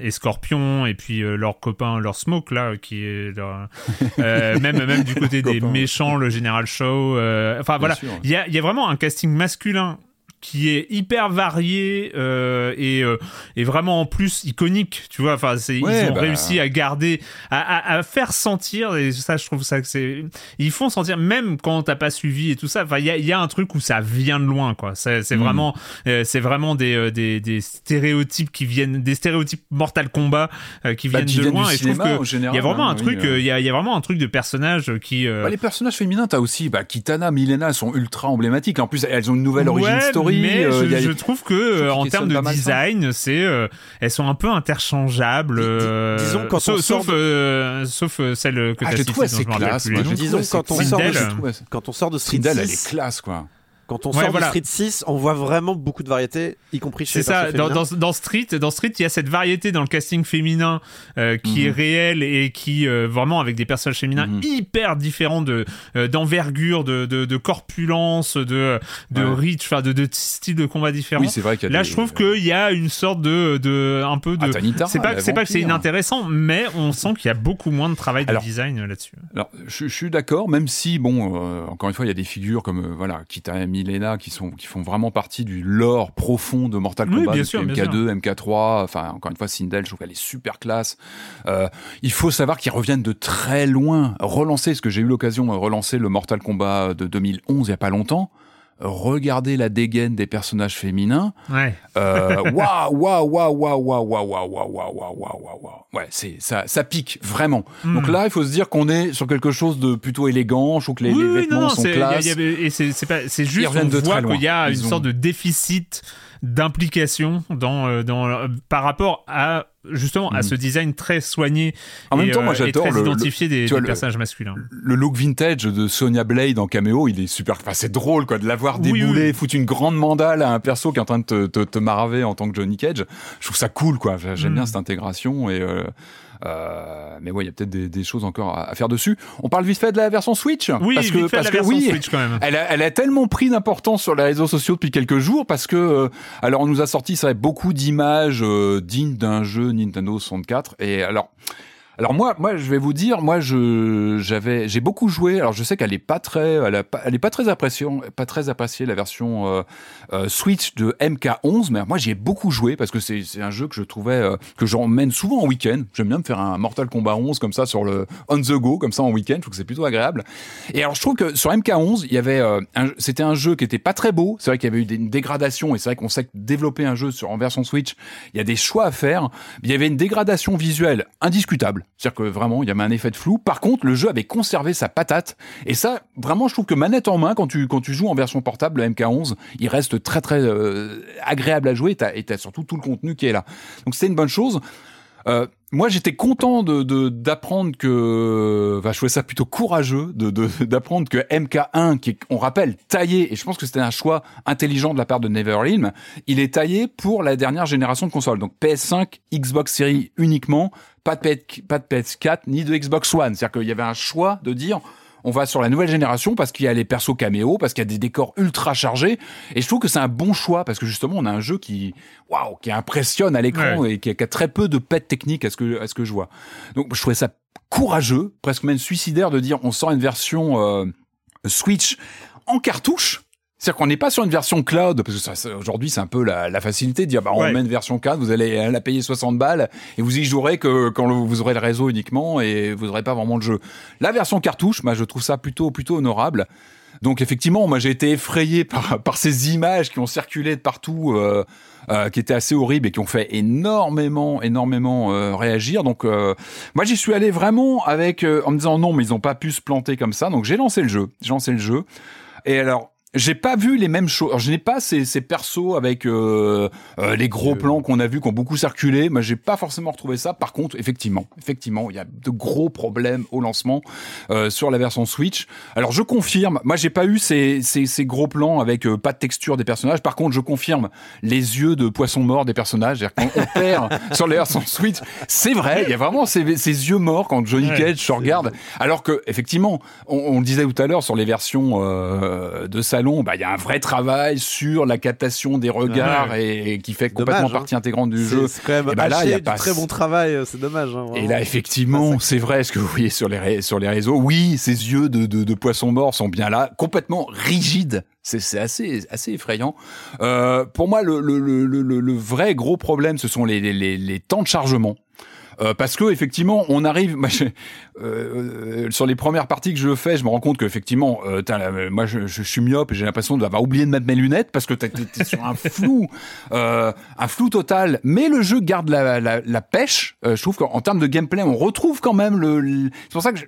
et Scorpion et puis euh, leur copain, leur Smoke là, qui est euh, même même du côté des méchants, le Général Show. Euh, enfin voilà, il y a, y a vraiment un casting masculin qui est hyper varié euh, et, euh, et, vraiment en plus iconique tu vois enfin c'est ils ont bah. réussi à garder à, à, faire sentir et ça je trouve ça que c'est ils font sentir même quand t'as pas suivi et tout ça enfin il y a, y a, un truc où ça vient de loin quoi c'est mm. vraiment euh, c'est vraiment des, euh, des, des, stéréotypes qui viennent des stéréotypes Mortal Kombat qui bah, viennent de loin et je trouve que il y a vraiment un hein, truc il y, a, y, a, vraiment un truc de personnage qui bah, les personnages féminins t'as aussi bah, Kitana Milena sont ultra emblématiques en plus elles ont une nouvelle origine story mais euh, je, trouve que euh, en termes de design, c'est euh, elles sont un peu interchangeables. disons quand sauf, sauf, sauf celle que ah, tu as citée. Disons quand on sort de, quand on sort de Street 6, elle est classe quoi. Quand on sort de Street 6, on voit vraiment beaucoup de variétés, y compris chez C'est ça, dans, dans, Street, dans Street, il y a cette variété dans le casting féminin euh, qui est mhm. réelle et qui, euh, vraiment, avec des personnages féminins mhm. hyper différents de, euh, d'envergure, de, de, de, corpulence, de, de reach, enfin, de, de style de combat différents. Oui, c'est vrai qu'il Là, je trouve qu'il y a une sorte de, de un peu de. Ah, c'est pas, c'est pas que c'est inintéressant, mais on sent qu'il y a beaucoup moins de travail de design là-dessus. Alors, je, suis d'accord, même si, bon, encore une fois, il y a des figures comme, voilà, Kita Milena qui sont qui font vraiment partie du lore profond de Mortal Kombat, MK2, MK3. Enfin, encore une fois, Sindel, je trouve qu'elle est super classe. Euh, il faut savoir qu'ils reviennent de très loin. Relancer, ce que j'ai eu l'occasion de relancer le Mortal Kombat de 2011 il y a pas longtemps regardez la dégaine des personnages féminins. Ouais. Waouh, waouh, waouh, waouh, waouh, waouh, waouh, waouh, waouh, waouh, waouh, waouh. Ouais, c'est ça, ça pique vraiment. Donc là, il faut se dire qu'on est sur quelque chose de plutôt élégant. Je trouve que les, les vêtements non, sont classe. Y a, et c'est pas, c'est juste on de voit qu'il y a une sorte de déficit d'implication dans, dans par rapport à justement à ce design très soigné en même temps, moi, j'adore très identifié des, personnages masculins. Le look vintage de Sonya Blade en caméo, il est super. Enfin, c'est drôle quoi de l'avoir déboulé, foutre une grande mandale à un perso qui est en train de te, te, te maraver en tant que Johnny Cage. Je trouve ça cool quoi. J'aime bien cette intégration et euh, euh, mais ouais, il y a peut-être des, des, choses encore à, faire dessus. On parle vite fait de la version Switch Oui, parce que, parce que oui, Switch quand même. Elle, a, elle a tellement pris d'importance sur les réseaux sociaux depuis quelques jours parce que euh, alors on nous a sorti ça beaucoup d'images euh, dignes d'un jeu Nintendo 64 et alors Alors moi, moi, je vais vous dire, moi, je, j'avais, j'ai beaucoup joué. Alors je sais qu'elle est pas très, elle, est pas très appréciée, pas très appréciée la version euh, euh, Switch de MK11, mais moi j'y ai beaucoup joué parce que c'est, c'est un jeu que je trouvais euh, que j'emmène souvent en week-end. J'aime bien me faire un Mortal Kombat 11 comme ça sur le on the go, comme ça en week-end. Je trouve que c'est plutôt agréable. Et alors je trouve que sur MK11, il y avait, un, c'était un jeu qui était pas très beau. C'est vrai qu'il y avait eu une dégradation et c'est vrai qu'on sait que développer un jeu sur en version Switch, il y a des choix à faire. Il y avait une dégradation visuelle indiscutable. C'est-à-dire que vraiment, il y avait un effet de flou. Par contre, le jeu avait conservé sa patate. Et ça, vraiment, je trouve que manette en main, quand tu, quand tu joues en version portable, le MK11, il reste très, très euh, agréable à jouer. Et t'as surtout tout le contenu qui est là. Donc, c'est une bonne chose. Euh, moi, j'étais content de d'apprendre que, enfin, je trouvais ça plutôt courageux de d'apprendre que MK1, qui est, on rappelle, taillé, et je pense que c'était un choix intelligent de la part de Neverrealm, il est taillé pour la dernière génération de consoles, donc PS5, Xbox Series uniquement, pas de, pas de PS4 ni de Xbox One. C'est-à-dire qu'il y avait un choix de dire, on va sur la nouvelle génération parce qu'il y a les persos caméo, parce qu'il y a des décors ultra chargés. Et je trouve que c'est un bon choix parce que justement, on a un jeu qui, waouh, qui impressionne à l'écran et qui a, très peu de pets techniques à ce que, à ce que je vois. Donc, je trouvais ça courageux, presque même suicidaire de dire on sort une version euh, Switch en cartouche c'est-à-dire qu'on n'est pas sur une version cloud, parce que aujourd'hui c'est un peu la, facilité de dire bah on met une version cloud, vous allez la payer 60 balles et vous y jouerez que quand vous aurez le réseau uniquement et vous n'aurez pas vraiment le jeu. La version cartouche, moi je trouve ça plutôt plutôt honorable. Donc effectivement, moi j'ai été effrayé par, par ces images qui ont circulé de partout, euh, euh, qui étaient assez horribles et qui ont fait énormément, énormément euh, réagir. Donc euh, moi j'y suis allé vraiment avec en me disant non, mais ils n'ont pas pu se planter comme ça. Donc j'ai lancé le jeu, j'ai lancé le jeu. Et alors j'ai pas vu les mêmes choses. je n'ai pas ces, ces persos avec euh, euh, les gros plans qu'on a vus, qui ont beaucoup circulé. Moi, j'ai pas forcément retrouvé ça. Par contre, effectivement, effectivement, il y a de gros problèmes au lancement euh, sur la version Switch. Alors, je confirme. Moi, j'ai pas eu ces, ces, ces, gros plans avec euh, pas de texture des personnages. Par contre, je confirme les yeux de poisson mort des personnages. Quand on perd sur la version Switch, c'est vrai. Il y a vraiment ces, ces yeux morts quand Johnny Cage se regarde. Alors que, effectivement, on, on le disait tout à l'heure sur les versions de sa bah, il y a un vrai travail sur la captation des regards et, qui fait complètement hein. partie intégrante du jeu. C'est quand même bah là, il y a pas... très bon travail, euh, c'est dommage. Hein, et là, effectivement, c'est vrai ce que vous voyez sur les, sur les réseaux. Oui, ces yeux de, de, de poisson mort sont bien là, complètement rigides. C'est assez, assez effrayant. Euh, pour moi, le, le, le, le, vrai gros problème, ce sont les, les, les temps de chargement. Euh, parce que effectivement, on arrive. Moi, euh, euh, sur les premières parties que je fais, je me rends compte qu'effectivement, euh, moi, je, je, suis myope et j'ai l'impression d'avoir oublié de mettre mes lunettes parce que t'es es sur un flou, un flou total. Mais le jeu garde la, la, la pêche. je trouve qu'en termes de gameplay, on retrouve quand même le. le... C'est pour ça que je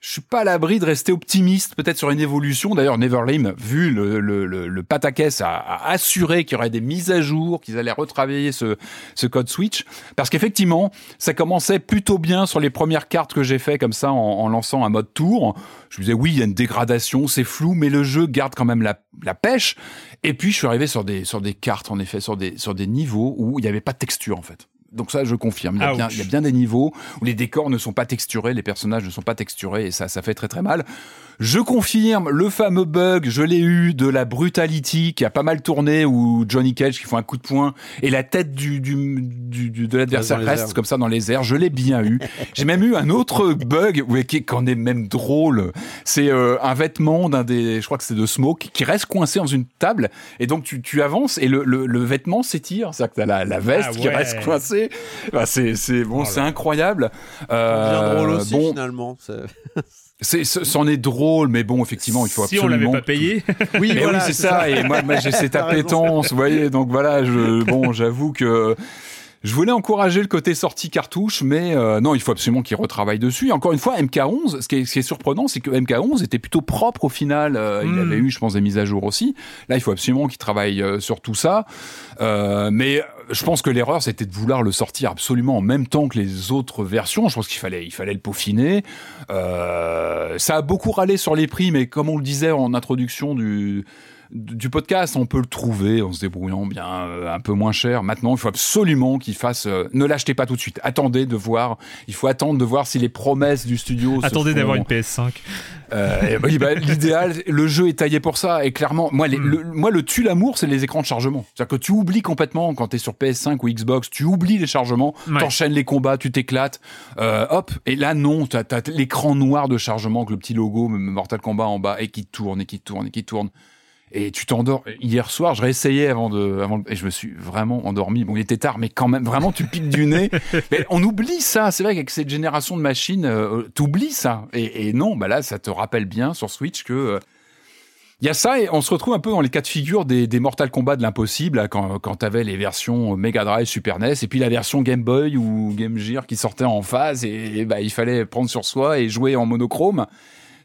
suis pas à l'abri de rester optimiste, peut-être sur une évolution. D'ailleurs, Neverlame, vu le, le, le, le pataquès, a, a, assuré qu'il y aurait des mises à jour, qu'ils allaient retravailler ce, ce code Switch. Parce qu'effectivement, ça commençait plutôt bien sur les premières cartes que j'ai fait comme ça en, en, lançant un mode tour. Je me disais, oui, il y a une dégradation, c'est flou, mais le jeu garde quand même la, la pêche. Et puis, je suis arrivé sur des, sur des cartes, en effet, sur des, sur des niveaux où il n'y avait pas de texture, en fait. Donc ça, je confirme. Il y, a bien, il y, a bien, des niveaux où les décors ne sont pas texturés, les personnages ne sont pas texturés, et ça, ça fait très très mal. Je confirme le fameux bug, je l'ai eu, de la brutality qui a pas mal tourné, où Johnny Cage qui fait un coup de poing et la tête du, du, du, de l'adversaire reste comme ça dans les airs. Je l'ai bien eu. J'ai même eu un autre bug ouais, qui, en est même drôle. C'est euh, un vêtement d'un des, je crois que c'est de Smoke, qui reste coincé dans une table et donc tu, tu avances et le, le, le vêtement s'étire, c'est-à-dire que t'as la, la veste ah qui reste coincée. Bah, c'est c'est bon, oh c'est incroyable. Euh, bien drôle aussi bon, finalement. C'en est drôle, mais bon, effectivement, il faut si absolument. Si on l'avait pas payé. oui, mais oui, c'est ça. Et moi, moi j'ai cette appétence, vous voyez. Donc voilà, je, bon, j'avoue que je voulais encourager le côté sortie cartouche, mais euh, non, il faut absolument qu'il retravaille dessus. encore une fois, MK11, ce qui est, ce qui est surprenant, c'est que MK11 était plutôt propre au final. Euh, il hmm. avait eu, je pense, des mises à jour aussi. Là, il faut absolument qu'il travaille euh, sur tout ça. mais je pense que l'erreur, c'était de vouloir le sortir absolument en même temps que les autres versions. Je pense qu'il fallait, il fallait le peaufiner. ça a beaucoup râlé sur les prix, mais comme on le disait en introduction du du podcast, on peut le trouver en se débrouillant bien euh, un peu moins cher. Maintenant, il faut absolument qu'il fasse. Euh, ne l'achetez pas tout de suite. Attendez de voir. Il faut attendre de voir si les promesses du studio. Attendez d'avoir une PS5. Euh, bah, l'idéal, le jeu est taillé pour ça. Et clairement, moi, hmm. le, moi, le tue l'amour, c'est les écrans de chargement. C'est-à-dire que tu oublies complètement quand t'es sur PS5 ou Xbox, tu oublies les chargements, t'enchaînes les combats, tu t'éclates. hop. Et là, non, t'as as, l'écran noir de chargement avec le petit logo Mortal Kombat en bas et qui tourne et qui tourne et qui tourne et tu t'endors. Hier soir, je réessayais avant de, avant et je me suis vraiment endormi. Bon, il était tard, mais quand même, vraiment, tu piques du nez. Mais on oublie ça. C'est vrai qu'avec cette génération de machines, euh, t'oublies ça. Et, non, bah là, ça te rappelle bien sur Switch que euh, il y a ça et on se retrouve un peu dans les cas de figure des, des Mortal Kombat de l'impossible quand, quand t'avais les versions Mega Drive, Super NES et puis la version Game Boy ou Game Gear qui sortait en phase et, bah, il fallait prendre sur soi et jouer en monochrome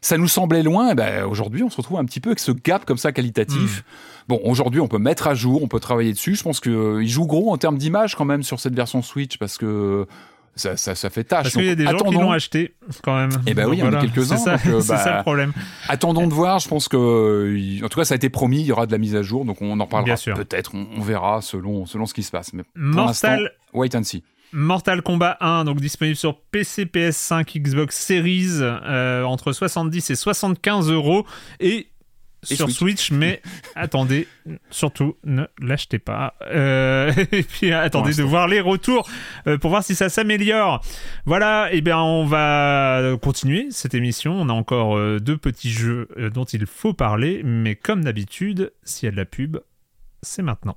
ça nous semblait loin. Et ben, aujourd'hui, on se retrouve un petit peu avec ce gap comme ça qualitatif. Hmm. Bon, aujourd'hui, on peut mettre à jour, on peut travailler dessus. Je pense qu'il euh, joue gros en termes d'image quand même sur cette version Switch parce que ça, ça, ça, fait tâche. Parce qu'il y a des gens qui l'ont acheté quand même. Eh ben oui, il y en a quelques-uns. C'est ça, euh, ça, bah, le problème. Attendons de voir. Je pense que, en tout cas, ça a été promis. Il y aura de la mise à jour, donc on en parlera peut-être. On, verra selon selon ce qui se passe. Mais pour Mortal... wait and see. Mortal Kombat 1, donc disponible sur PC, PS5, Xbox Series, euh, entre 70 et 75 euros. Et sur Switch. mais attendez, surtout ne l'achetez pas. Euh, et puis attendez de voir les retours euh, pour voir si ça s'améliore. Voilà, et bien on va continuer cette émission. On a encore deux petits jeux dont il faut parler, mais comme d'habitude, s'il y a de la pub, c'est maintenant.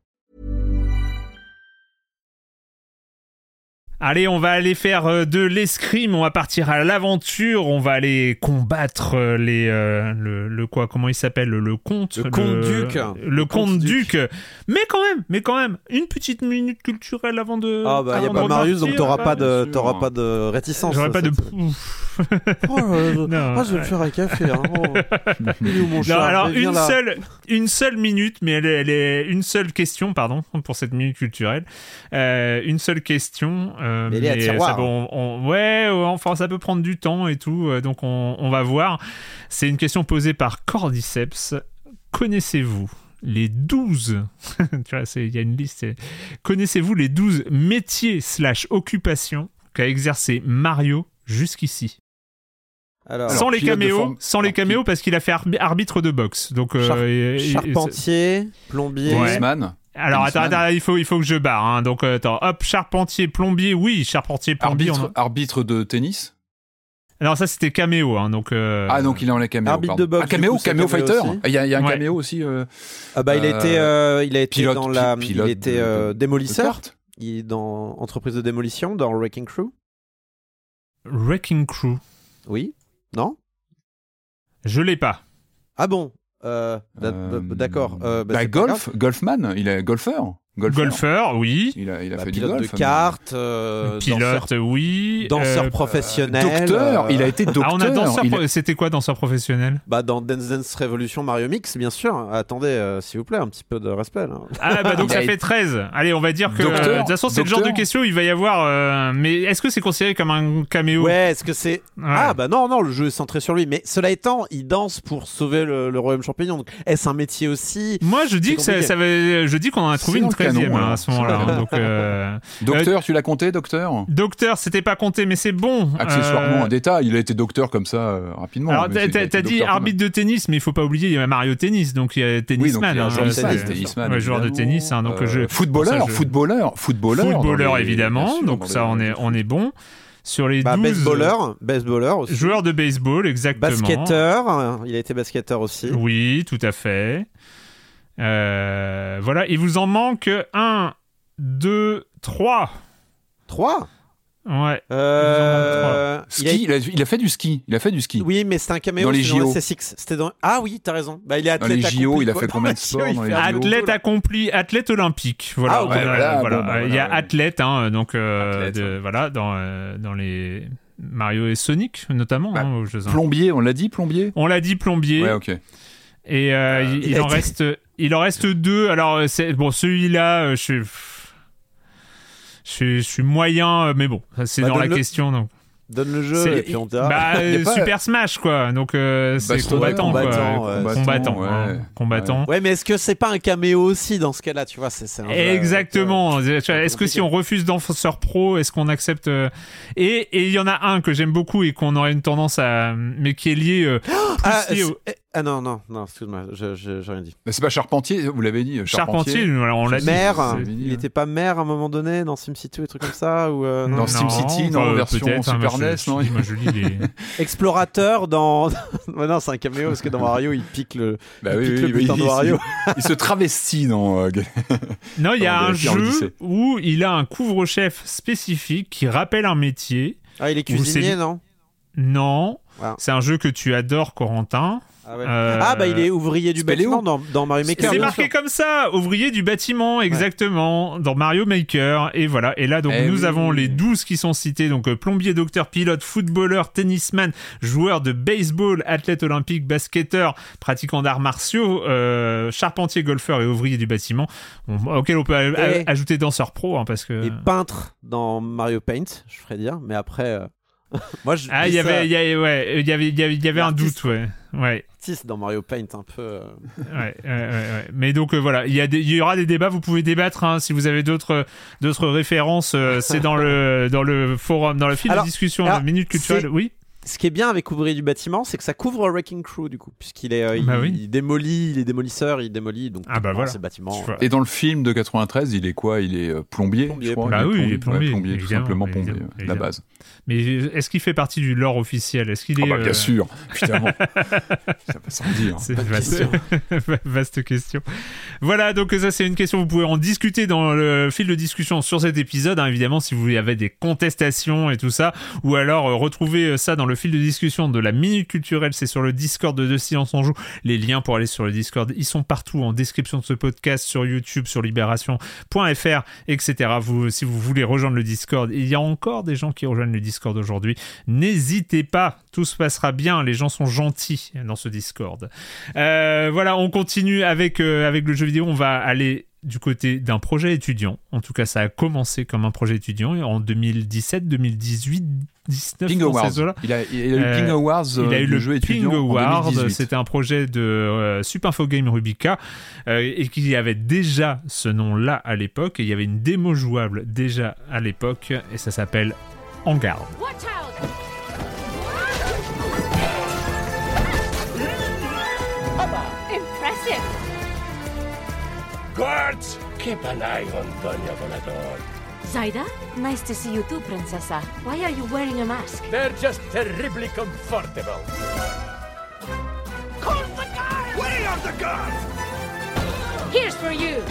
Allez, on va aller faire euh, de l'escrime, on va partir à l'aventure, on va aller combattre euh, les euh, le, quoi comment il s'appelle le comte le comte duc le, comte, duc. mais quand même mais quand même une petite minute culturelle avant de Ah bah il y a pas Marius donc t'auras pas de t'auras pas de réticence. J'aurais pas de oh, non, je vais me faire un café. Hein. Oh. alors une seule, une seule minute, mais elle est, elle est, une seule question, pardon, pour cette minute culturelle. Euh, une seule question. Euh, mais, mais ça, on, ouais, enfin ça peut prendre du temps et tout, euh, donc on, on va voir. C'est une question posée par Cordyceps. Connaissez-vous les 12, tu vois, il y a une liste. Connaissez-vous les 12 métiers slash occupations qu'a exercé Mario jusqu'ici? Sans les caméos, sans les caméos parce qu'il a fait arbitre de boxe. Donc euh, charpentier, plombier, Alors attends, il faut il faut que je barre. Hein. Donc euh, attends, hop, charpentier, plombier, oui, charpentier, plombier. Arbitre, arbitre de tennis. Alors ça c'était caméo, hein, donc. Euh, ah donc il est en la caméo. Arbitre de boxe. Ah, caméo, caméo fighter. Il y a, y a un caméo aussi. Ah bah il a été, il a été dans la, il était démolisseur. Il est dans entreprise de démolition dans Wrecking Crew. Wrecking Crew. Oui. Non? Je l'ai pas. Ah bon? Euh, euh, D'accord. Euh, bah, bah golf, golfman, il est golfeur. Golfeur, oui. Il a, il a bah, fait pilote du golf. de cartes. Euh, pilote, oui. Danseur euh, professionnel. docteur. Il a été docteur. Ah, on a danseur. C'était quoi danseur professionnel? Bah dans Dance Dance Revolution Mario Mix, bien sûr. Attendez, euh, s'il vous plaît, un petit peu de respect. Là. Ah bah donc ça fait 13. Allez, on va dire que. de toute façon, c'est le genre de question où il va y avoir. mais est-ce que c'est considéré comme un caméo? Ouais. Est-ce que c'est Ah bah non, non, le jeu est centré sur lui. Mais cela étant, il danse pour sauver le, royaume champignon. Donc est-ce un métier aussi? Moi, je dis que ça, ça je dis qu'on en a trouvé une 13 hein, à ce moment donc, euh, docteur, euh, tu l'as compté, docteur? Docteur, c'était pas compté, mais c'est bon. Accessoirement, euh, un détail. Il a été docteur comme ça rapidement. Alors, t'as dit arbitre de tennis, mais il faut pas oublier, il y a Mario Tennis, donc il y a tennisman. Oui, joueur, de tennis, joueur de tennis. Hein, donc je, footballeur, footballeur, footballeur, footballeur, évidemment. donc ça, on est, on est bon sur les bah, 12 baseballeur, baseballeur aussi. Joueur de baseball, exactement. Basketteur, il a été basketteur aussi. Oui, tout à fait. Voilà, il vous en manque un 2, 3. 3 Ouais. Euh, ski, il a, fait du ski. Il a fait du ski. Oui, mais c'était un caméo dans les JO. C'était dans. Ah oui, t'as raison. Bah, il est athlète dans les JO, il a fait combien de sports dans Athlète accompli, athlète olympique. Voilà. Ah, voilà, bah, il y a athlète, hein, donc euh, voilà, dans euh, dans les Mario et Sonic notamment. Bah, hein, plombier, on l'a dit, plombier? On l'a dit, plombier. Ouais, ok. Et euh, il, en reste, il en reste deux. Alors c'est bon, celui-là, je suis je, suis moyen, mais bon, c'est bah, dans la question. Donc. Donne le jeu et puis on t'a. Bah, Super Smash quoi. Donc euh, c'est combattant, combattant, quoi. combattant, ouais. Hein. combattant. Ouais. mais est-ce que c'est pas un caméo aussi dans ce cas-là, tu vois c'est, Exactement. est-ce que si on refuse Danseur Pro, est-ce qu'on accepte euh, Et il y en a un que j'aime beaucoup et qu'on aurait une tendance à, mais qui est lié. Euh, ah, ah non, non, non, excuse-moi, j'ai rien dit. Mais c'est pas Charpentier, vous l'avez dit. Charpentier, on l'a dit. Maire, il était pas maire à un moment donné dans SimCity ou des trucs comme ça ou euh, Dans SimCity, non, version hein, Super NES, non. Explorateur dans. non, c'est un caméo parce que dans Mario, il pique le, bah, il oui, pique oui, le putain de Mario. il se travestit dans. Euh, non, il y a un jeu où il a un couvre-chef spécifique qui rappelle un métier. Ah, il est cuisinier, non? Non. C'est un jeu que tu adores, Corentin. Ah, euh, ah, bah il est ouvrier du bâtiment dans, dans, Mario Maker. C'est marqué comme ça, ouvrier du bâtiment, exactement, dans Mario Maker. Et voilà. Et là, donc, eh nous avons les 12 qui sont cités. Donc, euh, plombier, docteur, pilote, footballeur, tennisman, joueur de baseball, athlète olympique, basketteur, pratiquant d'arts martiaux, euh, charpentier, golfeur et ouvrier du bâtiment. auquel on peut ajouter danseur pro, hein, parce que. Et peintre dans Mario Paint, je ferais dire. Mais après. Moi, je ah, il y avait, il y avait, ouais, il y avait, il y avait, un doute, ouais, ouais. dans Mario Paint, un peu. Euh. ouais, ouais, ouais, Mais donc euh, voilà, il y a, il y aura des débats. Vous pouvez débattre hein, si vous avez d'autres, d'autres références. Euh, c'est dans le, dans le forum, dans le fil de discussion, la minute culturelle. Oui ce qui est bien avec Ouvrier du bâtiment, c'est que ça couvre Wrecking Crew du coup, puisqu'il est, euh, bah il, démolit les démolisseurs, il démolit donc ah bah voilà. ces bâtiments. Et dans le film de 93, il est quoi? Il est plombier, plombier, je crois. Bah oui, il est plombier, plombier tout simplement plombier, la base. Mais est-ce qu'il fait partie du lore officiel? Est-ce qu'il est, ah bah, bien euh, sûr, évidemment. ça va sans dire. C'est vaste, vaste question. Voilà, donc ça c'est une question. Vous pouvez en discuter dans le fil de discussion sur cet épisode, hein, évidemment, si vous avez des contestations et tout ça, ou alors retrouver ça dans le fil de discussion de la Minute Culturelle, c'est sur le Discord de De Silence en Joue. Les liens pour aller sur le Discord, ils sont partout en description de ce podcast, sur YouTube, sur libération.fr, etc. Vous, si vous voulez rejoindre le Discord, il y a encore des gens qui rejoignent le Discord aujourd'hui. N'hésitez pas, tout se passera bien, les gens sont gentils dans ce Discord. Euh, voilà, on continue avec, euh, avec le jeu vidéo, on va aller du côté d'un projet étudiant. En tout cas, ça a commencé comme un projet étudiant en 2017, 2018, 19 Ping Awards. Il a, il a eu le Ping Awards. il a eu le jeu étudiant Ping Awards. C'était un projet de euh, Super Info Game Rubica euh, et qui avait déjà ce nom-là à l'époque. Et il y avait une démo jouable déjà à l'époque et ça s'appelle En garde. Guards, keep an eye on Doña Volador. Zaida, nice to see you too, Princessa. Why are you wearing a mask? They're just terribly comfortable. Call the guards! Where are the guards? Here's for you!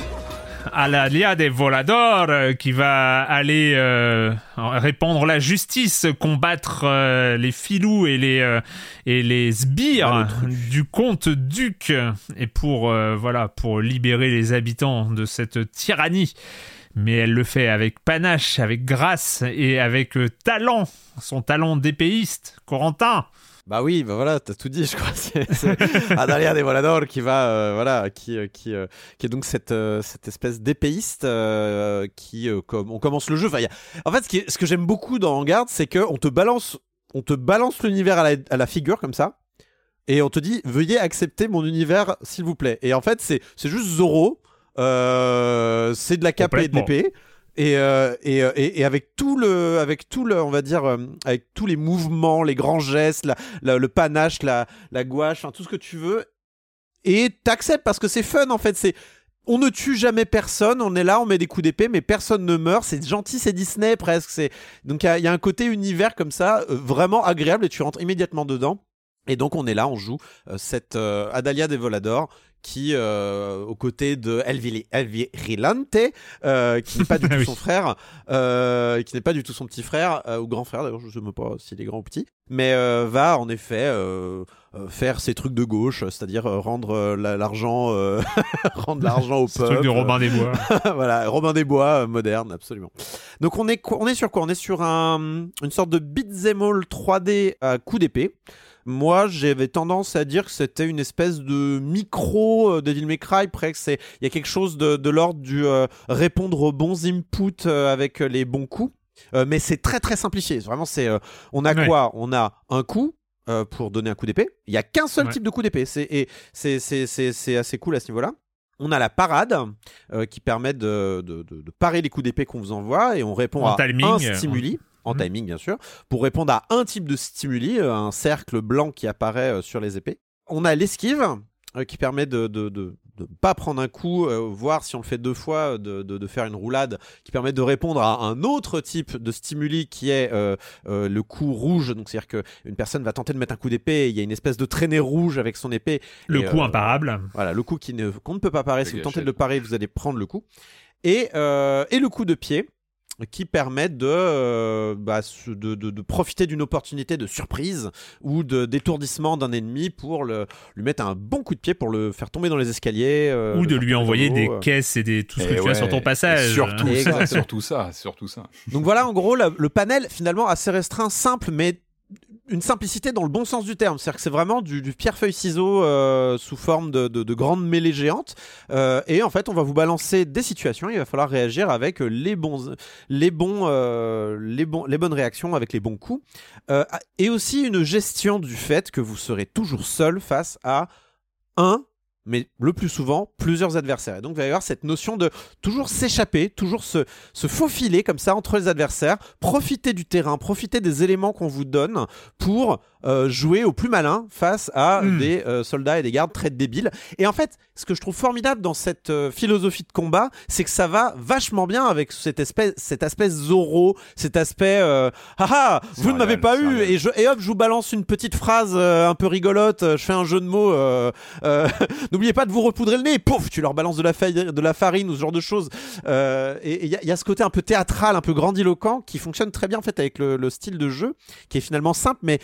À la Lia des Volador euh, qui va aller euh, répandre la justice, combattre euh, les filous et les et les sbires du comte duc et pour voilà pour libérer les habitants de cette tyrannie. Mais elle le fait avec panache, avec grâce et avec talent, son talent d'épéiste, Corentin. Bah oui, bah voilà, t'as tout dit, je crois. C'est Adalia des Volador qui va, euh, voilà, qui, euh, qui, euh, qui est donc cette, cette espèce d'épéiste qui, comme on commence le jeu. Enfin, En fait, ce, qui ce que j'aime beaucoup dans Vanguard, c'est que on te balance, on te balance l'univers à la, à la figure comme ça, et on te dit veuillez accepter mon univers, s'il vous plaît. Et en fait, c'est juste Zoro. c'est de la cape et de l'épée. Euh, euh, et, avec tout le, avec tout le, on va dire, euh, avec tous les mouvements, les grands gestes, le panache, la, gouache, tout ce que tu veux, et t'acceptes parce que c'est fun en fait. C'est, on ne tue jamais personne, on est là, on met des coups d'épée, mais personne ne meurt. C'est gentil, c'est Disney presque. C'est donc il y, a un côté univers comme ça, vraiment agréable, et tu rentres immédiatement dedans. Et donc on est là, on joue cette Adalia des Volador qui, aux côtés de Elvirilante, qui n'est pas du tout son frère, qui n'est pas du tout son petit frère, ou grand frère d'ailleurs, je ne sais même pas s'il est grand ou petit, mais va en effet faire ses trucs de gauche, c'est-à-dire rendre l'argent rendre l'argent au peuple. truc de Robin des Bois. voilà, Robin des Bois moderne, absolument. Donc on est, on est sur quoi? On est sur un, une sorte de beat'em all 3D à coup d'épée. Moi, j'avais tendance à dire que c'était une espèce de micro euh, Devil May Cry. Presque, il y a quelque chose de, l'ordre du euh, répondre aux bons inputs euh, avec les bons coups. mais c'est très très simplifié. Vraiment, c'est on a quoi? On a un coup, pour donner un coup d'épée. Il y a qu'un seul type de coup d'épée. C'est, c'est, assez cool à ce niveau-là. On a la parade qui permet de, parer les coups d'épée qu'on vous envoie et on répond à un stimuli en mhm. timing bien sûr, pour répondre à un type de stimuli, euh, un cercle blanc qui apparaît euh, sur les épées. On a l'esquive euh, qui permet de, de, pas prendre un coup, voir si on le fait deux fois, de, faire une roulade qui permet de répondre à un autre type de stimuli qui est le coup rouge. Donc c'est-à-dire qu'une personne va tenter de mettre un coup d'épée, il y a une espèce de traînée rouge avec son épée. Le coup imparable. Voilà, le coup qui ne, qu'on ne peut pas parer. Si vous tentez de le parer, vous allez prendre le coup. Et, et le coup de pied qui permettent de, euh, bah, de, de, profiter d'une opportunité de surprise ou de d'étourdissement d'un ennemi pour le, lui mettre un bon coup de pied pour le faire tomber dans les escaliers. Euh, ou de lui envoyer des euh. caisses et des, tout ce que tu as sur ton passage. surtout, ça, surtout ça, surtout ça. Donc voilà, en gros, le panel finalement assez restreint, simple, mais une simplicité dans le bon sens du terme. C'est-à-dire que c'est vraiment du, pierre-feuille-ciseau euh, sous forme de, de, grandes mêlées géantes. Euh, et en fait, on va vous balancer des situations. Il va falloir réagir avec les, bons, les, bons, euh, les, bons, les bonnes réactions, avec les bons coups. et aussi une gestion du fait que vous serez toujours seul face à un mais le plus souvent plusieurs adversaires. Et donc il va y avoir cette notion de toujours s'échapper, toujours se, se, faufiler comme ça entre les adversaires, profiter du terrain, profiter des éléments qu'on vous donne pour euh, jouer au plus malin face à hmm. des euh, soldats et des gardes très débiles. Et en fait, ce que je trouve formidable dans cette euh, philosophie de combat, c'est que ça va vachement bien avec cette espèce, cet aspect Zoro, cet aspect ah ah, vous ne m'avez pas eu et, je, et hop, je vous balance une petite phrase un peu rigolote, je fais un jeu de mots. N'oubliez pas de vous repoudrer le nez, pouf, tu leur balances de la, de la farine ou ce genre de choses. et il y, y, a ce côté un peu théâtral, un peu grandiloquent qui fonctionne très bien en fait avec le, le style de jeu, qui est finalement simple, mais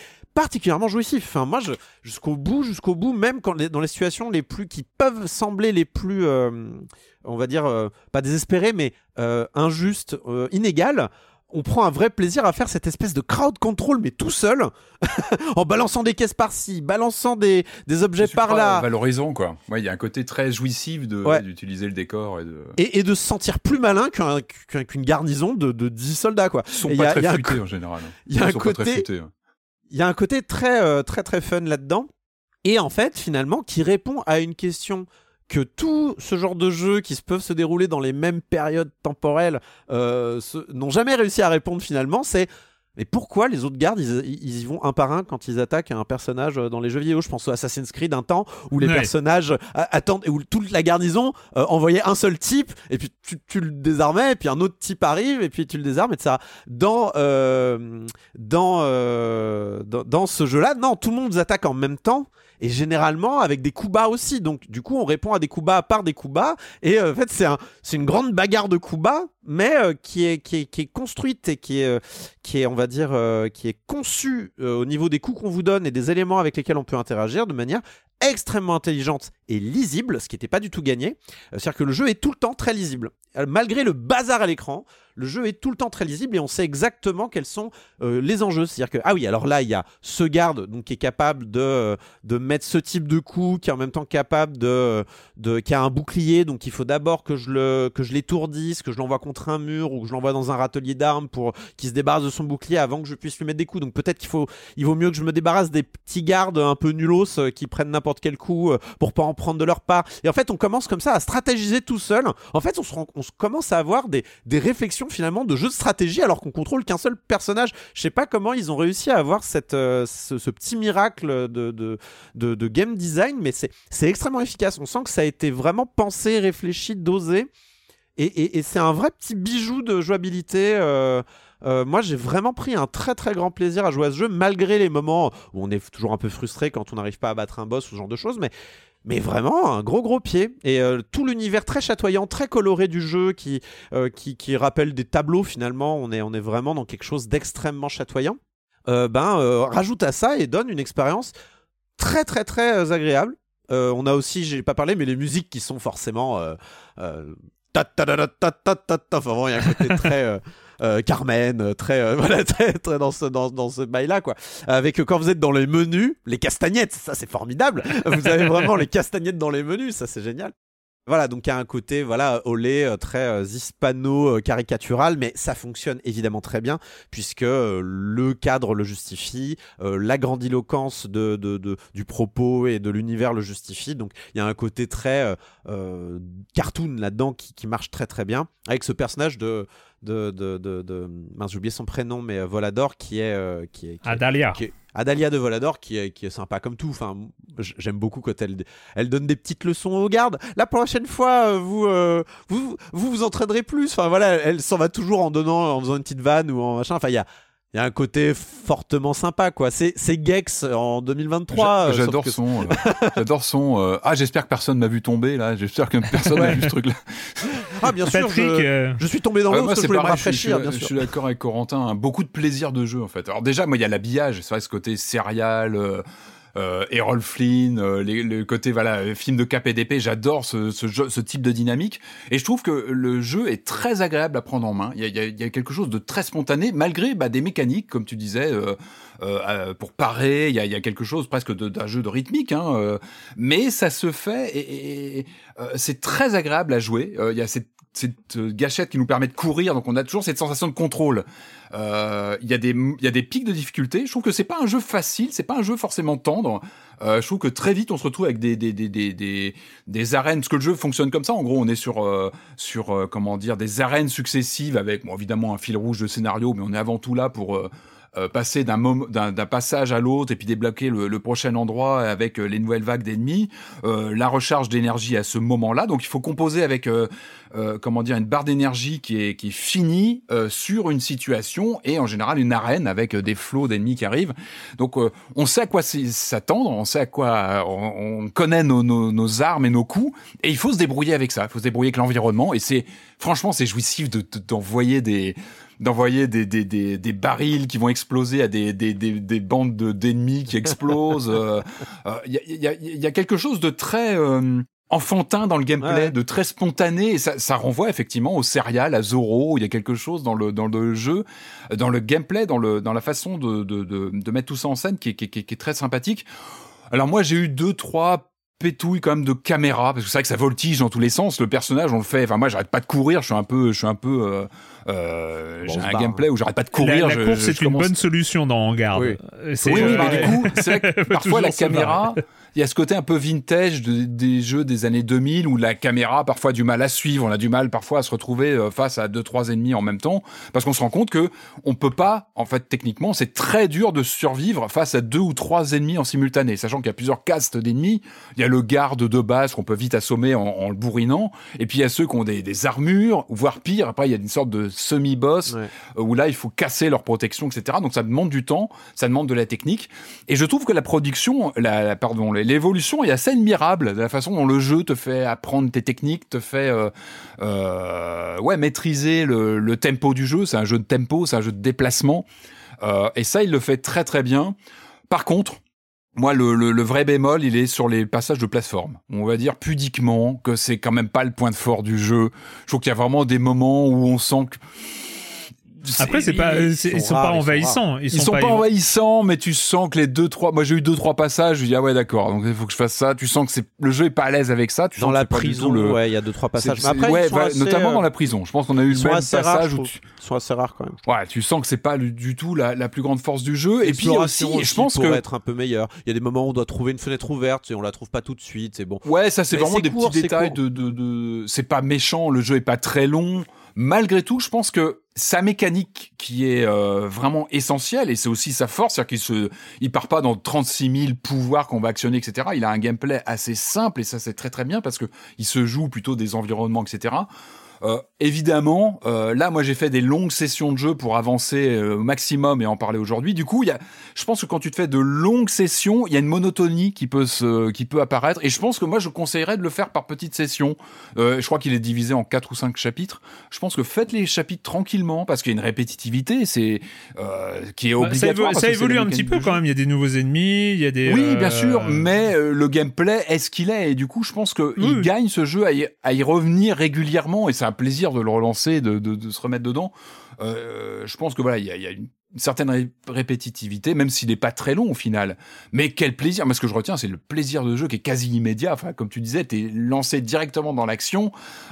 particulièrement jouissif. Enfin, moi, jusqu'au bout, jusqu'au bout, même quand dans les situations les plus qui peuvent sembler les plus, euh, on va dire, euh, pas désespérées, mais euh, injustes, inégales, on prend un vrai plaisir à faire cette espèce de crowd control, mais tout seul, en balançant des caisses par-ci, balançant des, des objets par-là. Valorisant, quoi. Il y a un côté très jouissif d'utiliser le décor. Et de... Et, de se sentir plus malin qu'une garnison de, de 10 soldats, quoi. Ils sont pas très futés, en général. Il y a un côté il y a un côté très, euh, très, très fun là-dedans. Et en fait, finalement, qui répond à une question que tout ce genre de jeux qui peuvent se dérouler dans les mêmes périodes temporelles euh, n'ont jamais réussi à répondre finalement, c'est mais pourquoi les autres gardes, ils, y vont un par un quand ils attaquent un personnage euh, dans les jeux vidéo? Je pense au Assassin's Creed un temps où les personnages attendent, où toute la garnison envoyait un seul type, et puis tu, le désarmais, et puis un autre type arrive, et puis tu le désarmes, et ça. Dans, dans, dans, dans, ce jeu-là, non, tout le monde attaque en même temps et généralement avec des coups bas aussi. Donc du coup, on répond à des coups bas par des coups bas, et euh, en fait, c'est un, une grande bagarre de coups bas, mais euh, qui, est, qui, est, qui, est, construite et qui est, euh, qui est on va dire, qui est conçue au niveau des coups qu'on vous donne et des éléments avec lesquels on peut interagir de manière extrêmement intelligente et lisible, ce qui n'était pas du tout gagné. C'est-à-dire que le jeu est tout le temps très lisible. Malgré le bazar à l'écran, le jeu est tout le temps très lisible et on sait exactement quels sont euh, les enjeux. C'est-à-dire que, ah oui, alors là, il y a ce garde donc, qui est capable de, de mettre ce type de coup, qui est en même temps capable de, de qui a un bouclier, donc il faut d'abord que je l'étourdisse, que je l'envoie contre un mur ou que je l'envoie dans un râtelier d'armes pour qu'il se débarrasse de son bouclier avant que je puisse lui mettre des coups. Donc peut-être qu'il il vaut mieux que je me débarrasse des petits gardes un peu nulos euh, qui prennent n'importe quel coup euh, pour pas en prendre de leur part. Et en fait, on commence comme ça à stratégiser tout seul. En fait, on se, on se commence à avoir des, des réflexions finalement de jeu de stratégie alors qu'on contrôle qu'un seul personnage. Je sais pas comment ils ont réussi à avoir cette, euh, ce, petit miracle de, de, de, game design, mais c'est extrêmement efficace. On sent que ça a été vraiment pensé, réfléchi, dosé. Et, c'est un vrai petit bijou de jouabilité. Euh, euh, moi, j'ai vraiment pris un très très grand plaisir à jouer à ce jeu, malgré les moments où on est toujours un peu frustré quand on n'arrive pas à battre un boss ou ce genre de choses. Mais vraiment un gros gros pied. Et euh, tout l'univers très chatoyant, très coloré du jeu qui, qui, rappelle des tableaux finalement. On est, on est vraiment dans quelque chose d'extrêmement chatoyant. Ben, rajoute à ça et donne une expérience très très très agréable. on a aussi, j'ai pas parlé, mais les musiques qui sont forcément. Ta ta ta ta ta ta Enfin, vraiment, il y a un côté très. Euh, Carmen, euh, très, euh, voilà, très, très dans ce, dans, dans ce bail-là, quoi. Avec quand vous êtes dans les menus, les castagnettes, ça c'est formidable. Vous avez vraiment les castagnettes dans les menus, ça c'est génial. Voilà, donc il y a un côté voilà olé euh, très euh, hispano euh, mais ça fonctionne évidemment très bien puisque le cadre le justifie, la grandiloquence du propos et de l'univers le justifie. Donc il y a un côté très cartoon là-dedans qui, marche très très bien avec ce personnage de de, de, de, mince j'ai oublié son prénom mais Volador qui est qui est, Adalia Adalia de Volador qui est, qui est sympa comme tout. Enfin, j'aime beaucoup quand elle, elle donne des petites leçons aux gardes. La prochaine fois, euh, vous, euh, vous, vous, vous entraînerez plus. Enfin voilà, elle s'en va toujours en donnant, en faisant une petite vanne ou en machin. Enfin, il y a, il y a un côté fortement sympa quoi. C'est c'est Gex en 2023. Euh, j'adore son j'adore son ah j'espère que personne m'a vu tomber là, j'espère que personne n'a vu ce truc là. Ah bien sûr, je, je, suis tombé dans l'eau parce que je voulais me rafraîchir je, suis d'accord avec Corentin, hein. beaucoup de plaisir de jeu en fait. Alors déjà moi il y a l'habillage, c'est vrai ce côté céréal euh, Errol Flynn, euh, le côté voilà film de cap et d'épée, j'adore ce, ce, ce, type de dynamique et je trouve que le jeu est très agréable à prendre en main. Il y a, il y a, quelque chose de très spontané malgré bah, des mécaniques comme tu disais euh, euh pour parer. Il y, a, y a, quelque chose presque d'un jeu de rythmique, hein, euh, mais ça se fait et, et c'est très agréable à jouer. Il y a cette cette gâchette qui nous permet de courir, donc on a toujours cette sensation de contrôle. Euh, il y a des y a des pics de difficulté. Je trouve que c'est pas un jeu facile, c'est pas un jeu forcément tendre. Euh, je trouve que très vite on se retrouve avec des des, des, des, des, des arènes, parce que le jeu fonctionne comme ça. En gros, on est sur euh, sur euh, comment dire des arènes successives avec bon, évidemment un fil rouge de scénario, mais on est avant tout là pour euh, passer d'un d'un passage à l'autre et puis débloquer le, le, prochain endroit avec les nouvelles vagues d'ennemis, euh, la recharge d'énergie à ce moment-là. Donc il faut composer avec euh, comment dire une barre d'énergie qui est qui est finie sur une situation et en général une arène avec des flots d'ennemis qui arrivent. Donc on sait à quoi s'attendre, on sait à quoi on, on connaît nos, nos, nos, armes et nos coups et il faut se débrouiller avec ça. Il faut se débrouiller avec l'environnement et c'est franchement c'est jouissif de d'envoyer des d'envoyer des, des, des, des, barils qui vont exploser à des, des, des, bandes d'ennemis qui explosent. Il euh, euh, y, a, y, a, y, a, quelque chose de très euh, enfantin dans le gameplay, de très spontané, et ça, ça renvoie effectivement au serial, à Zoro. Il y a quelque chose dans le dans le jeu, dans le gameplay, dans le dans la façon de de, de, de mettre tout ça en scène qui qui, qui, qui est très sympathique. Alors moi j'ai eu deux trois pétouille quand même de caméra parce que c'est vrai que ça voltige dans tous les sens le personnage on le fait enfin moi j'arrête pas de courir je suis un peu je suis un peu euh, euh j'ai un gameplay où j'arrête pas de courir la, la course c'est une bonne solution dans Hangar. Oui, oui, oui mais du coup c'est vrai que parfois la caméra il y a ce côté un peu vintage de, des jeux des années 2000 où la caméra parfois a du mal à suivre, on a du mal parfois à se retrouver euh, face à deux trois ennemis en même temps parce qu'on se rend compte que on peut pas en fait techniquement, c'est très dur de survivre face à deux ou trois ennemis en simultané, sachant qu'il y a plusieurs castes d'ennemis, il y a le garde de base qu'on peut vite assommer en, en, le bourrinant et puis il y a ceux qui ont des, des armures, voire pire, après il y a une sorte de semi-boss ouais. Euh, où là il faut casser leur protection etc. Donc ça demande du temps, ça demande de la technique et je trouve que la production la, la pardon les l'évolution est assez admirable de la façon dont le jeu te fait apprendre tes techniques, te fait euh, euh, maîtriser le, tempo du jeu. C'est un jeu de tempo, c'est un jeu de déplacement, euh, et ça il le fait très très bien. Par contre, moi, le, le, le, vrai bémol, il est sur les passages de plateforme. On va dire pudiquement que c'est quand même pas le point de fort du jeu. Je trouve qu'il y a vraiment des moments où on sent que après, c'est pas, ils sont, sont pas envahissants. Ils sont, ils sont pas, pas envahissants, mais tu sens que les deux, trois, moi j'ai eu deux, trois passages, je dis, ah ouais, d'accord, donc il faut que je fasse ça. Tu sens que c'est, le jeu est pas à l'aise avec ça. Tu dans la prison, le... ouais, il y a deux, trois passages. Mais après, ouais, bah, notamment dans la prison. Je pense qu'on a eu le même passage rares, où tu... Ils sont assez rares quand même. Ouais, tu sens que c'est pas du tout la, la plus grande force du jeu. Et puis aussi, je pense que. être un peu meilleur. Il y a des moments où on doit trouver une fenêtre ouverte et on la trouve pas tout de suite, c'est bon. Ouais, ça c'est vraiment des petits détails de, de, de, c'est pas méchant, le jeu est pas très long malgré tout, je pense que sa mécanique qui est euh, vraiment essentielle et c'est aussi sa force, c'est-à-dire qu'il se, il part pas dans 36 000 pouvoirs qu'on va actionner, etc. Il a un gameplay assez simple et ça c'est très très bien parce que il se joue plutôt des environnements, etc. Euh, évidemment, euh, là, moi, j'ai fait des longues sessions de jeu pour avancer euh, au maximum et en parler aujourd'hui. Du coup, il y a, je pense que quand tu te fais de longues sessions, il y a une monotonie qui peut se, qui peut apparaître. Et je pense que moi, je conseillerais de le faire par petites sessions. je crois qu'il est divisé en quatre ou cinq chapitres. Je pense que faites les chapitres tranquillement parce qu'il y a une répétitivité, c'est qui est bah, obligatoire. ça, évolue un petit peu quand même. Il y a des nouveaux ennemis, il y a des. Oui, bien sûr, mais le gameplay est ce qu'il est. Et du coup, je pense qu'il gagne ce jeu à y, à y revenir régulièrement et ça un plaisir de le relancer, de, de, se remettre dedans. Euh, je pense que voilà, il y y a, une une certaine répétitivité, même s'il n'est pas très long au final. Mais quel plaisir Moi, ce que je retiens, c'est le plaisir de jeu qui est quasi immédiat. Enfin, comme tu disais, tu es lancé directement dans l'action.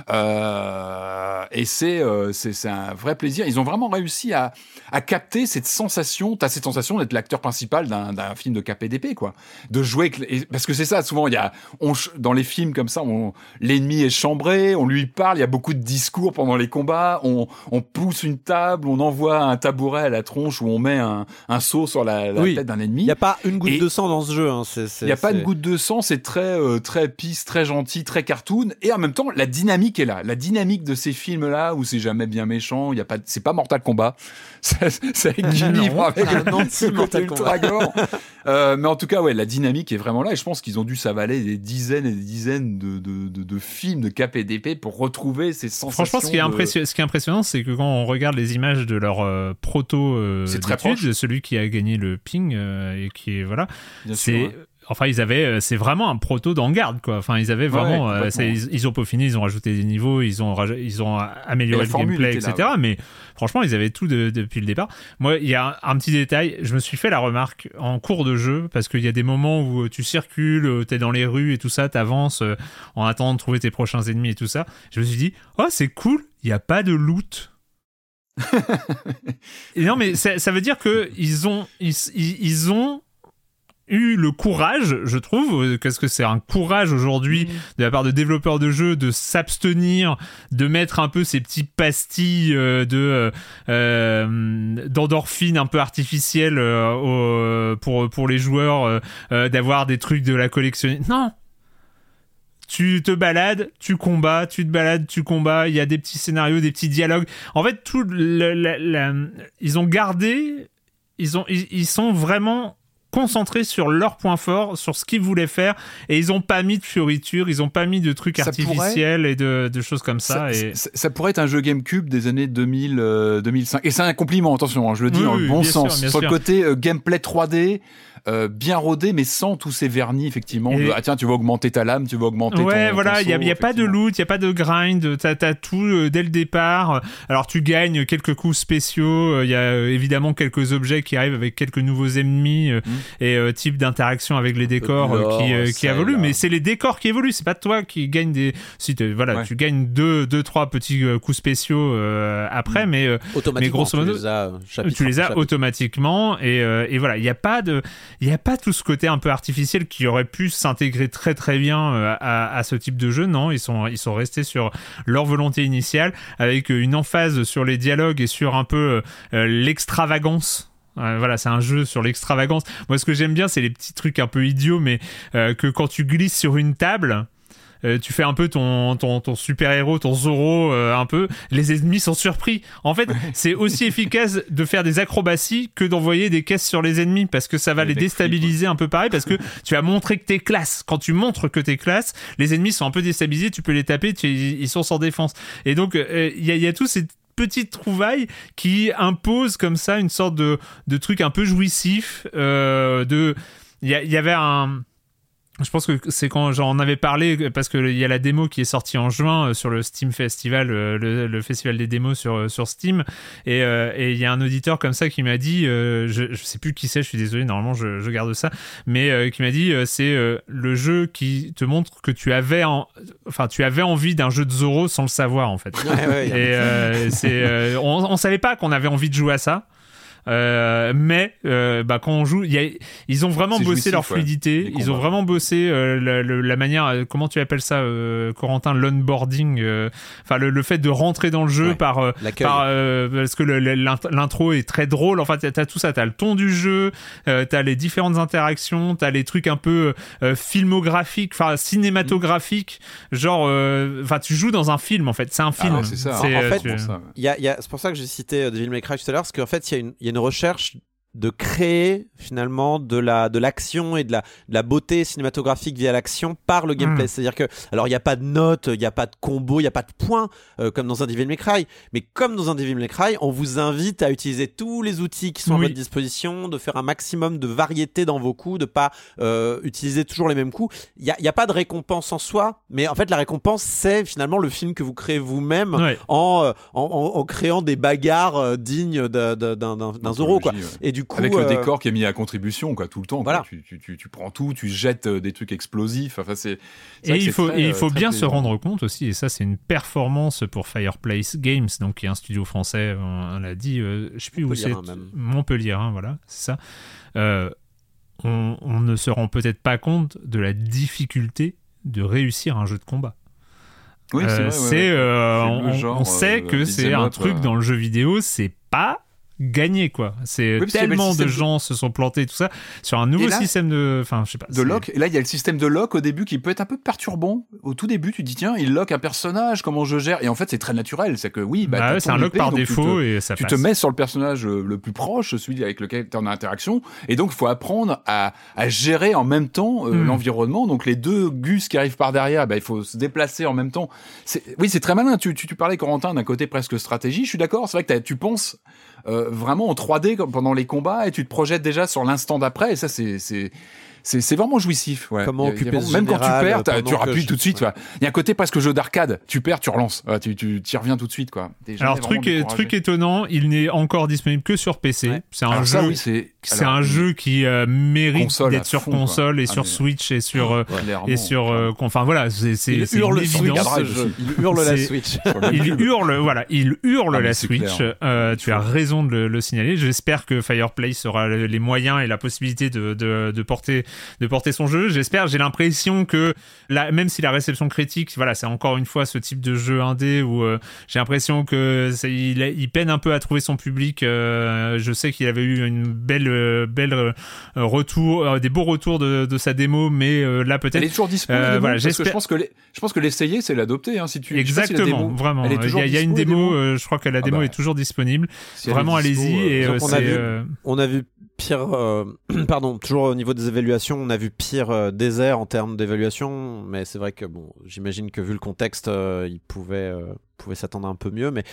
Euh, et euh, c'est c'est un vrai plaisir. Ils ont vraiment réussi à, à capter cette sensation. Tu as cette sensation d'être l'acteur principal d'un film de KPDP, quoi. De jouer... Parce que c'est ça, souvent, il y a... On, dans les films comme ça, l'ennemi est chambré, on lui parle, il y a beaucoup de discours pendant les combats, on, on pousse une table, on envoie un tabouret à la tronche où on met un, un seau sur la, tête d'un ennemi. Il n'y a pas une goutte de sang dans ce jeu. Hein. Il n'y a pas une goutte de sang, c'est très, euh, très pisse, très gentil, très cartoon. Et en même temps, la dynamique est là. La dynamique de ces films-là, où c'est jamais bien méchant, il y a pas, c'est pas Mortal Kombat. C'est avec Jimmy, avec un Mortal Kombat. Euh, mais en tout cas, ouais, la dynamique est vraiment là. Et je pense qu'ils ont dû s'avaler des dizaines et des dizaines de, de, de, films de KPDP pour retrouver ces sensations. Franchement, ce qui est, ce qui est impressionnant, c'est que quand on regarde les images de leur euh, proto c'est très proche. celui qui a gagné le ping euh, et qui est voilà. C'est enfin ils avaient euh, c'est vraiment un proto d'en-garde quoi. Enfin ils avaient vraiment euh, ils, ont peaufiné ils ont rajouté des niveaux ils ont ils ont amélioré le gameplay etc mais franchement ils avaient tout depuis le départ. Moi il y a un, petit détail je me suis fait la remarque en cours de jeu parce qu'il y a des moments où tu circules t'es dans les rues et tout ça t'avances en attendant de trouver tes prochains ennemis et tout ça. Je me suis dit oh c'est cool il n'y a pas de loot non, mais ça, veut dire que ils ont, ils, ont eu le courage, je trouve, qu'est-ce que c'est un courage aujourd'hui mm. de la part de développeurs de jeux de s'abstenir, de mettre un peu ces petits pastilles euh, de euh, euh, d'endorphines un peu artificielles pour pour les joueurs, d'avoir des trucs de la collection. Non, tu te balades, tu combats, tu te balades, tu combats, il y a des petits scénarios, des petits dialogues. En fait, tout ils ont gardé, ils, ont, ils, sont vraiment concentrés sur leurs points forts, sur ce qu'ils voulaient faire, et ils ont pas mis de fioritures, ils ont pas mis de trucs artificiels et de, choses comme ça. Ça, et... ça, pourrait être un jeu GameCube des années 2000, 2005. Euh, et c'est un compliment, attention, hein, je le dis dans le bon sens. sur le côté euh, gameplay 3D, euh, bien rodé, mais sans tous ces vernis, effectivement. ah tiens, tu vas augmenter ta lame, tu vas augmenter ouais, voilà, il n'y a, pas de loot, il n'y a pas de grind, tu as, tout euh, dès le départ. Alors tu gagnes quelques coups spéciaux, il y a euh, évidemment quelques objets qui arrivent avec quelques nouveaux ennemis mmh. et type d'interaction avec les décors qui, qui évoluent, mais c'est les décors qui évoluent, c'est pas toi qui gagne des... Si voilà, tu gagnes deux, deux, trois petits coups spéciaux après, mmh. mais, mais grosso modo, tu les as, automatiquement et, et voilà, il n'y a pas de il n'y a pas tout ce côté un peu artificiel qui aurait pu s'intégrer très très bien euh, à, ce type de jeu. Non, ils sont, ils sont restés sur leur volonté initiale avec une emphase sur les dialogues et sur un peu euh, l'extravagance voilà, c'est un jeu sur l'extravagance. Moi, ce que j'aime bien, c'est les petits trucs un peu idiots, mais euh, que quand tu glisses sur une table, euh, tu fais un peu ton, ton, ton super-héros, ton Zoro, euh, un peu, les ennemis sont surpris. En fait, c'est aussi efficace de faire des acrobaties que d'envoyer des caisses sur les ennemis parce que ça va les déstabiliser un peu pareil parce que tu as montré que t'es classe. Quand tu montres que t'es classe, les ennemis sont un peu déstabilisés, tu peux les taper, ils sont sans défense. Et donc, euh, il y, a, y a tous ces petites trouvailles qui imposent comme ça une sorte de, de truc un peu jouissif. de, il y, y avait un je pense que c'est quand j'en avais parlé parce qu'il y a la démo qui est sortie en juin euh, sur le Steam Festival, euh, le, festival des démos sur, euh, sur Steam. Et il y a un auditeur comme ça qui m'a dit, je, je sais plus qui c'est, je suis désolé, normalement je, je garde ça, mais qui m'a dit c'est le jeu qui te montre que tu avais, en, enfin tu avais envie d'un jeu de Zoro sans le savoir en fait. et c'est, on, on savait pas qu'on avait envie de jouer à ça. Euh, mais euh, bah, quand on joue, y a, ils ont vraiment bossé leur fluidité. Ils ont vraiment bossé euh, la, la, manière, comment tu appelles ça, euh, Corentin, l'onboarding. Enfin, le, le, fait de rentrer dans le jeu ouais. par, par parce que l'intro est très drôle. Enfin, t'as as tout ça. T'as le ton du jeu, t'as les différentes interactions, t'as les trucs un peu filmographiques, enfin cinématographiques. Genre, enfin, tu joues dans un film en fait. C'est un film. Ah, c'est ça. En, fait, il y a, y a, c'est pour ça que j'ai cité Devil May Cry tout à l'heure, parce qu'en fait, il y, y, a une recherche de créer finalement de la de l'action et de la, de la beauté cinématographique via l'action par le gameplay. Mmh. C'est-à-dire que alors il n'y a pas de notes, il n'y a pas de combo, il n'y a pas de points euh, comme dans un Devil May Cry, mais comme dans un Devil May Cry, on vous invite à utiliser tous les outils qui sont oui. à votre disposition, de faire un maximum de variété dans vos coups, de pas euh, utiliser toujours les mêmes coups. Il n'y a, y a, pas de récompense en soi, mais en fait la récompense c'est finalement le film que vous créez vous-même ouais. en, euh, en, en, en, créant des bagarres euh, dignes d'un Zoro quoi. Ouais. Et du coup avec le décor qui est mis à contribution quoi tout le temps voilà. tu, tu, tu, tu, prends tout tu jettes des trucs explosifs. Enfin c'est et il faut très, et il faut bien plaisant. se rendre compte aussi et ça c'est une performance pour Fireplace Games donc qui est un studio français on, on l'a dit euh, je sais plus où c'est Montpellier hein, voilà c'est ça. Euh, on, on ne se rend peut-être pas compte de la difficulté de réussir un jeu de combat. Oui, euh, c'est euh, on, on, sait euh, que c'est un truc dans le jeu vidéo c'est pas gagné quoi. C'est oui, tellement de gens de... se sont plantés tout ça sur un nouveau là, système de enfin je sais pas. De lock et là il y a le système de lock au début qui peut être un peu perturbant. Au tout début tu dis tiens, il lock un personnage, comment je gère? Et en fait c'est très naturel, c'est que oui, bah, bah c'est un lock par défaut te, et ça Tu passe. te mets sur le personnage le plus proche, celui avec lequel tu es en interaction et donc il faut apprendre à, à, gérer en même temps euh, mm. l'environnement. Donc les deux gus qui arrivent par derrière, bah, il faut se déplacer en même temps. Oui, c'est très malin. Tu, tu, tu parlais Corentin d'un côté presque stratégie, je suis d'accord, c'est vrai que tu penses euh, vraiment en 3D pendant les combats et tu te projettes déjà sur l'instant d'après et ça c'est c'est vraiment jouissif. Ouais. Comment occuper ce Même quand tu perds, tu rappuies je... tout de suite. Il y a un côté presque jeu d'arcade. Tu perds, tu relances. tu, tu y reviens tout de suite. Quoi. Alors, truc, est, truc étonnant, il n'est encore disponible que sur PC. Ouais. C'est un, Alors, jeu, ça, oui, c'est un jeu qui euh, mérite d'être sur fond, console quoi. et ah, sur mais... Switch et sur, euh, et sur euh, enfin voilà, c'est il hurle une. Il hurle la Switch. il hurle, voilà, il hurle ah, la Switch. Euh, tu as raison de le, le signaler. J'espère que Fireplace aura les moyens et la possibilité de, de, de porter, de porter son jeu. J'espère. J'ai l'impression que la, même si la réception critique, voilà, c'est encore une fois ce type de jeu indé où j'ai l'impression que il, il, peine un peu à trouver son public. Je sais qu'il avait eu une belle, belle retour, euh, des beaux retours de, de sa démo, mais euh, là peut-être. Elle est toujours disponible. Euh, voilà, je pense que les, je pense que l'essayer, c'est l'adopter. Hein, si tu exactement, si démo, vraiment. Il y, a, y a une démo. je crois que la démo ah bah, est toujours disponible. Si vraiment, allez-y. Et on a, vu, on a vu pire, euh, pardon, toujours au niveau des évaluations, on a vu pire euh, désert en termes d'évaluation, mais c'est vrai que bon, j'imagine que vu le contexte, euh, il pouvait, pouvait s'attendre un peu mieux, mais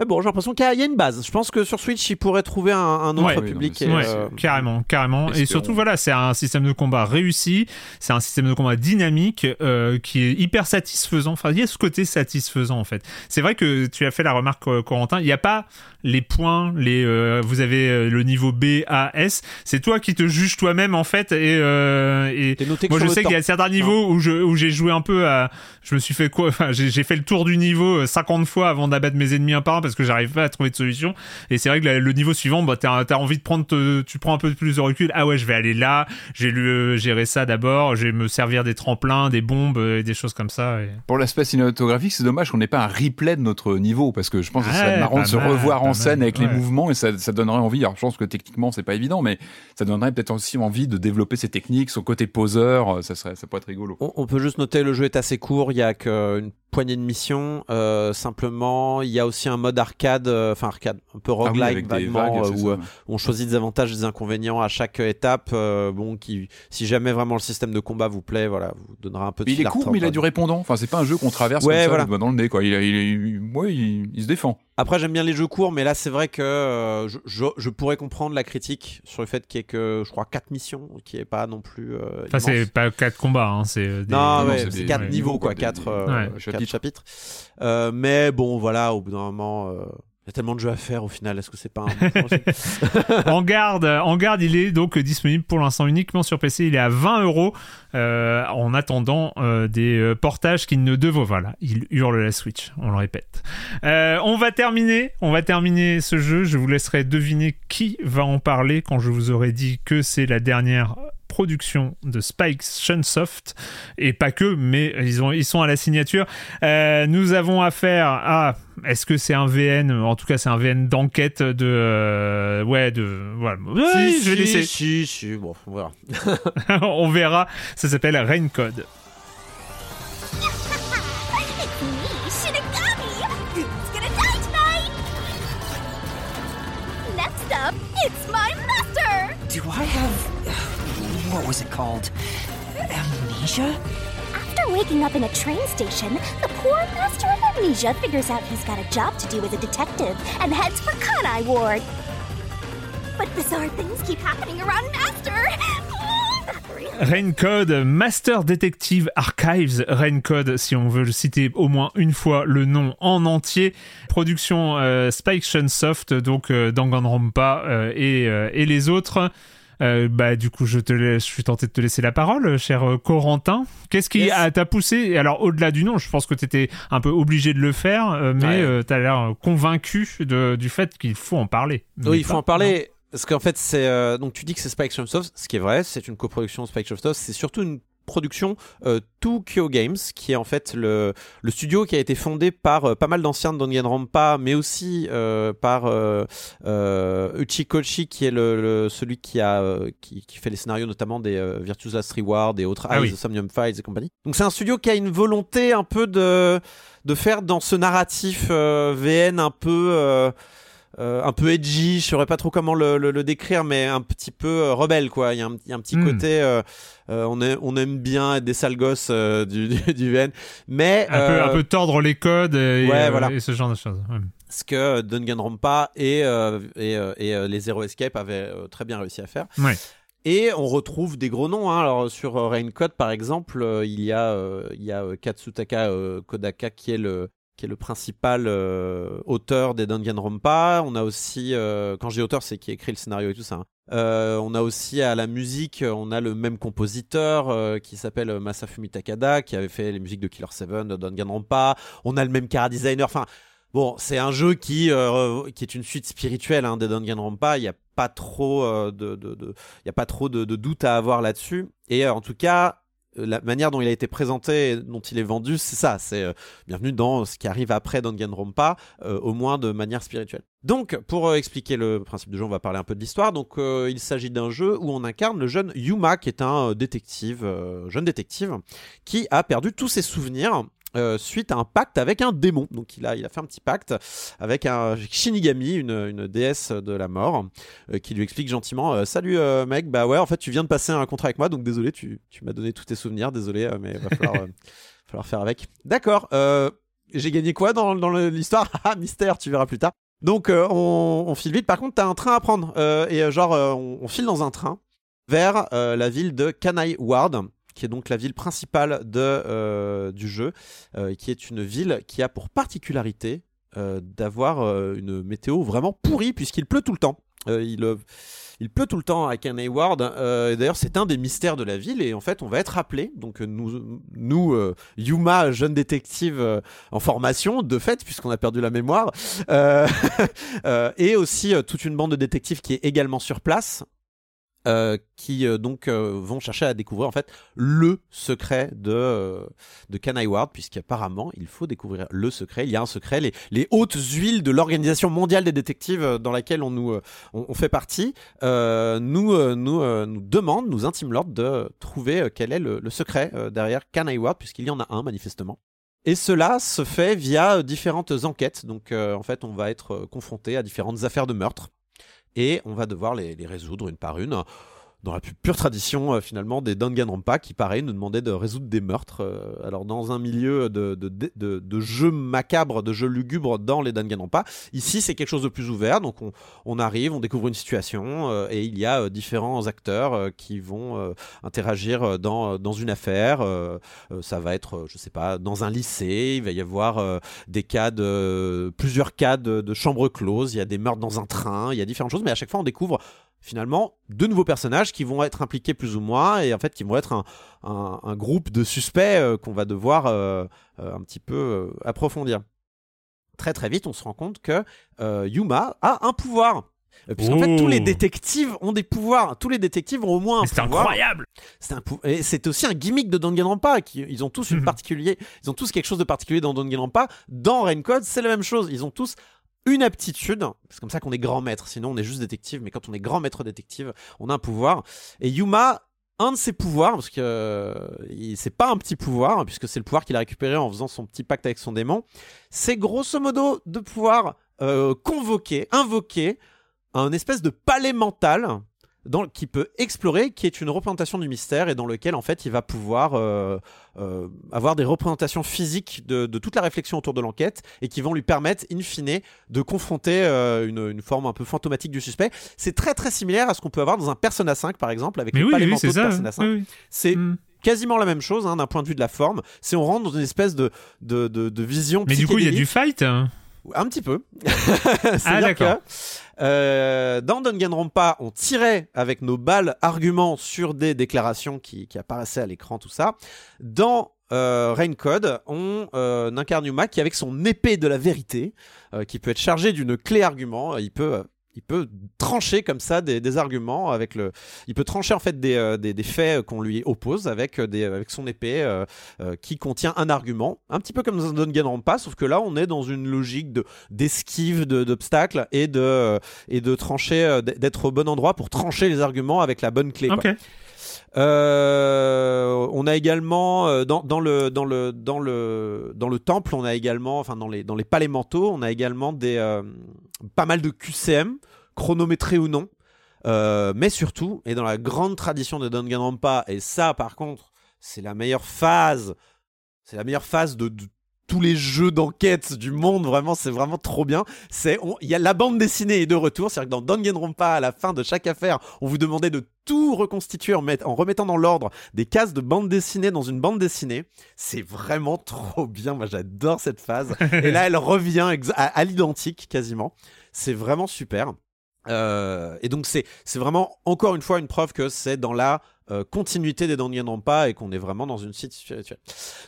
mais bon, j'ai l'impression qu'il y, a une base. Je pense que sur Switch, il pourrait trouver un, un autre ouais, public. Oui, et, euh... carrément, carrément. Espérons. Et surtout, voilà, c'est un système de combat réussi. C'est un système de combat dynamique euh, qui est hyper satisfaisant. Enfin, il y a ce côté satisfaisant en fait. C'est vrai que tu as fait la remarque, Corentin. Il n'y a pas les points, les. Euh, vous avez le niveau B, A, S. C'est toi qui te juges toi-même en fait. Et, euh, et moi, je sais qu'il y a certains niveaux où je où j'ai joué un peu à. Je me suis fait quoi? Enfin, j'ai fait le tour du niveau 50 fois avant d'abattre mes ennemis un par un parce que j'arrive pas à trouver de solution. Et c'est vrai que le niveau suivant, bah, t'as as envie de prendre, te, tu prends un peu plus de recul. Ah ouais, je vais aller là. J'ai lu euh, gérer ça d'abord. Je vais me servir des tremplins, des bombes et des choses comme ça. Et... Pour l'aspect cinématographique, c'est dommage qu'on n'ait pas un replay de notre niveau parce que je pense que ça serait marrant de se revoir en scène mal, avec ouais. les mouvements et ça, ça donnerait envie. Alors je pense que techniquement c'est pas évident, mais ça donnerait peut-être aussi envie de développer ses techniques, son côté poseur. Ça serait, ça pourrait être rigolo. On, on peut juste noter le jeu est assez court. Il y a qu'une poignée de missions. Euh, simplement, il y a aussi un mode arcade, euh, enfin arcade, un peu roguelike ah oui, vaguement, vagues, où, euh, on choisit des avantages et des inconvénients à chaque étape. Bon, qui, si jamais vraiment le système de combat vous plaît, voilà, vous donnera un peu de Il est court, mais il a du répondant. Enfin, c'est pas un jeu qu'on traverse ouais, comme ça, dans le nez, quoi. Il, il, il, ouais, il se défend. Après, j'aime bien les jeux courts, mais là, c'est vrai que euh, je, je, je, pourrais comprendre la critique sur le fait qu'il y ait que, je crois, 4 missions, qui est pas non plus. Euh, enfin, c'est pas 4 combats, hein, c'est. Des... Non, ouais, c'est 4 niveaux, quoi, 4 euh, chapitres. chapitres. Euh, mais bon, voilà, au bout d'un moment. Y a tellement de jeux à faire au final, est-ce que c'est pas un En garde, en garde, il est donc disponible pour l'instant uniquement sur PC. Il est à 20 euros en attendant des portages qui ne devraient. Voilà, il hurle la Switch, on le répète. on va terminer, on va terminer ce jeu. Je vous laisserai deviner qui va en parler quand je vous aurai dit que c'est la dernière production de Spike Chunsoft et pas que, mais ils, ont, ils sont à la signature. Euh, nous avons affaire à est-ce que c'est un VN En tout cas, c'est un VN d'enquête de. Euh, ouais, de. Voilà. Si, je vais laisser. Si, si, bon, voilà. on verra. Ça s'appelle Rain Code. Do I have what was it called? Amnesia? After waking up in a train station, the poor master of amnesia figures out he's got a job to do as a detective and heads for Kanai Ward. But bizarre things keep happening around Master. Raincode, Master Detective Archives, Raincode, si on veut le citer au moins une fois le nom en entier. Production euh, Spike Chunsoft, donc euh, Danganronpa euh, et, euh, et les autres. Euh, bah, du coup, je, te laisse, je suis tenté de te laisser la parole, cher euh, Corentin. Qu'est-ce qui t'a poussé? Alors, au-delà du nom, je pense que tu étais un peu obligé de le faire, euh, mais tu as l'air convaincu de, du fait qu'il faut en parler. Oui, il faut en parler. Parce qu'en fait, c'est donc tu dis que c'est Spike Chunsoft, ce qui est vrai, c'est une coproduction Spike Chunsoft. C'est surtout une production euh, Tokyo Games, qui est en fait le, le studio qui a été fondé par euh, pas mal d'anciens de Danganronpa, mais aussi euh, par Uchikoshi, qui est le, celui qui a qui, qui, fait les scénarios notamment des Virtuous Last Reward et autres ah, Somnium Files et compagnie. Donc c'est un studio qui a une volonté un peu de de faire dans ce narratif VN un peu euh, un peu edgy, je saurais pas trop comment le, décrire, mais un petit peu euh, rebelle, quoi. Il y, a un, petit hmm. côté, euh, on, on aime bien être des sales gosses du, du, VN, mais un peu, un, peu, tordre les codes et, ce genre de choses. Ce que Danganronpa et, et, et les Zero Escape avaient très bien réussi à faire. Et on retrouve des gros noms. Hein. Alors sur Raincode, par exemple, il y a, il y a Katsutaka Kodaka qui est le qui est le principal euh, auteur des Danganronpa. On a aussi, euh, quand j'ai auteur, c'est qui écrit le scénario et tout ça. Hein. Euh, on a aussi à la musique, on a le même compositeur qui s'appelle Masafumi Takada, qui avait fait les musiques de Killer 7, de Danganronpa. On a le même cara designer. Enfin, bon, c'est un jeu qui, qui est une suite spirituelle hein, des Danganronpa. Il n'y a pas trop de, de, de, y a pas trop de, de doute à avoir là-dessus. Et en tout cas, euh, la manière dont il a été présenté, dont il est vendu, c'est ça. C'est euh, bienvenue dans ce qui arrive après Danganronpa, euh, au moins de manière spirituelle. Donc, pour expliquer le principe du jeu, on va parler un peu de l'histoire. Donc, il s'agit d'un jeu où on incarne le jeune Yuma, qui est un détective, jeune détective, qui a perdu tous ses souvenirs euh, suite à un pacte avec un démon. Donc il a, il a fait un petit pacte avec un Shinigami, une, une déesse de la mort, euh, qui lui explique gentiment euh, Salut mec, bah ouais, en fait tu viens de passer un contrat avec moi, donc désolé, tu, tu m'as donné tous tes souvenirs, désolé, mais va falloir, falloir faire avec. D'accord, j'ai gagné quoi dans, dans l'histoire? Ah, mystère, tu verras plus tard. Donc on, on, file vite, par contre t'as un train à prendre, et genre on, on, file dans un train vers la ville de Kanai Ward qui est donc la ville principale de, euh, du jeu, euh, qui est une ville qui a pour particularité euh, d'avoir une météo vraiment pourrie puisqu'il pleut tout le temps. il, pleut tout le temps à Kenny Ward. D'ailleurs, c'est un des mystères de la ville et en fait, on va être appelé. Donc, nous, nous Yuma, jeune détective en formation, de fait, puisqu'on a perdu la mémoire, et aussi toute une bande de détectives qui est également sur place. Euh, qui euh, donc euh, vont chercher à découvrir en fait le secret de de Ward puisqu'apparemment il faut découvrir le secret. Il y a un secret les, les hautes huiles de l'organisation mondiale des détectives dans laquelle on nous on, fait partie nous nous nous demande nous intime l'ordre de trouver quel est le, secret derrière Kanai Ward puisqu'il y en a un manifestement. Et cela se fait via différentes enquêtes. Donc en fait on va être confronté à différentes affaires de meurtre et on va devoir les, résoudre une par une. Dans la pure tradition euh, finalement des Danganronpa qui pareil nous demandaient de résoudre des meurtres. Euh, alors dans un milieu de, de, jeux macabres, de jeux lugubres dans les Danganronpa, ici c'est quelque chose de plus ouvert, donc on, arrive, on découvre une situation euh, et il y a différents acteurs qui vont interagir dans, une affaire. ça va être, je sais pas, dans un lycée, il va y avoir des cas de plusieurs cas de, de chambres closes, il y a des meurtres dans un train, il y a différentes choses, mais à chaque fois on découvre finalement deux nouveaux personnages qui vont être impliqués plus ou moins et en fait qui vont être un, groupe de suspects euh, qu'on va devoir euh, euh, un petit peu approfondir. Très très vite, on se rend compte que Yuma a un pouvoir. Puisqu'en fait, tous les oh. détectives ont des pouvoirs. Tous les détectives ont au moins un pouvoir. C'est incroyable. C'est un et c'est aussi un gimmick de Danganronpa. Ils ont tous une mhm. particulier. Ils ont tous quelque chose de particulier dans Danganronpa. Dans Raincode, c'est la même chose. Ils ont tous une aptitude, c'est comme ça qu'on est grand maître, sinon on est juste détective, mais quand on est grand maître détective, on a un pouvoir. Et Yuma, un de ses pouvoirs, parce que euh, c'est pas un petit pouvoir, puisque c'est le pouvoir qu'il a récupéré en faisant son petit pacte avec son démon, c'est grosso modo de pouvoir euh, convoquer, invoquer un espèce de palais mental dans, qui peut explorer, qui est une représentation du mystère et dans lequel en fait il va pouvoir euh, euh, avoir des représentations physiques de, toute la réflexion autour de l'enquête et qui vont lui permettre in fine de confronter euh, une, forme un peu fantomatique du suspect. C'est très très similaire à ce qu'on peut avoir dans un Persona 5 par exemple avec le oui, oui, de Persona 5. c'est hmm. quasiment la même chose hein, d'un point de vue de la forme. C'est on rentre dans une espèce de, de, de, vision. Mais du coup, il y a du fight hein. Un petit peu. ah d'accord. Euh, dans Danganronpa, on tirait avec nos balles arguments sur des déclarations qui, apparaissaient à l'écran, tout ça. Dans euh, Raincode, on euh, incarne Yuma qui, avec son épée de la vérité, euh, qui peut être chargée d'une clé argument, il peut il peut trancher comme ça des, arguments avec le il peut trancher en fait des, euh, des, faits qu'on lui oppose avec euh, des avec son épée euh, qui contient un argument. Un petit peu comme dans Danganronpa sauf que là on est dans une logique de d'esquive d'obstacles et de et de trancher d'être au bon endroit pour trancher les arguments avec la bonne clé on a également dans, dans, le dans le dans le dans le temple, on a également, enfin dans les dans les palais mentaux, on a également des pas mal de QCM, chronométrés ou non. Euh, mais surtout, et dans la grande tradition de Danganronpa, et ça par contre, c'est la meilleure phase, c'est la meilleure phase de, tous les jeux d'enquête du monde, vraiment, c'est vraiment trop bien. C'est, il y a la bande dessinée est de retour, c'est-à-dire que dans Danganronpa, à la fin de chaque affaire, on vous demandait de tout reconstituer en, en remettant dans l'ordre des cases de bande dessinée dans une bande dessinée. C'est vraiment trop bien, moi j'adore cette phase. et là, elle revient à l'identique quasiment. C'est vraiment super. Euh, et donc c'est vraiment encore une fois une preuve que c'est dans la euh, continuité des Danganronpa et qu'on est vraiment dans une site spirituelle.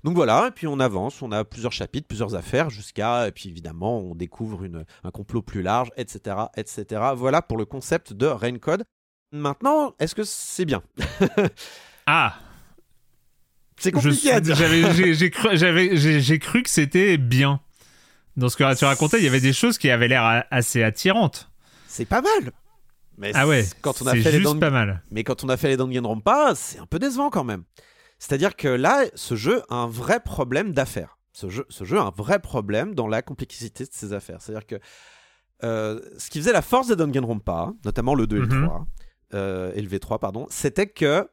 Donc voilà, et puis on avance, on a plusieurs chapitres, plusieurs affaires, jusqu'à, et puis évidemment on découvre une, un complot plus large, etc., etc. Voilà pour le concept de Raincode. Maintenant, est-ce que c'est bien? Ah C'est compliqué à dire. J'ai cru, cru que c'était bien. Dans ce que tu racontais, il y avait des choses qui avaient l'air assez attirantes. C'est pas mal. Mais ah ouais, quand on a fait juste les pas mal. Mais quand on a fait les Danganronpa, c'est un peu décevant quand même. C'est-à-dire que là, ce jeu a un vrai problème d'affaires. Ce jeu, ce jeu a un vrai problème dans la complexité de ses affaires. C'est-à-dire que euh, ce qui faisait la force des Danganronpa, notamment le 2 et le 3, mhm. euh, et le V3, pardon, c'était que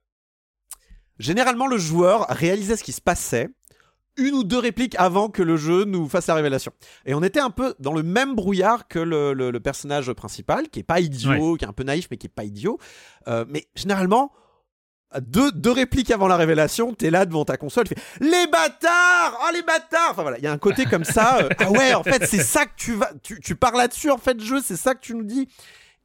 généralement le joueur réalisait ce qui se passait une ou deux répliques avant que le jeu nous fasse la révélation. Et on était un peu dans le même brouillard que le, personnage principal, qui est pas idiot, qui est un peu naïf, mais qui est pas idiot. Euh, mais généralement, deux, deux répliques avant la révélation, t'es là devant ta console, tu fais les bâtards, oh les bâtards. Enfin voilà, il y a un côté comme ça. Euh, ah ouais, en fait c'est ça que tu vas, tu, tu pars là-dessus en fait jeu, c'est ça que tu nous dis.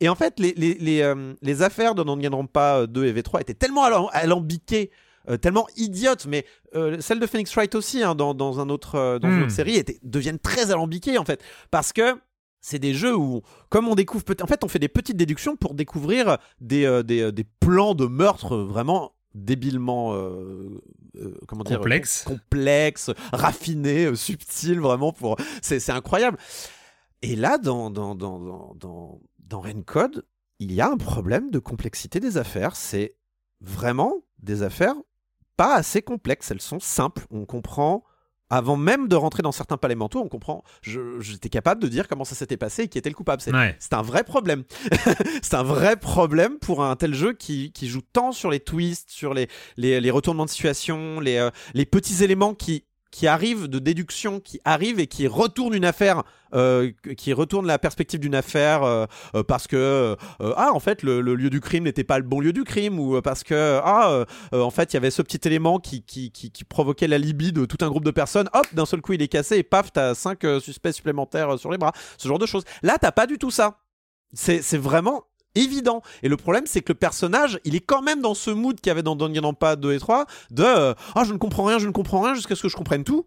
Et en fait, les, les, les, euh, les affaires de Non gagneront pas 2 et V3 étaient tellement alambiquées euh, tellement idiote, mais euh, celle de Phoenix Wright aussi, hein, dans, dans, un autre, euh, dans une autre hmm. série, était, deviennent très alambiquées en fait. Parce que c'est des jeux où, comme on découvre, en fait, on fait des petites déductions pour découvrir des, des, des plans de meurtre vraiment débilement comment dire complexe complexe raffiné subtil vraiment pour c'est incroyable et là dans dans dans dans dans, il y a un problème de complexité des affaires c'est vraiment des affaires pas assez complexes. Elles sont simples. On comprend avant même de rentrer dans certains palais mentaux, on comprend. J'étais capable de dire comment ça s'était passé et qui était le coupable. C'est un vrai problème. c'est un vrai problème pour un tel jeu qui, joue tant sur les twists, sur les, les, retournements de situation, les, euh, les petits éléments qui qui arrive de déduction, qui arrive et qui retourne une affaire, euh, qui retourne la perspective d'une affaire euh, euh, parce que ah en fait le, lieu du crime n'était pas le bon lieu du crime ou parce que ah en fait il y avait ce petit élément qui, qui, qui, provoquait la libye de tout un groupe de personnes. Hop, d'un seul coup il est cassé et paf t'as cinq suspects supplémentaires sur les bras. Ce genre de choses. Là t'as pas du tout ça. C'est vraiment évident. Et le problème, c'est que le personnage, il est quand même dans ce mood qu'il y avait dans Danganronpa 2 et 3 de euh, ah je ne comprends rien, je ne comprends rien jusqu'à ce que je comprenne tout.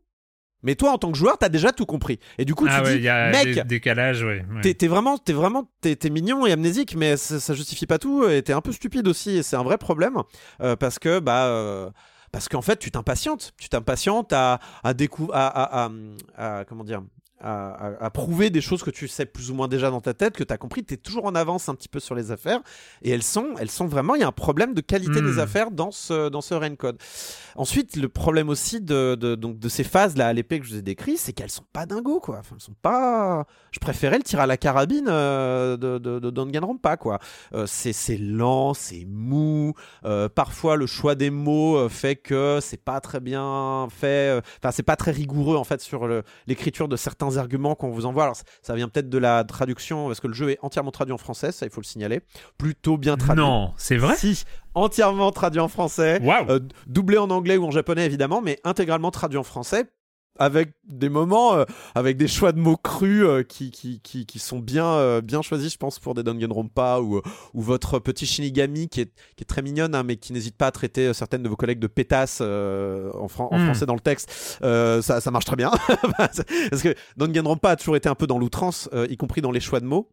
Mais toi, en tant que joueur, t'as déjà tout compris. Et du coup, ah tu dis, mec, décalage, ouais. T'es vraiment, t'es vraiment, t'es mignon et amnésique, mais ça, justifie pas tout. Et t'es un peu stupide aussi, et c'est un vrai problème euh, parce que bah. Euh, parce qu'en fait, tu t'impatientes. Tu t'impatientes à, à, à, à, comment dire, à, prouver des choses que tu sais plus ou moins déjà dans ta tête, que tu as compris, tu es toujours en avance un petit peu sur les affaires. Et elles sont, elles sont vraiment, il y a un problème de qualité des hmm. affaires dans ce, dans ce rain code. Ensuite, le problème aussi de, de, donc, de ces phases-là à l'épée que je vous ai décrit, c'est qu'elles sont pas dingos, quoi. Enfin, elles sont pas. Je préférais le tir à la carabine euh, de, de, de Danganronpa, quoi. Euh, c'est lent, c'est mou. Euh, parfois, le choix des mots fait que c'est pas très bien fait. Enfin, c'est pas très rigoureux, en fait, sur l'écriture de certains arguments qu'on vous envoie. Alors, ça vient peut-être de la traduction, parce que le jeu est entièrement traduit en français, ça il faut le signaler. Plutôt bien traduit. Non, c'est vrai Si, entièrement traduit en français. Wow. doublé en anglais ou en japonais évidemment, mais intégralement traduit en français avec des moments, euh, avec des choix de mots crus euh, qui, qui, qui, qui, sont bien, euh, bien choisis, je pense, pour des Danganronpa ou, ou votre petit Shinigami qui est, qui est très mignonne, hein, mais qui n'hésite pas à traiter certaines de vos collègues de pétasses en, en, hmm. français dans le texte. ça, ça marche très bien. Parce que Danganronpa a toujours été un peu dans l'outrance, y compris dans les choix de mots.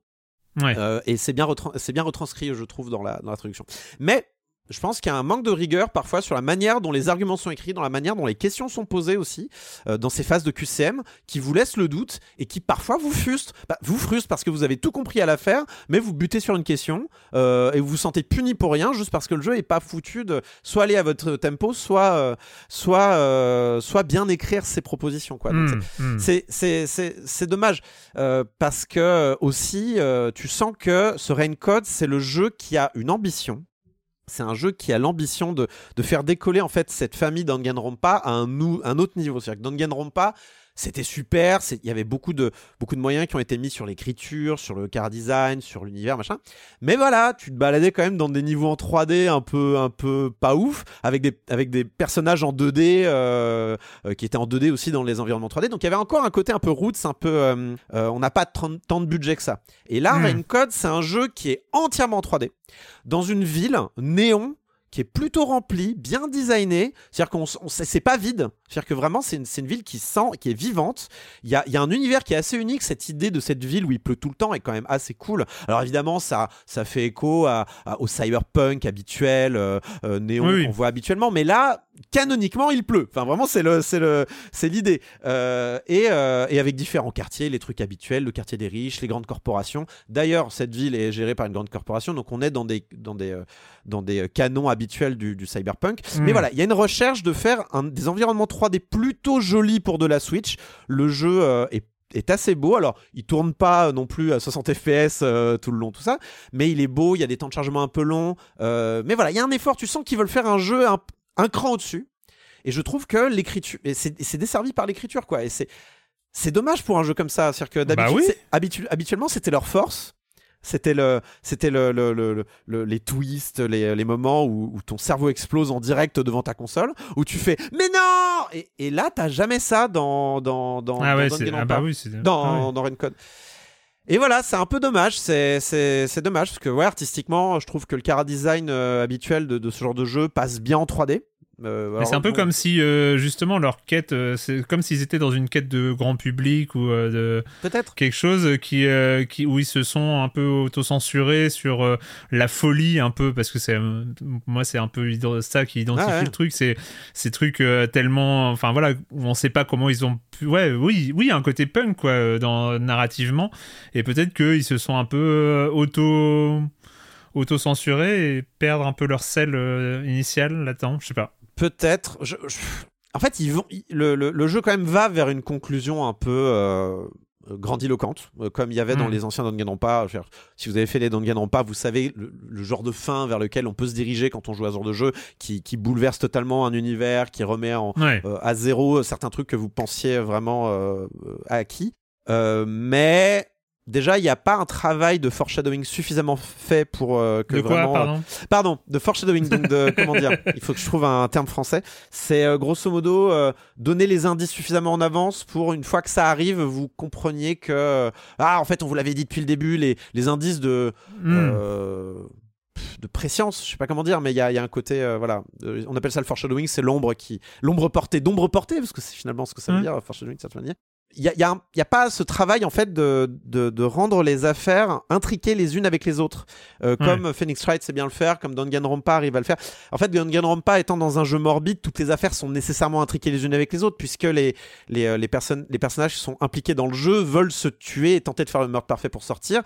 Ouais. et c'est bien, c'est bien retranscrit, je trouve, dans la, dans la traduction. Mais je pense qu'il y a un manque de rigueur parfois sur la manière dont les arguments sont écrits, dans la manière dont les questions sont posées aussi, euh, dans ces phases de QCM, qui vous laissent le doute et qui parfois vous frustrent. Bah, vous frustrent parce que vous avez tout compris à l'affaire, mais vous butez sur une question euh, et vous vous sentez puni pour rien juste parce que le jeu est pas foutu de soit aller à votre tempo, soit, euh, soit, soit bien écrire ses propositions. Quoi. Mmh, mmh. C'est dommage parce que aussi tu sens que ce Code c'est le jeu qui a une ambition c'est un jeu qui a l'ambition de, faire décoller en fait cette famille Danganronpa à un, un autre niveau. C'est-à-dire que Danganronpa, c'était super, il y avait beaucoup de, beaucoup de moyens qui ont été mis sur l'écriture, sur le car design, sur l'univers, machin. Mais voilà, tu te baladais quand même dans des niveaux en 3D un peu, un peu pas ouf, avec des, avec des personnages en 2D euh, euh, qui étaient en 2D aussi dans les environnements 3D. Donc il y avait encore un côté un peu roots, un peu, euh, on n'a pas tant de budget que ça. Et là, mmh. Code, c'est un jeu qui est entièrement en 3D, dans une ville néon qui est plutôt rempli, bien designé. C'est-à-dire qu'on c'est pas vide. C'est-à-dire que vraiment, c'est une, une, ville qui sent, qui est vivante. Il y a, y a, un univers qui est assez unique. Cette idée de cette ville où il pleut tout le temps est quand même assez cool. Alors évidemment, ça, ça fait écho à, au cyberpunk habituel, euh, euh, néon qu'on voit habituellement. Mais là, canoniquement, il pleut. Enfin, vraiment, c'est le, c'est le, c'est l'idée. Euh, et, et avec différents quartiers, les trucs habituels, le quartier des riches, les grandes corporations. D'ailleurs, cette ville est gérée par une grande corporation, donc on est dans des, dans des, dans des canons habituels du, cyberpunk. Mais hmm. voilà, il y a une recherche de faire des environnements 3D plutôt jolis pour de la Switch. Le jeu euh, est assez beau. Alors, il tourne pas non plus à 60 fps euh, tout le long, tout ça, mais il est beau. Il y a des temps de chargement un peu longs. Euh, mais voilà, il y a un effort. Tu sens qu'ils veulent faire un jeu un, cran au-dessus. Et je trouve que l'écriture, c'est desservi par l'écriture, quoi. Et c'est c'est dommage pour un jeu comme ça. C'est-à-dire que bah d'habitude, habituellement, c'était leur force. C'était le, c'était le, le, les twists, les, les moments où, ton cerveau explose en direct devant ta console, où tu fais mais non et, et là t'as jamais ça dans dans dans ah ouais, dans, ah bah oui, dans, ah dans Code. Et voilà, c'est un peu dommage, c'est, c'est, c'est dommage parce que ouais, artistiquement, je trouve que le cara design euh, habituel de, de, ce genre de jeu passe bien en 3D. Euh, c'est un peu comme si euh, justement leur quête, euh, c'est comme s'ils étaient dans une quête de grand public ou de peut-être. quelque chose qui, qui où ils se sont un peu auto-censurés sur la folie un peu parce que c'est moi c'est un peu ça qui identifie ah le truc, c'est ces trucs tellement, enfin voilà, on sait pas comment ils ont pu, ouais, oui, oui, un côté punk quoi, dans narrativement. Et peut-être qu'ils se sont un peu auto auto-censurer et perdre un peu leur sel initial là-dedans, je sais pas. Peut-être. en fait, ils vont, le, le, jeu quand même va vers une conclusion un peu grandiloquente, comme il y avait dans hmm. les anciens Danganronpa. Si vous avez fait les Danganronpa, vous savez le, genre de fin vers lequel on peut se diriger quand on joue à ce genre de jeu, qui, qui bouleverse totalement un univers, qui remet en, à zéro certains trucs que vous pensiez vraiment acquis. mais Déjà, il n'y a pas un travail de foreshadowing suffisamment fait pour euh, que de vraiment. Quoi, pardon, pardon, de foreshadowing. Donc, de, comment dire? Il faut que je trouve un terme français. C'est euh, grosso modo euh, donner les indices suffisamment en avance pour une fois que ça arrive, vous compreniez que ah en fait on vous l'avait dit depuis le début les, les indices de hmm. de préscience, je sais pas comment dire, mais il y a, y a, un côté, voilà, on appelle ça le foreshadowing, c'est l'ombre qui, l'ombre portée, d'ombre portée, parce que c'est finalement ce que ça veut dire, foreshadowing, de cette manière il n'y a, y a, pas ce travail en fait de, de, rendre les affaires intriquées les unes avec les autres, euh, comme Phoenix Wright sait bien le faire, comme Danganronpa arrive à le faire. En fait, Danganronpa étant dans un jeu morbide, toutes les affaires sont nécessairement intriquées les unes avec les autres, puisque les, les, euh, les, personnes, les personnages qui sont impliqués dans le jeu veulent se tuer et tenter de faire le meurtre parfait pour sortir.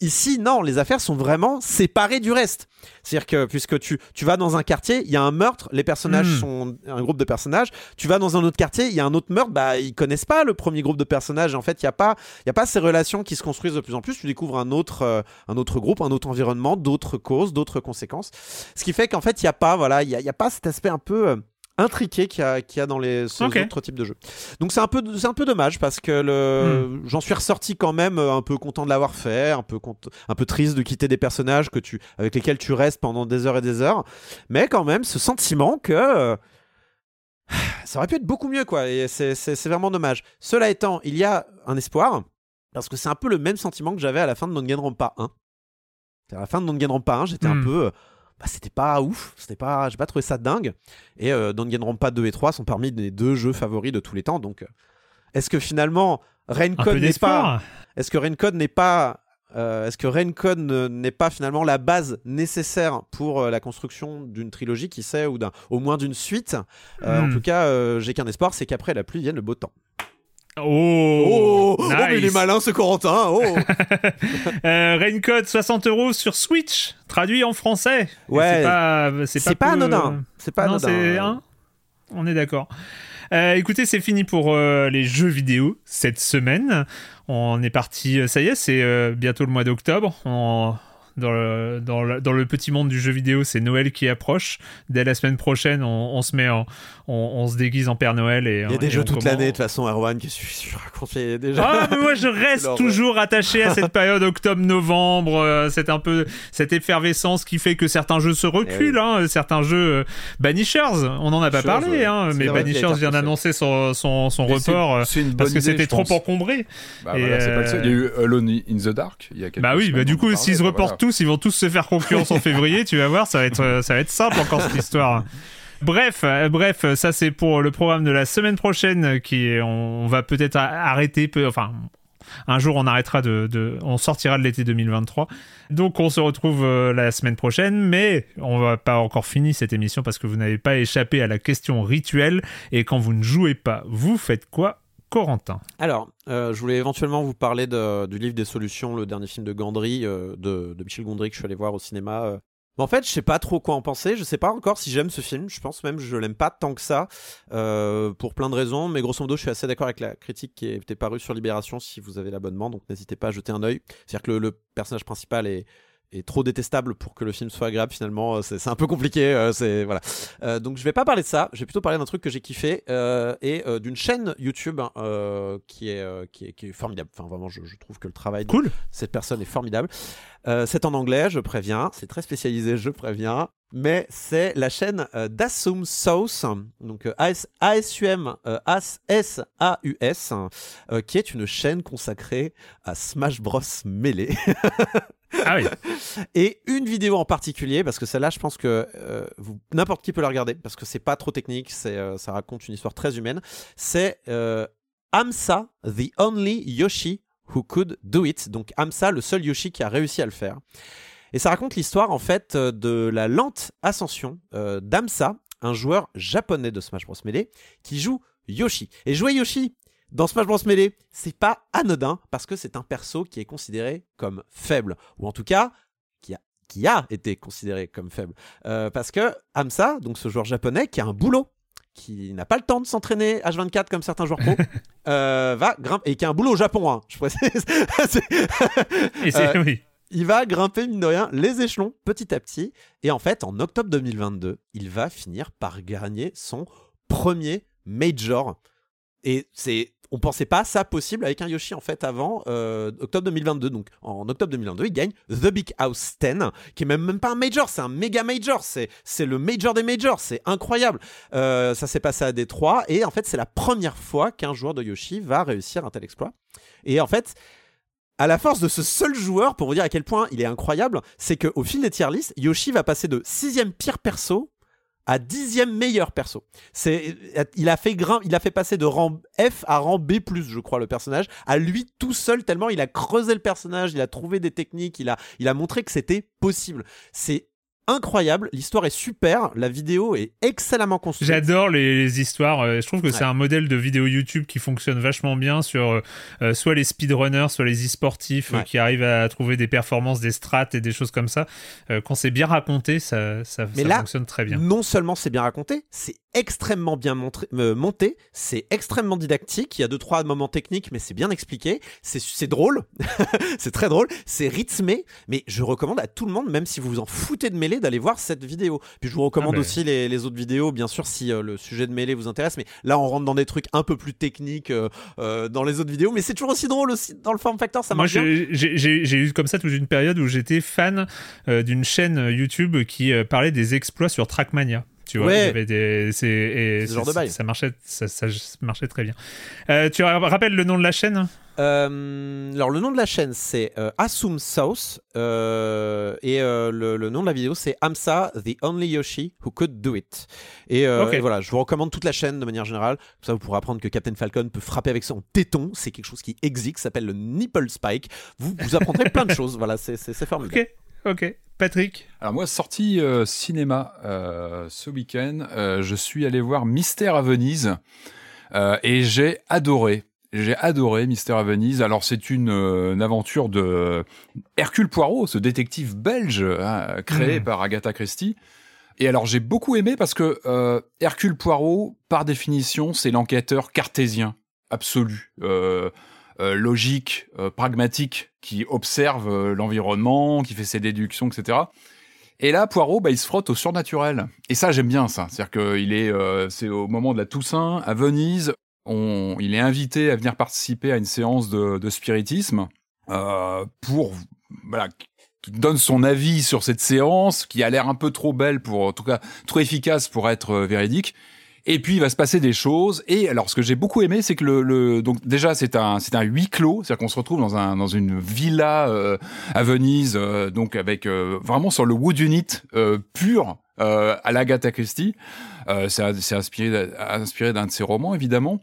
Ici, non, les affaires sont vraiment séparées du reste. C'est-à-dire que puisque tu, tu vas dans un quartier, il y a un meurtre, les personnages hmm. sont un groupe de personnages. Tu vas dans un autre quartier, il y a un autre meurtre, bah ils connaissent pas le premier groupe de personnages. En fait, il y a pas y a pas ces relations qui se construisent de plus en plus. Tu découvres un autre euh, un autre groupe, un autre environnement, d'autres causes, d'autres conséquences. Ce qui fait qu'en fait, il y a pas voilà, il y a, y a, pas cet aspect un peu euh, intriqué qu'il y, a, a dans les autres types de jeux. Donc c'est un peu c'est un peu dommage parce que le hmm. j'en suis ressorti quand même euh, un peu content de l'avoir fait, un peu un peu triste de quitter des personnages que tu avec lesquels tu restes pendant des heures et des heures, mais quand même ce sentiment que euh, ça aurait pu être beaucoup mieux quoi et c'est vraiment dommage. Cela étant, il y a un espoir parce que c'est un peu le même sentiment que j'avais à la fin de Danganronpa 1. À la fin de Danganronpa 1, j'étais un hmm. peu euh, bah, c'était pas ouf, c'était pas, j'ai pas trouvé ça dingue. Et euh, Danganronpa 2 et 3 sont parmi les deux jeux favoris de tous les temps. Donc, euh, est-ce que finalement Raincode n'est pas, est-ce que Raincode n'est pas, euh, est-ce que Raincode n'est pas finalement la base nécessaire pour la construction d'une trilogie, qui sait, ou au moins d'une suite? En hmm. tout cas, j'ai qu'un espoir, c'est qu'après la pluie vienne le beau temps. Oh, oh, mais il est malin ce Corentin. Oh. euh, Raincode 60 euros sur Switch, traduit en français. Ouais. C'est pas, c'est pas, anodin. C'est pas anodin. On est d'accord. Euh, écoutez, c'est fini pour euh, les jeux vidéo cette semaine. On est parti, euh, ça y est, c'est bientôt le mois d'octobre. Dans le, dans le, dans le petit monde du jeu vidéo, c'est Noël qui approche. Dès la semaine prochaine, on, on se met en, on, on, se déguise en Père Noël et il y a des jeux toute l'année de toute façon, Erwan, qui je raconté déjà. Ah, mais moi je reste toujours attaché à cette période octobre-novembre, euh, c'est un peu cette effervescence qui fait que certains jeux se reculent, eh hein, certains jeux euh, Banishers, on n'en a pas parlé, hein, mais Banishers vient d'annoncer son, son, son report euh, parce que c'était trop encombré. Bah, voilà, pas le seul. Il y a eu Alone in the Dark il y a quelques Bah oui, bah du coup, s'ils se reportent tous, ils vont tous se faire concurrence en février. Tu vas voir, ça va être, euh, ça va être simple encore cette histoire. Bref, euh, bref, ça c'est pour le programme de la semaine prochaine qui on, va peut-être arrêter, enfin un jour on arrêtera de, on sortira de l'été 2023. Donc on se retrouve euh, la semaine prochaine, mais on va pas encore finir cette émission parce que vous n'avez pas échappé à la question rituelle et quand vous ne jouez pas, vous faites quoi Corentin. Alors, euh, je voulais éventuellement vous parler du livre des solutions, le dernier film de Gandry, euh, de, Michel Gondry que je suis allé voir au cinéma. Euh. En fait, je sais pas trop quoi en penser. Je sais pas encore si j'aime ce film. Je pense même que je l'aime pas tant que ça, pour plein de raisons. Mais grosso modo, je suis assez d'accord avec la critique qui était parue sur Libération si vous avez l'abonnement. Donc n'hésitez pas à jeter un œil. C'est-à-dire que le personnage principal est est trop détestable pour que le film soit agréable finalement euh, c'est un peu compliqué euh, c'est voilà. Euh, donc je vais pas parler de ça. Je vais plutôt parler d'un truc que j'ai kiffé et d'une chaîne YouTube hein, qui, est, qui, est, qui est formidable. Enfin vraiment je, trouve que le travail cool. de cette personne est formidable c'est en anglais je préviens c'est très spécialisé je préviens mais c'est la chaîne d'Assume Sauce, donc A-S-U-M S-A-U-S, qui est une chaîne consacrée à Smash Bros Melee. Ah oui. Et une vidéo en particulier, parce que celle-là, je pense que euh, n'importe qui peut la regarder, parce que c'est pas trop technique, c'est, euh, ça raconte une histoire très humaine. C'est euh, Amsa, the only Yoshi who could do it. Donc Amsa, le seul Yoshi qui a réussi à le faire. Et ça raconte l'histoire en fait de la lente ascension d'Amsa, un joueur japonais de Smash Bros Melee, qui joue Yoshi. Et jouer Yoshi, dans Smash Bros Melee, c'est pas anodin parce que c'est un perso qui est considéré comme faible, ou en tout cas qui a, qui a été considéré comme faible. Euh, parce que Hamsa, donc ce joueur japonais, qui a un boulot, qui n'a pas le temps de s'entraîner H24 comme certains joueurs pro, va grimper et qui a un boulot au Japon, hein, je précise. et oui il va grimper, mine de rien, les échelons petit à petit. Et en fait, en octobre 2022, il va finir par gagner son premier major. Et c'est, on pensait pas ça possible avec un Yoshi en fait avant euh, octobre 2022. Donc en octobre 2022, il gagne The Big House 10, qui est même, même pas un major, c'est un méga major. C'est, le major des majors, c'est incroyable. Euh, ça s'est passé à Détroit et en fait c'est la première fois qu'un joueur de Yoshi va réussir un tel exploit. Et en fait, à la force de ce seul joueur, pour vous dire à quel point il est incroyable, c'est qu'au fil des tier lists, Yoshi va passer de sixième pire perso à dixième meilleur perso. C'est, il a fait il a fait passer de rang F à rang B+, je crois, le personnage, à lui tout seul, tellement il a creusé le personnage, il a trouvé des techniques, il a, il a montré que c'était possible. C'est incroyable, l'histoire est super, la vidéo est excellemment construite. J'adore les, histoires, euh, je trouve que c'est un modèle de vidéo YouTube qui fonctionne vachement bien sur euh, euh, soit les speedrunners, soit les e-sportifs qui arrivent à trouver des performances, des strats et des choses comme ça. quand c'est bien raconté, ça, ça, fonctionne très bien. Non seulement c'est bien raconté, c'est extrêmement bien monté, c'est extrêmement didactique, il y a deux trois moments techniques mais c'est bien expliqué, c'est drôle, c'est très drôle, c'est rythmé, mais je recommande à tout le monde, même si vous vous en foutez de mêler, d'aller voir cette vidéo. Puis je vous recommande ah ben. aussi les, autres vidéos, bien sûr si euh, le sujet de mêlée vous intéresse, mais là on rentre dans des trucs un peu plus techniques euh, euh, dans les autres vidéos, mais c'est toujours aussi drôle aussi dans le form factor, ça marche Moi j'ai eu comme ça toute une période où j'étais fan d'une chaîne YouTube qui parlait des exploits sur Trackmania. Tu vois, il y avait des, c'est, ce genre de bail. Ça marchait, ça, marchait très bien. Euh, tu rappelles le nom de la chaîne euh, alors le nom de la chaîne c'est euh, Assume South euh, et le, nom de la vidéo c'est Amsa the only Yoshi who could do it. Et, voilà je vous recommande toute la chaîne de manière générale. Comme ça vous pourrez apprendre que Captain Falcon peut frapper avec son téton. C'est quelque chose qui existe s'appelle le nipple spike. Vous vous apprendrez plein de choses. Voilà c'est formidable. Ok ok Patrick Alors moi, sortie euh, cinéma euh, ce week-end, euh, je suis allé voir Mystère à Venise et j'ai adoré. J'ai adoré Mystère à Venise. Alors c'est une, aventure de Hercule Poirot, ce détective belge hein, créé hmm. par Agatha Christie. Et alors j'ai beaucoup aimé parce que Hercule Poirot, par définition, c'est l'enquêteur cartésien absolu. Euh, logique, euh, pragmatique, qui observe euh, l'environnement, qui fait ses déductions, etc. Et là, Poirot, bah, il se frotte au surnaturel. Et ça, j'aime bien ça. C'est-à-dire est, c'est au moment de la Toussaint, à Venise, on, il est invité à venir participer à une séance de, spiritisme pour, voilà, qui donne son avis sur cette séance, qui a l'air un peu trop belle pour, en tout cas, trop efficace pour être véridique. Et puis il va se passer des choses. Et alors ce que j'ai beaucoup aimé, c'est que le, le, donc déjà c'est un c'est un huis clos, c'est-à-dire qu'on se retrouve dans un dans une villa euh, à Venise, euh, donc avec euh, vraiment sur le wood unit pur à l'Agatha Christie. c'est inspiré inspiré d'un de ses romans évidemment.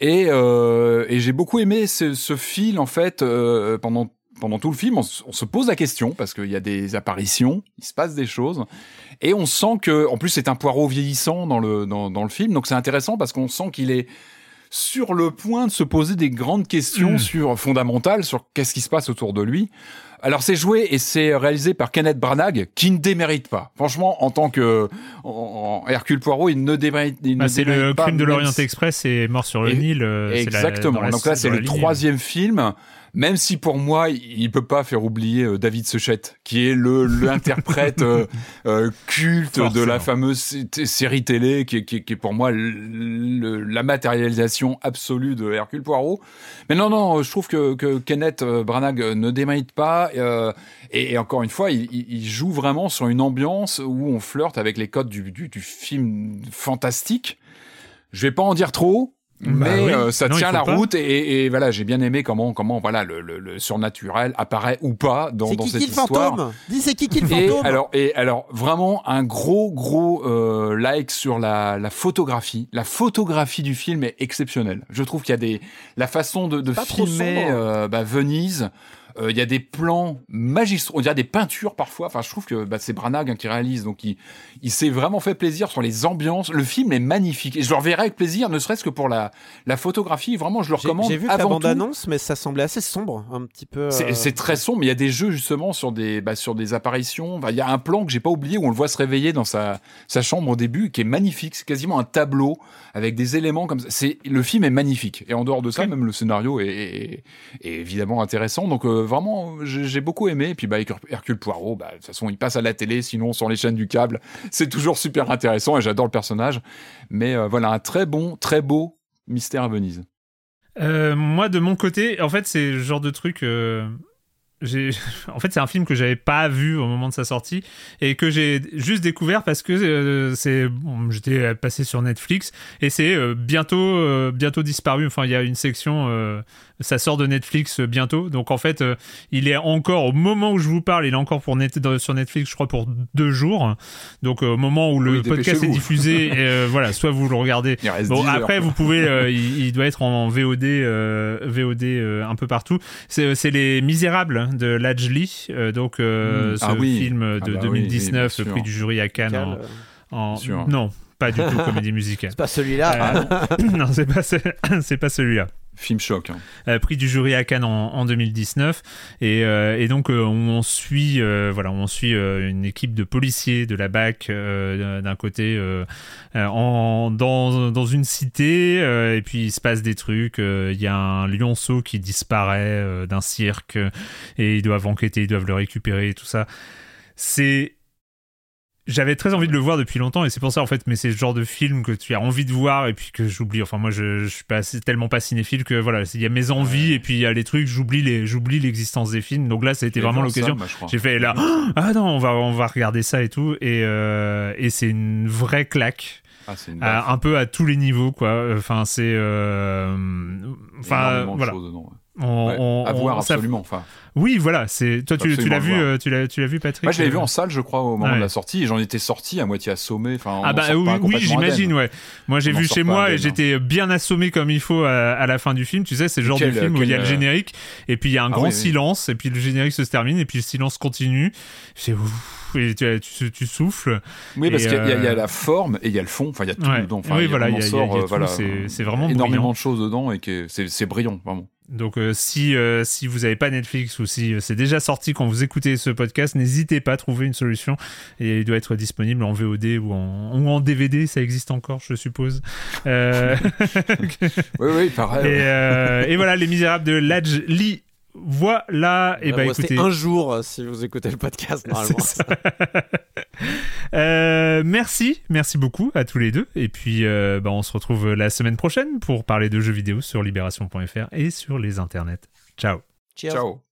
Et et j'ai beaucoup aimé ce, ce fil en fait pendant pendant tout le film, on, se pose la question parce qu'il y a des apparitions, il se passe des choses, et on sent que, en plus, c'est un poireau vieillissant dans le dans, dans le film, donc c'est intéressant parce qu'on sent qu'il est sur le point de se poser des grandes questions hmm. sur fondamentales sur qu'est-ce qui se passe autour de lui. Alors c'est joué et c'est réalisé par Kenneth Branagh qui ne démérite pas. Franchement, en tant que en, Hercule Poirot, il ne démérite, il bah, C'est le crime de l'Orient Express et Mort sur le Nil. Euh, Exactement. Donc là, c'est le troisième film même si pour moi, il peut pas faire oublier euh, David Sechette, qui est le l'interprète euh, euh, culte de la fameuse série télé, qui, qui, qui est pour moi la matérialisation absolue de Hercule Poirot. Mais non, non, je trouve que, que Kenneth Branagh ne démérite pas. Et, et, encore une fois, il, il, joue vraiment sur une ambiance où on flirte avec les codes du, du, du film fantastique. Je vais pas en dire trop, bah mais euh, ça tient la route et, et, voilà j'ai bien aimé comment comment voilà le, le, le surnaturel apparaît ou pas dans, dans cette histoire. Fantôme. Dis c'est qui qui le fantôme. et alors et alors vraiment un gros gros euh, like sur la, la photographie. La photographie du film est exceptionnelle. Je trouve qu'il y a des la façon de, de filmer euh, bah, Venise Euh, il y a des plans magistraux, on dirait des peintures parfois. Enfin, je trouve que bah, c'est Branagh hein, qui réalise, donc il, il s'est vraiment fait plaisir sur les ambiances. Le film est magnifique et je le reverrai avec plaisir, ne serait-ce que pour la, la photographie. Vraiment, je le recommande. J'ai vu la bande-annonce, mais ça semblait assez sombre, un petit peu. C'est euh, très sombre, mais il y a des jeux justement sur des, bah, sur des apparitions. Il y a un plan que j'ai pas oublié où on le voit se réveiller dans sa, sa chambre au début, qui est magnifique. C'est quasiment un tableau avec des éléments comme ça. C'est le film est magnifique et en dehors de ça, même le scénario est, évidemment intéressant. Donc euh, vraiment, j'ai beaucoup aimé. Et puis bah, Hercule Poirot, bah, de toute façon, il passe à la télé, sinon sur les chaînes du câble, c'est toujours super intéressant et j'adore le personnage. Mais euh, voilà, un très bon, très beau mystère à Venise. Euh, moi, de mon côté, en fait, c'est le genre de truc en fait c'est un film que j'avais pas vu au moment de sa sortie et que j'ai juste découvert parce que euh, c'est bon, j'étais passé sur Netflix et c'est euh, bientôt euh, bientôt disparu. Enfin il y a une section ça sort de Netflix bientôt. Donc en fait, euh, il est encore au moment où je vous parle, il est encore pour net, sur Netflix, je crois pour deux jours. Donc au moment où le podcast est diffusé, euh, voilà, soit vous le regardez. Bon après, vous pouvez, euh, il, doit être en VOD, VOD un peu partout. C'est les Misérables de Lajli, donc hmm. ce ah film de 2019, ah bah prix du jury à Cannes. En, non, pas du tout comédie musicale. C'est pas celui-là. non, c'est pas, c'est pas celui-là. Film choc. Hein. Euh, prix du jury à Cannes en, 2019. Et, euh, et donc, euh, on suit, voilà, on suit une équipe de policiers de la BAC d'un côté en, dans, dans, une cité. et puis, il se passe des trucs. Il y a un lionceau qui disparaît d'un cirque. Et ils doivent enquêter, ils doivent le récupérer et tout ça. C'est j'avais très envie de le voir depuis longtemps et c'est pour ça en fait mais c'est le genre de film que tu as envie de voir et puis que j'oublie. Enfin moi je, je suis pas tellement pas cinéphile que voilà il y a mes envies et puis il y a les trucs j'oublie les j'oublie l'existence des films. Donc là ça a été vraiment l'occasion. j'ai fait là ah non on va on va regarder ça et tout. Et euh, et c'est une vraie claque. Ah, un peu à tous les niveaux quoi. Enfin c'est euh, enfin voilà on, à voir absolument. Enfin. Oui, voilà. C'est toi, tu, tu l'as vu, euh, tu l'as, tu l'as vu, Patrick? Moi, je l'avais vu en salle, je crois, au moment de la sortie. Et j'en étais sorti à moitié assommé. Enfin, ah bah oui, j'imagine. Ouais. Moi, j'ai vu chez moi et j'étais bien assommé comme il faut à, la fin du film. Tu sais, c'est le genre de film où il y a le euh, générique et puis il y a un ah grand silence et puis le générique se termine et puis le silence continue. C'est et tu, tu, tu, souffles. Oui, parce qu'il y, y, a la forme et il y a le fond. Enfin, il y a tout dedans. Enfin, oui, voilà, il y a, c'est vraiment énormément de choses dedans et que c'est brillant, vraiment. Donc euh, si, euh, si vous n'avez pas Netflix ou si euh, c'est déjà sorti quand vous écoutez ce podcast, n'hésitez pas à trouver une solution. Et il doit être disponible en VOD ou en, ou en DVD, ça existe encore, je suppose. oui, oui, pareil. Et, et, voilà, Les Misérables de Ladj Lee voilà, et bah écoutez. un jour si vous écoutez le podcast normalement. euh, merci, merci beaucoup à tous les deux. Et puis, euh, bah, on se retrouve la semaine prochaine pour parler de jeux vidéo sur libération.fr et sur les internets. Ciao. Ciao.